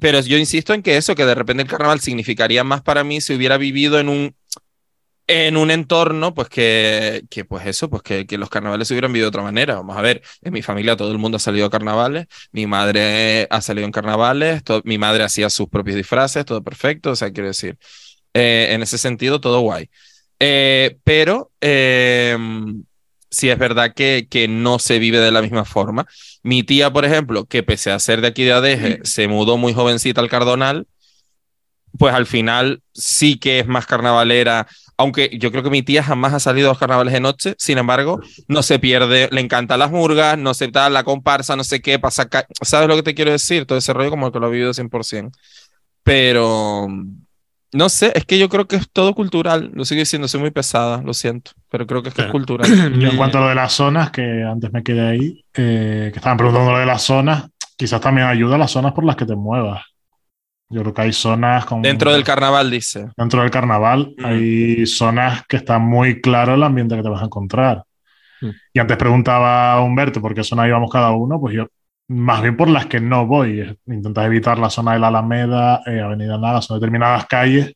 pero yo insisto en que eso, que de repente el carnaval significaría más para mí si hubiera vivido en un, en un entorno, pues que, que pues eso, pues que, que los carnavales se hubieran vivido de otra manera. Vamos a ver, en mi familia todo el mundo ha salido a carnavales, mi madre ha salido en carnavales, to- mi madre hacía sus propios disfraces, todo perfecto, o sea, quiero decir, eh, en ese sentido, todo guay. Eh, pero eh, sí es verdad que, que no se vive de la misma forma. Mi tía, por ejemplo, que pese a ser de aquí de Adeje, se mudó muy jovencita al Cardonal, pues al final sí que es más carnavalera, aunque yo creo que mi tía jamás ha salido a los carnavales de noche, sin embargo, no se pierde, le encantan las murgas, no se da la comparsa, no sé qué, pasa, ¿sabes lo que te quiero decir? Todo ese rollo como que lo ha vivido 100%. Pero no sé, es que yo creo que es todo cultural. Lo sigo diciendo, soy muy pesada, lo siento, pero creo que es, que es cultural. Y en cuanto a lo de las zonas, que antes me quedé ahí, eh, que estaban preguntando lo de las zonas, quizás también ayuda a las zonas por las que te muevas. Yo creo que hay zonas con... Dentro del carnaval, dice. Dentro del carnaval mm. hay zonas que está muy claro el ambiente que te vas a encontrar. Mm. Y antes preguntaba a Humberto por qué zona íbamos cada uno, pues yo más bien por las que no voy. Intentas evitar la zona de la Alameda, eh, Avenida Nada, son determinadas calles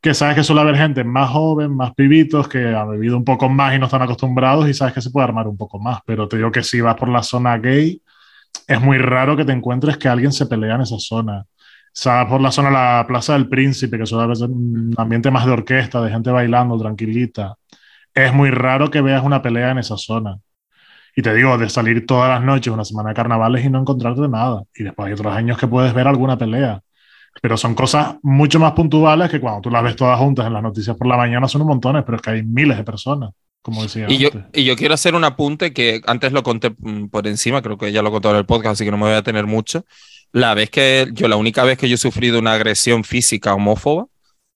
que sabes que suele haber gente más joven, más pibitos, que han vivido un poco más y no están acostumbrados y sabes que se puede armar un poco más. Pero te digo que si vas por la zona gay, es muy raro que te encuentres que alguien se pelea en esa zona. sabes por la zona de la Plaza del Príncipe, que suele haber un ambiente más de orquesta, de gente bailando tranquilita. Es muy raro que veas una pelea en esa zona. Y te digo, de salir todas las noches, una semana de carnavales y no encontrarte nada. Y después hay otros años que puedes ver alguna pelea. Pero son cosas mucho más puntuales que cuando tú las ves todas juntas en las noticias por la mañana son un montones, pero es que hay miles de personas, como decía. Y, Yo, y yo quiero hacer un apunte que antes lo conté mm, por encima, creo que ya lo conté en el podcast, así que no me voy a tener mucho. La vez que yo, la única vez que yo he sufrido una agresión física homófoba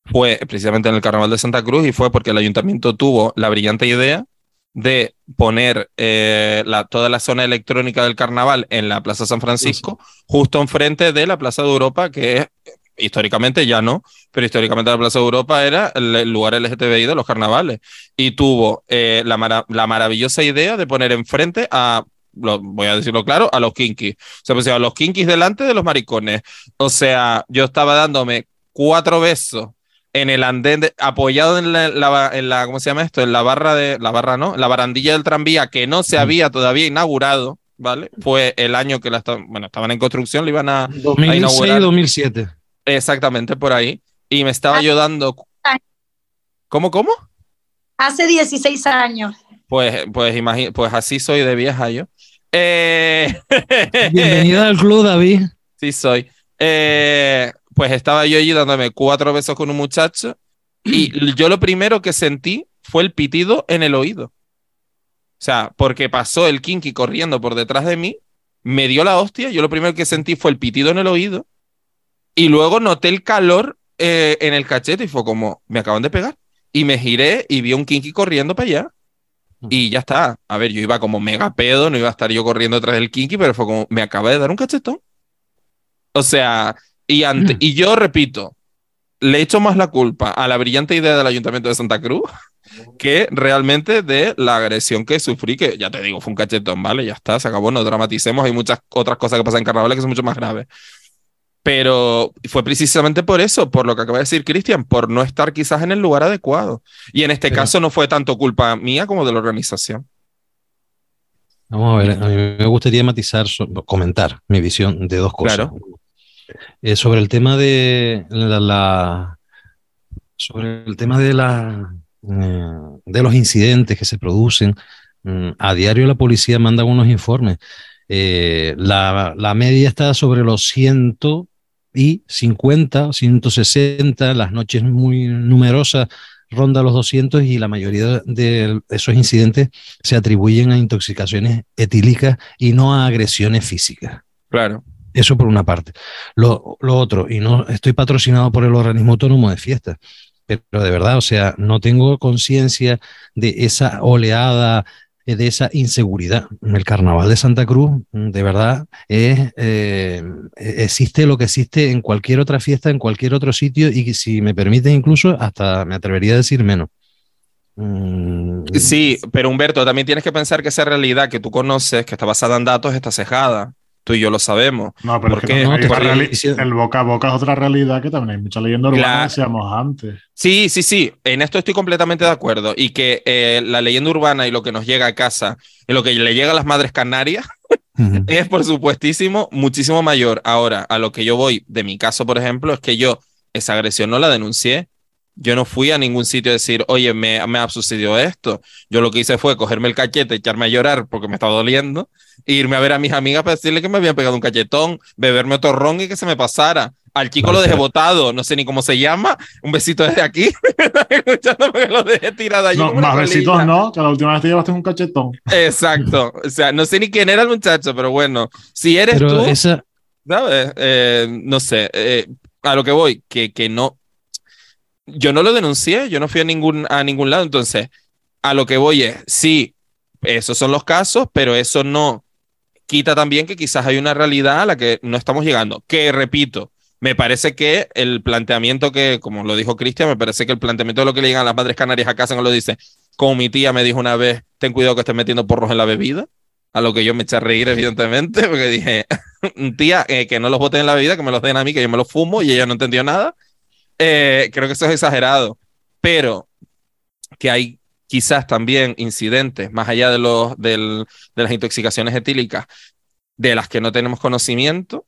fue precisamente en el Carnaval de Santa Cruz y fue porque el ayuntamiento tuvo la brillante idea de poner eh, la, toda la zona electrónica del carnaval en la Plaza San Francisco, justo enfrente de la Plaza de Europa, que es, históricamente ya no, pero históricamente la Plaza de Europa era el, lugar LGTBI de los carnavales. Y tuvo eh, la, la, maravillosa idea de poner enfrente a lo, voy a decirlo claro, a los kinkis. O sea, pues, a los kinkis delante de los maricones. O sea, yo estaba dándome cuatro besos en el andén, apoyado en la, en la, ¿cómo se llama esto? En la barra de, la barra no, la barandilla del tranvía que no se había todavía inaugurado, ¿vale? Fue el año que la bueno, estaban en construcción, lo iban a, 2006, inaugurar. 2007. Exactamente, por ahí. Y me estaba yo dando... ¿Cómo, cómo? Hace 16 años. Pues, pues, pues así soy de vieja yo. Eh... Bienvenida al club, David. Sí, soy. Eh, pues estaba yo allí dándome cuatro besos con un muchacho y yo lo primero que sentí fue el pitido en el oído. O sea, porque pasó el kinky corriendo por detrás de mí, me dio la hostia, yo lo primero que sentí fue el pitido en el oído y luego noté el calor eh, en el cachete y fue como, me acaban de pegar. Y me giré y vi un kinky corriendo para allá. Y ya está. A ver, yo iba como mega pedo, no iba a estar yo corriendo detrás del kinky, pero fue como, me acaba de dar un cachetón. O sea, y, ante, y yo repito, le echo más la culpa a la brillante idea del Ayuntamiento de Santa Cruz que realmente de la agresión que sufrí, que ya te digo, fue un cachetón, ¿vale? Ya está, se acabó, no dramaticemos, hay muchas otras cosas que pasan en carnavales que son mucho más graves. Pero fue precisamente por eso, por lo que acaba de decir Cristian, por no estar quizás en el lugar adecuado. Y en este caso no fue tanto culpa mía como de la organización. Vamos a ver, a mí me gustaría matizar, comentar mi visión de dos cosas. Claro. Eh, sobre el tema de la, sobre el tema de la eh, de los incidentes que se producen, mm, a diario la policía manda unos informes. Eh, la, la, media está sobre los 150, 160, las noches muy numerosas ronda los 200 y la mayoría de esos incidentes se atribuyen a intoxicaciones etílicas y no a agresiones físicas. Claro. Eso por una parte. Lo, otro, y no estoy patrocinado por el organismo autónomo de fiestas, pero de verdad, o sea, no tengo conciencia de esa oleada, eh, de esa inseguridad. El carnaval de Santa Cruz, mm, de verdad, eh, existe lo que existe en cualquier otra fiesta, en cualquier otro sitio, y si me permite incluso, hasta me atrevería a decir menos. Mm, sí, pero Humberto, también tienes que pensar que esa realidad que tú conoces, que está basada en datos, está cejada. Tú y yo lo sabemos. No, pero porque, el boca a boca es otra realidad que también hay mucha leyenda urbana, decíamos antes. Sí, sí, sí. En esto estoy completamente de acuerdo. Y que eh, la leyenda urbana y lo que nos llega a casa, y lo que le llega a las madres canarias, es por supuestísimo muchísimo mayor. Ahora, a lo que yo voy, de mi caso, por ejemplo, es que yo esa agresión no la denuncié Yo no fui a ningún sitio a decir, oye, me, me ha sucedido esto. Yo lo que hice fue cogerme el cachete, echarme a llorar porque me estaba doliendo, e irme a ver a mis amigas para decirle que me habían pegado un cachetón, beberme otro ron y que se me pasara. Al chico lo dejé botado, no sé ni cómo se llama. Un besito desde aquí. lo dejé tirado allí. No, más besitos no, que la última vez te llevaste un cachetón. Exacto. O sea, no sé ni quién era el muchacho, pero bueno, si eres tú, esa... ¿sabes? Eh, no sé, eh, a lo que voy, que, que no. Yo no lo denuncié, yo no fui a ningún, a ningún lado, entonces, a lo que voy es, sí, esos son los casos, pero eso no quita también que quizás hay una realidad a la que no estamos llegando, que repito, me parece que el planteamiento que, como lo dijo Cristian, me parece que el planteamiento de lo que le digan a las madres canarias a casa no lo dice, como mi tía me dijo una vez, ten cuidado que estés metiendo porros en la bebida, a lo que yo me eché a reír, evidentemente, porque dije, tía, eh, que no los boten en la bebida, que me los den a mí, que yo me los fumo, y ella no entendió nada. Eh, creo que eso es exagerado, pero que hay quizás también incidentes, más allá de, los, del, de las intoxicaciones etílicas, de las que no tenemos conocimiento,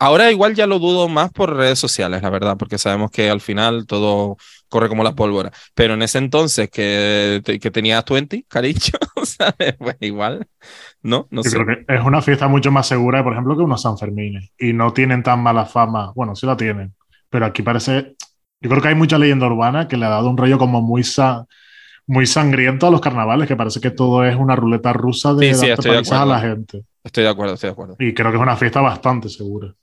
Ahora igual ya lo dudo más por redes sociales, la verdad, porque sabemos que al final todo corre como la pólvora. Pero en ese entonces que, que tenía 20, cariño, ¿sabes? Pues igual, ¿no? No Yo creo que es una fiesta mucho más segura, por ejemplo, que unos San Fermines. Y no tienen tan mala fama. Bueno, sí la tienen. Pero aquí parece. Yo creo que hay mucha leyenda urbana que le ha dado un rollo como muy, muy sangriento a los carnavales, que parece que todo es una ruleta rusa de sí, sí, a la gente. Estoy de acuerdo, estoy de acuerdo. Y creo que es una fiesta bastante segura.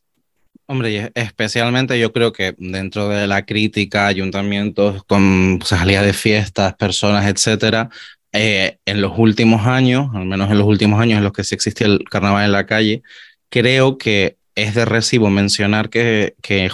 Hombre, especialmente yo creo que dentro de la crítica, ayuntamientos con salida de fiestas, personas, etcétera, eh, en los últimos años, al menos en los últimos años en los que sí existía el carnaval en la calle, creo que es de recibo mencionar que, que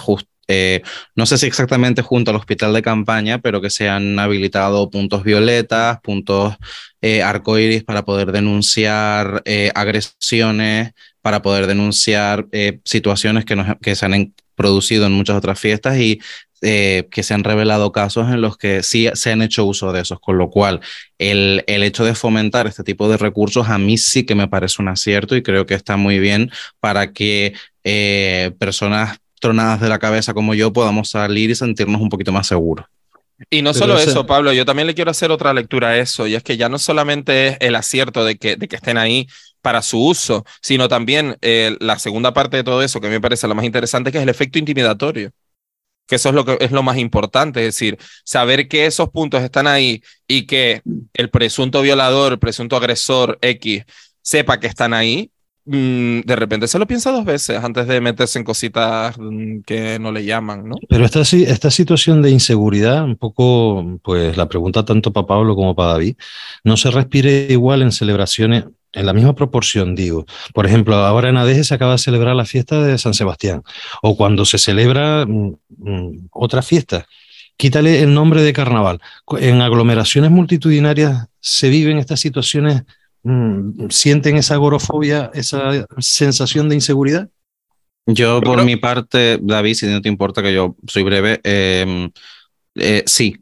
eh, no sé si exactamente junto al hospital de campaña, pero que se han habilitado puntos violetas, puntos eh, arcoíris para poder denunciar eh, agresiones, para poder denunciar eh, situaciones que, que se han producido en muchas otras fiestas y que se han revelado casos en los que sí se han hecho uso de esos, con lo cual el, el, hecho de fomentar este tipo de recursos a mí sí que me parece un acierto y creo que está muy bien para que eh, personas tronadas de la cabeza como yo podamos salir y sentirnos un poquito más seguros. Y no solo eso, Pablo, yo también le quiero hacer otra lectura a eso, y es que ya no solamente es el acierto de que, de que estén ahí para su uso, sino también eh, la segunda parte de todo eso, que me parece lo más interesante, que es el efecto intimidatorio. Que eso es lo, que, es lo más importante, es decir, saber que esos puntos están ahí y que el presunto violador, el presunto agresor X sepa que están ahí, de repente se lo piensa dos veces antes de meterse en cositas mm, que no le llaman, ¿no? Pero esta, esta situación de inseguridad, un poco, pues la pregunta tanto para Pablo como para David, no se respire igual en celebraciones, en la misma proporción, digo. Por ejemplo, ahora en Adeje se acaba de celebrar la fiesta de San Sebastián, o cuando se celebra mm, mm, otra fiesta. Quítale el nombre de carnaval. En aglomeraciones multitudinarias se viven estas situaciones, mm, sienten esa agorofobia, esa sensación de inseguridad. Yo, por mi parte, David, si no te importa que yo soy breve, em, eh, sí,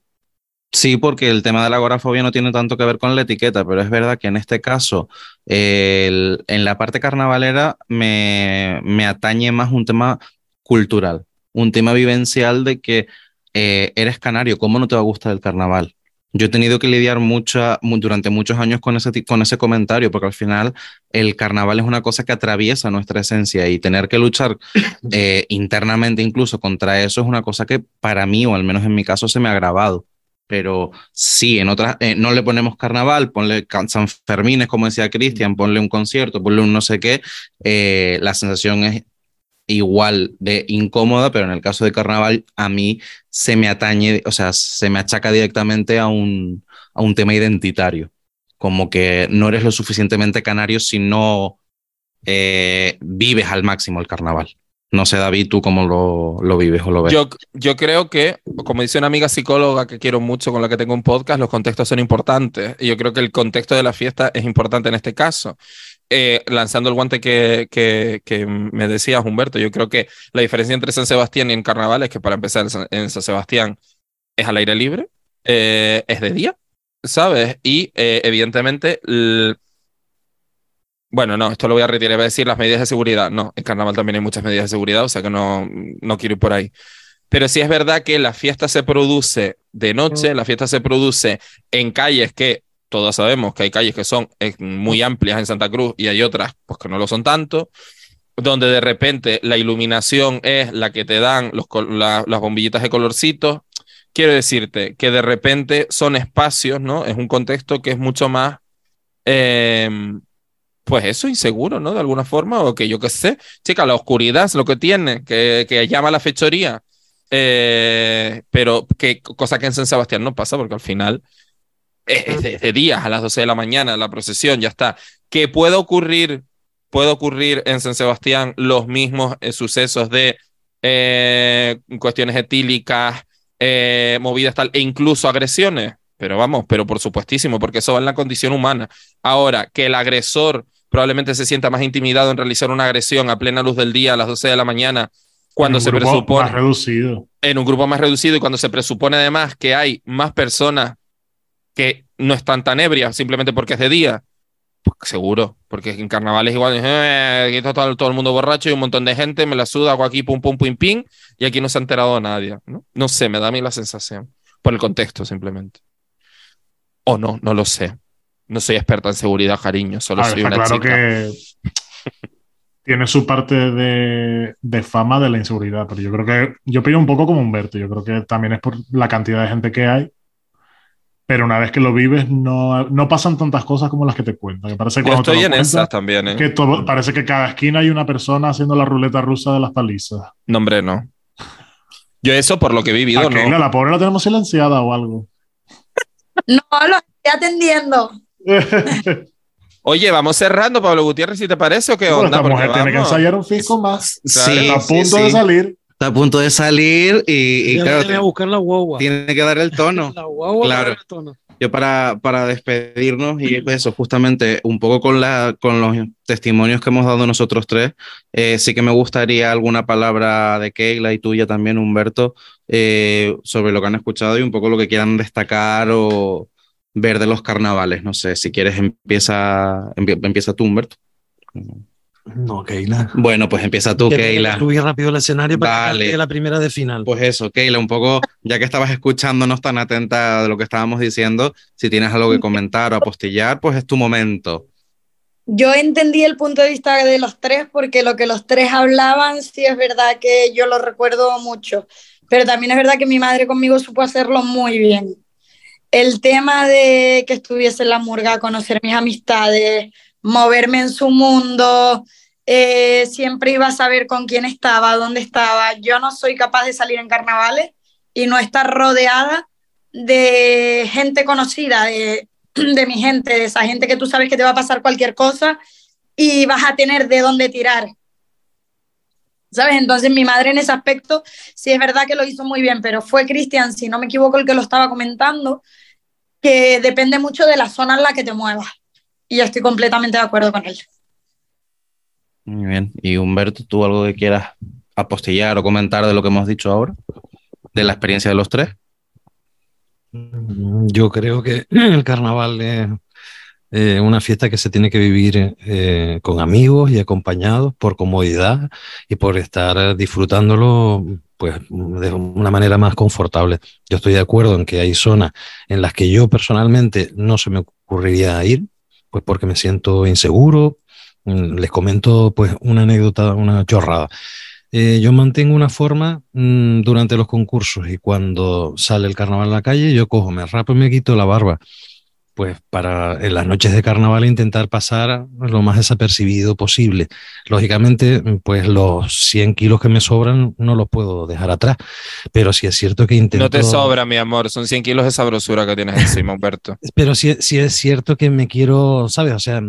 Sí, porque el tema de la agorafobia no tiene tanto que ver con la etiqueta, pero es verdad que en este caso, en la parte carnavalera me, me, atañe más un tema cultural, un tema vivencial de que eh, eres canario, ¿cómo no te va a gustar el carnaval? Yo he tenido que lidiar mucha, durante muchos años con ese, con ese comentario, porque al final el carnaval es una cosa que atraviesa nuestra esencia y tener que luchar eh, internamente incluso contra eso es una cosa que para mí, o al menos en mi caso, se me ha grabado pero sí, en otras, eh, no le ponemos carnaval, ponle San Fermín, como decía Cristian, ponle un concierto, ponle un no sé qué, eh, la sensación es igual de incómoda, pero en el caso de carnaval a mí se me atañe, o sea, se me achaca directamente a un, a un tema identitario, como que no eres lo suficientemente canario si no eh, vives al máximo el carnaval. No sé, David, tú cómo lo, lo vives o lo ves. Yo, yo creo que, como dice una amiga psicóloga que quiero mucho, con la que tengo un podcast, los contextos son importantes. Y yo creo que el contexto de la fiesta es importante en este caso. Eh, lanzando el guante que, que, que, me decías, Humberto, yo creo que la diferencia entre San Sebastián y en Carnaval es que para empezar en San Sebastián es al aire libre, eh, es de día, ¿sabes? Y eh, evidentemente bueno, no, esto lo voy a retirar. Voy a decir las medidas de seguridad. No, en carnaval también hay muchas medidas de seguridad, o sea que no, no quiero ir por ahí. Pero sí es verdad que la fiesta se produce de noche, la fiesta se produce en calles que todos sabemos que hay calles que son eh, muy amplias en Santa Cruz y hay otras pues que no lo son tanto, donde de repente la iluminación es la que te dan los, las bombillitas de colorcitos. Quiero decirte que de repente son espacios, ¿no? Es un contexto que es mucho más, em, pues eso, inseguro, ¿no? De alguna forma, o que yo qué sé. Chica, la oscuridad es lo que tiene, que, que llama la fechoría. Eh, pero que cosa que en San Sebastián no pasa, porque al final de, días a las 12 de la mañana, la procesión, ya está. Que puede ocurrir, puede ocurrir en San Sebastián los mismos eh, sucesos de eh, cuestiones etílicas, eh, movidas tal, e incluso agresiones. Pero vamos, pero por supuestísimo, porque eso va en la condición humana. Ahora, que el agresor probablemente se sienta más intimidado en realizar una agresión a plena luz del día a las 12 de la mañana cuando se presupone más reducido. en un grupo más reducido y cuando se presupone además que hay más personas que no están tan ebrias simplemente porque es de día. Pues seguro, porque en carnavales igual, eh, aquí está todo, el mundo borracho y un montón de gente, me la suda, hago aquí pum pum pum pim, y aquí no se ha enterado nadie. ¿no? no sé, me da a mí la sensación, por el contexto simplemente. O no, no lo sé. No soy experta en seguridad, cariño, solo soy una claro que tiene su parte de, de, fama de la inseguridad, pero yo creo que yo pido un poco como Humberto, yo creo que también es por la cantidad de gente que hay pero una vez que lo vives no, no pasan tantas cosas como las que te cuentan. Que parece que Yo estoy en esas también. ¿eh? Que parece que cada esquina hay una persona haciendo la ruleta rusa de las palizas. No, hombre, no. Yo eso por lo que he vivido, no. La pobre la tenemos silenciada o algo. No, lo estoy atendiendo. Oye, vamos cerrando, Pablo Gutiérrez, si te parece o qué onda. Esta mujer tiene que ensayar un fisco más. Sí, está a punto de salir. Está a punto de salir y, claro, tiene que buscar la guagua. Tiene que dar el tono. la guagua claro. el tono. Yo para, para despedirnos y eso, justamente un poco con, la, con los testimonios que hemos dado nosotros tres, eh, sí que me gustaría alguna palabra de Keila y tuya también, Humberto, eh, sobre lo que han escuchado y un poco lo que quieran destacar o ver de los carnavales. No sé, si quieres empieza, empieza tú, Humberto. No, Keila. Bueno, pues empieza tú, Keila. Subí rápido el escenario para que la primera de final. Pues eso, Keila, un poco, ya que estabas escuchándonos tan atenta de lo que estábamos diciendo, si tienes algo que comentar o apostillar, pues es tu momento. Yo entendí el punto de vista de los tres porque lo que los tres hablaban, sí es verdad que yo lo recuerdo mucho, pero también es verdad que mi madre conmigo supo hacerlo muy bien. El tema de que estuviese en la murga, conocer mis amistades, moverme en su mundo, eh, siempre iba a saber con quién estaba, dónde estaba. Yo no soy capaz de salir en carnavales y no estar rodeada de gente conocida, de, de mi gente, de esa gente que tú sabes que te va a pasar cualquier cosa y vas a tener de dónde tirar. ¿Sabes? Entonces mi madre en ese aspecto sí es verdad que lo hizo muy bien, pero fue Cristian, si no me equivoco, el que lo estaba comentando, que depende mucho de la zona en la que te muevas y estoy completamente de acuerdo con él. Muy bien. Y Humberto, ¿tú algo que quieras apostillar o comentar de lo que hemos dicho ahora? ¿De la experiencia de los tres? Mm, yo creo que el carnaval es eh, una fiesta que se tiene que vivir eh, con amigos y acompañados por comodidad y por estar disfrutándolo pues de una manera más confortable. Yo estoy de acuerdo en que hay zonas en las que yo personalmente no se me ocurriría ir, pues porque me siento inseguro. Mm, les comento pues una anécdota, una chorrada. Eh, yo mantengo una forma mm, durante los concursos y cuando sale el carnaval a la calle, yo cojo, me rapo y me quito la barba. Pues para en las noches de carnaval intentar pasar lo más desapercibido posible. Lógicamente, pues los 100 kilos que me sobran no los puedo dejar atrás, pero sí es cierto que intento... No te sobra, mi amor, son 100 kilos de sabrosura que tienes encima, Humberto. pero sí, sí es cierto que me quiero, ¿sabes? O sea,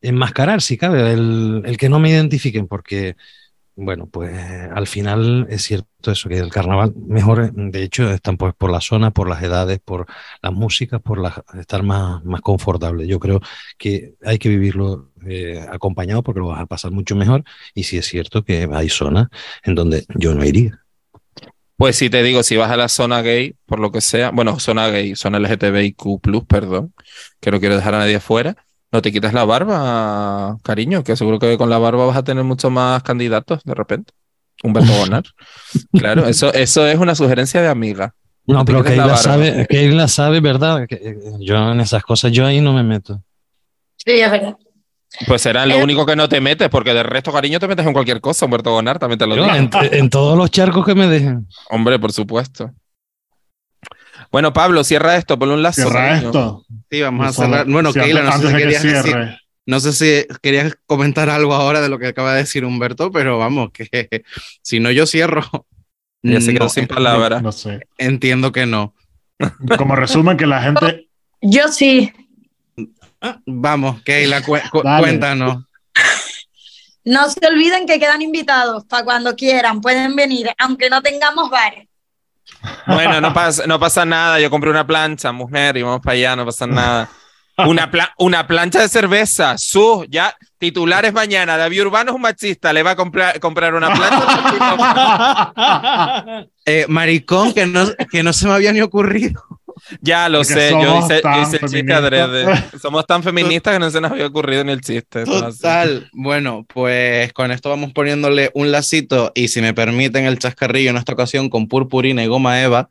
enmascarar, si cabe, el, el que no me identifiquen, porque bueno, pues al final es cierto eso, que el carnaval mejor, de hecho, están pues por la zona, por las edades, por las músicas, por estar más, más confortable. Yo creo que hay que vivirlo eh, acompañado porque lo vas a pasar mucho mejor y sí es cierto que hay zonas en donde yo no iría. Pues sí, te digo, si vas a la zona gay, por lo que sea, bueno, zona gay, zona LGTBIQ, perdón, que no quiero dejar a nadie fuera, no te quites la barba, cariño, que seguro que con la barba vas a tener muchos más candidatos de repente. Humberto Bonar. claro, eso, eso es una sugerencia de amiga. No, pero que él la sabe, que él la sabe, ¿verdad? Que yo en esas cosas, yo ahí no me meto. Sí, es verdad. Pues será lo eh, único que no te metes, porque de resto, cariño, te metes en cualquier cosa, Humberto Bonar, también te lo digo. En, todos los charcos que me dejen. Hombre, por supuesto. Bueno, Pablo, cierra esto, ponle un lazo. Cierra esto. Sí, vamos a cerrar. Bueno, Keila, no sé si querías decir. No sé si querías comentar algo ahora de lo que acaba de decir Humberto, pero vamos, que si no yo cierro. Ya se quedó sin palabras. No sé. Entiendo que no. Como resumen, que la gente. Yo sí. Vamos, Keila, cuéntanos. No se olviden que quedan invitados para cuando quieran, pueden venir, aunque no tengamos bares. Bueno, no pasa, no pasa nada, yo compré una plancha, mujer, y vamos para allá, no pasa nada. Una, una plancha de cerveza, su, ya, titulares mañana, David Urbano es un machista, le va a comprar, comprar una plancha. eh, maricón, que no, que no se me había ni ocurrido. Ya lo sé, yo hice, el chiste adrede. Somos tan feministas que no se nos había ocurrido ni el chiste. Total. Bueno, pues con esto vamos poniéndole un lacito y si me permiten el chascarrillo en esta ocasión con purpurina y goma eva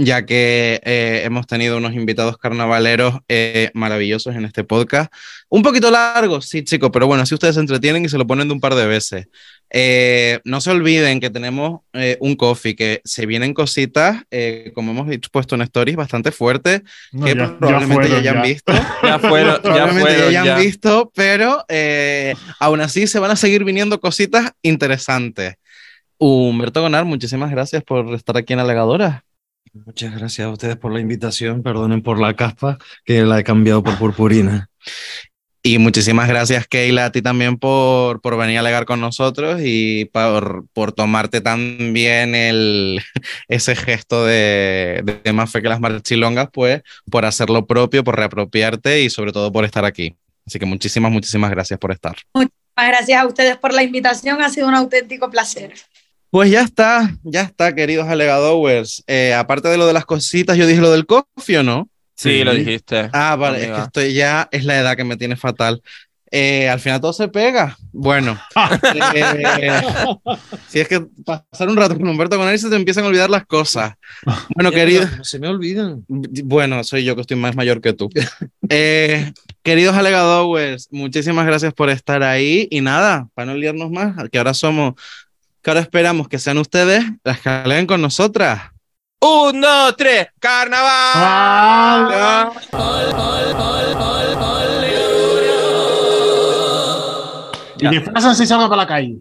ya que eh, hemos tenido unos invitados carnavaleros eh, maravillosos en este podcast. Un poquito largo, sí, chicos, pero bueno, así ustedes se entretienen y se lo ponen de un par de veces. Eh, no se olviden que tenemos un coffee, que se vienen cositas, como hemos puesto en stories, bastante fuertes, que probablemente ya, hayan visto. Ya fueron, probablemente ya, ya hayan visto, pero aún así se van a seguir viniendo cositas interesantes. Humberto Gonar, muchísimas gracias por estar aquí en Alegadora. Muchas gracias a ustedes por la invitación. Perdonen por la caspa, que la he cambiado por purpurina. Y muchísimas gracias, Keila, a ti también por, por venir a alegar con nosotros y por, por tomarte también el, ese gesto de, de, más fe que las marchilongas, pues por hacer lo propio, por reapropiarte y sobre todo por estar aquí. Así que muchísimas, muchísimas gracias por estar. Muchas gracias a ustedes por la invitación, ha sido un auténtico placer. Pues ya está, ya está, queridos alegadores. Eh, aparte de lo de las cositas, yo dije lo del coffee, ¿o no? Sí, lo dijiste. Ah, vale, es que estoy ya, es la edad que me tiene fatal. Eh, al final todo se pega. Bueno, eh, si es que pasar un rato con Humberto con él se te empiezan a olvidar las cosas. Bueno, querido. se me olvidan. Bueno, soy yo que estoy más mayor que tú. queridos alegadores, muchísimas gracias por estar ahí. Y nada, para no olvidarnos más, que ahora somos que ahora esperamos que sean ustedes las que hagan con nosotras. Un, dos, tres, carnaval. Ah. Y disfrazan si salgo para la calle.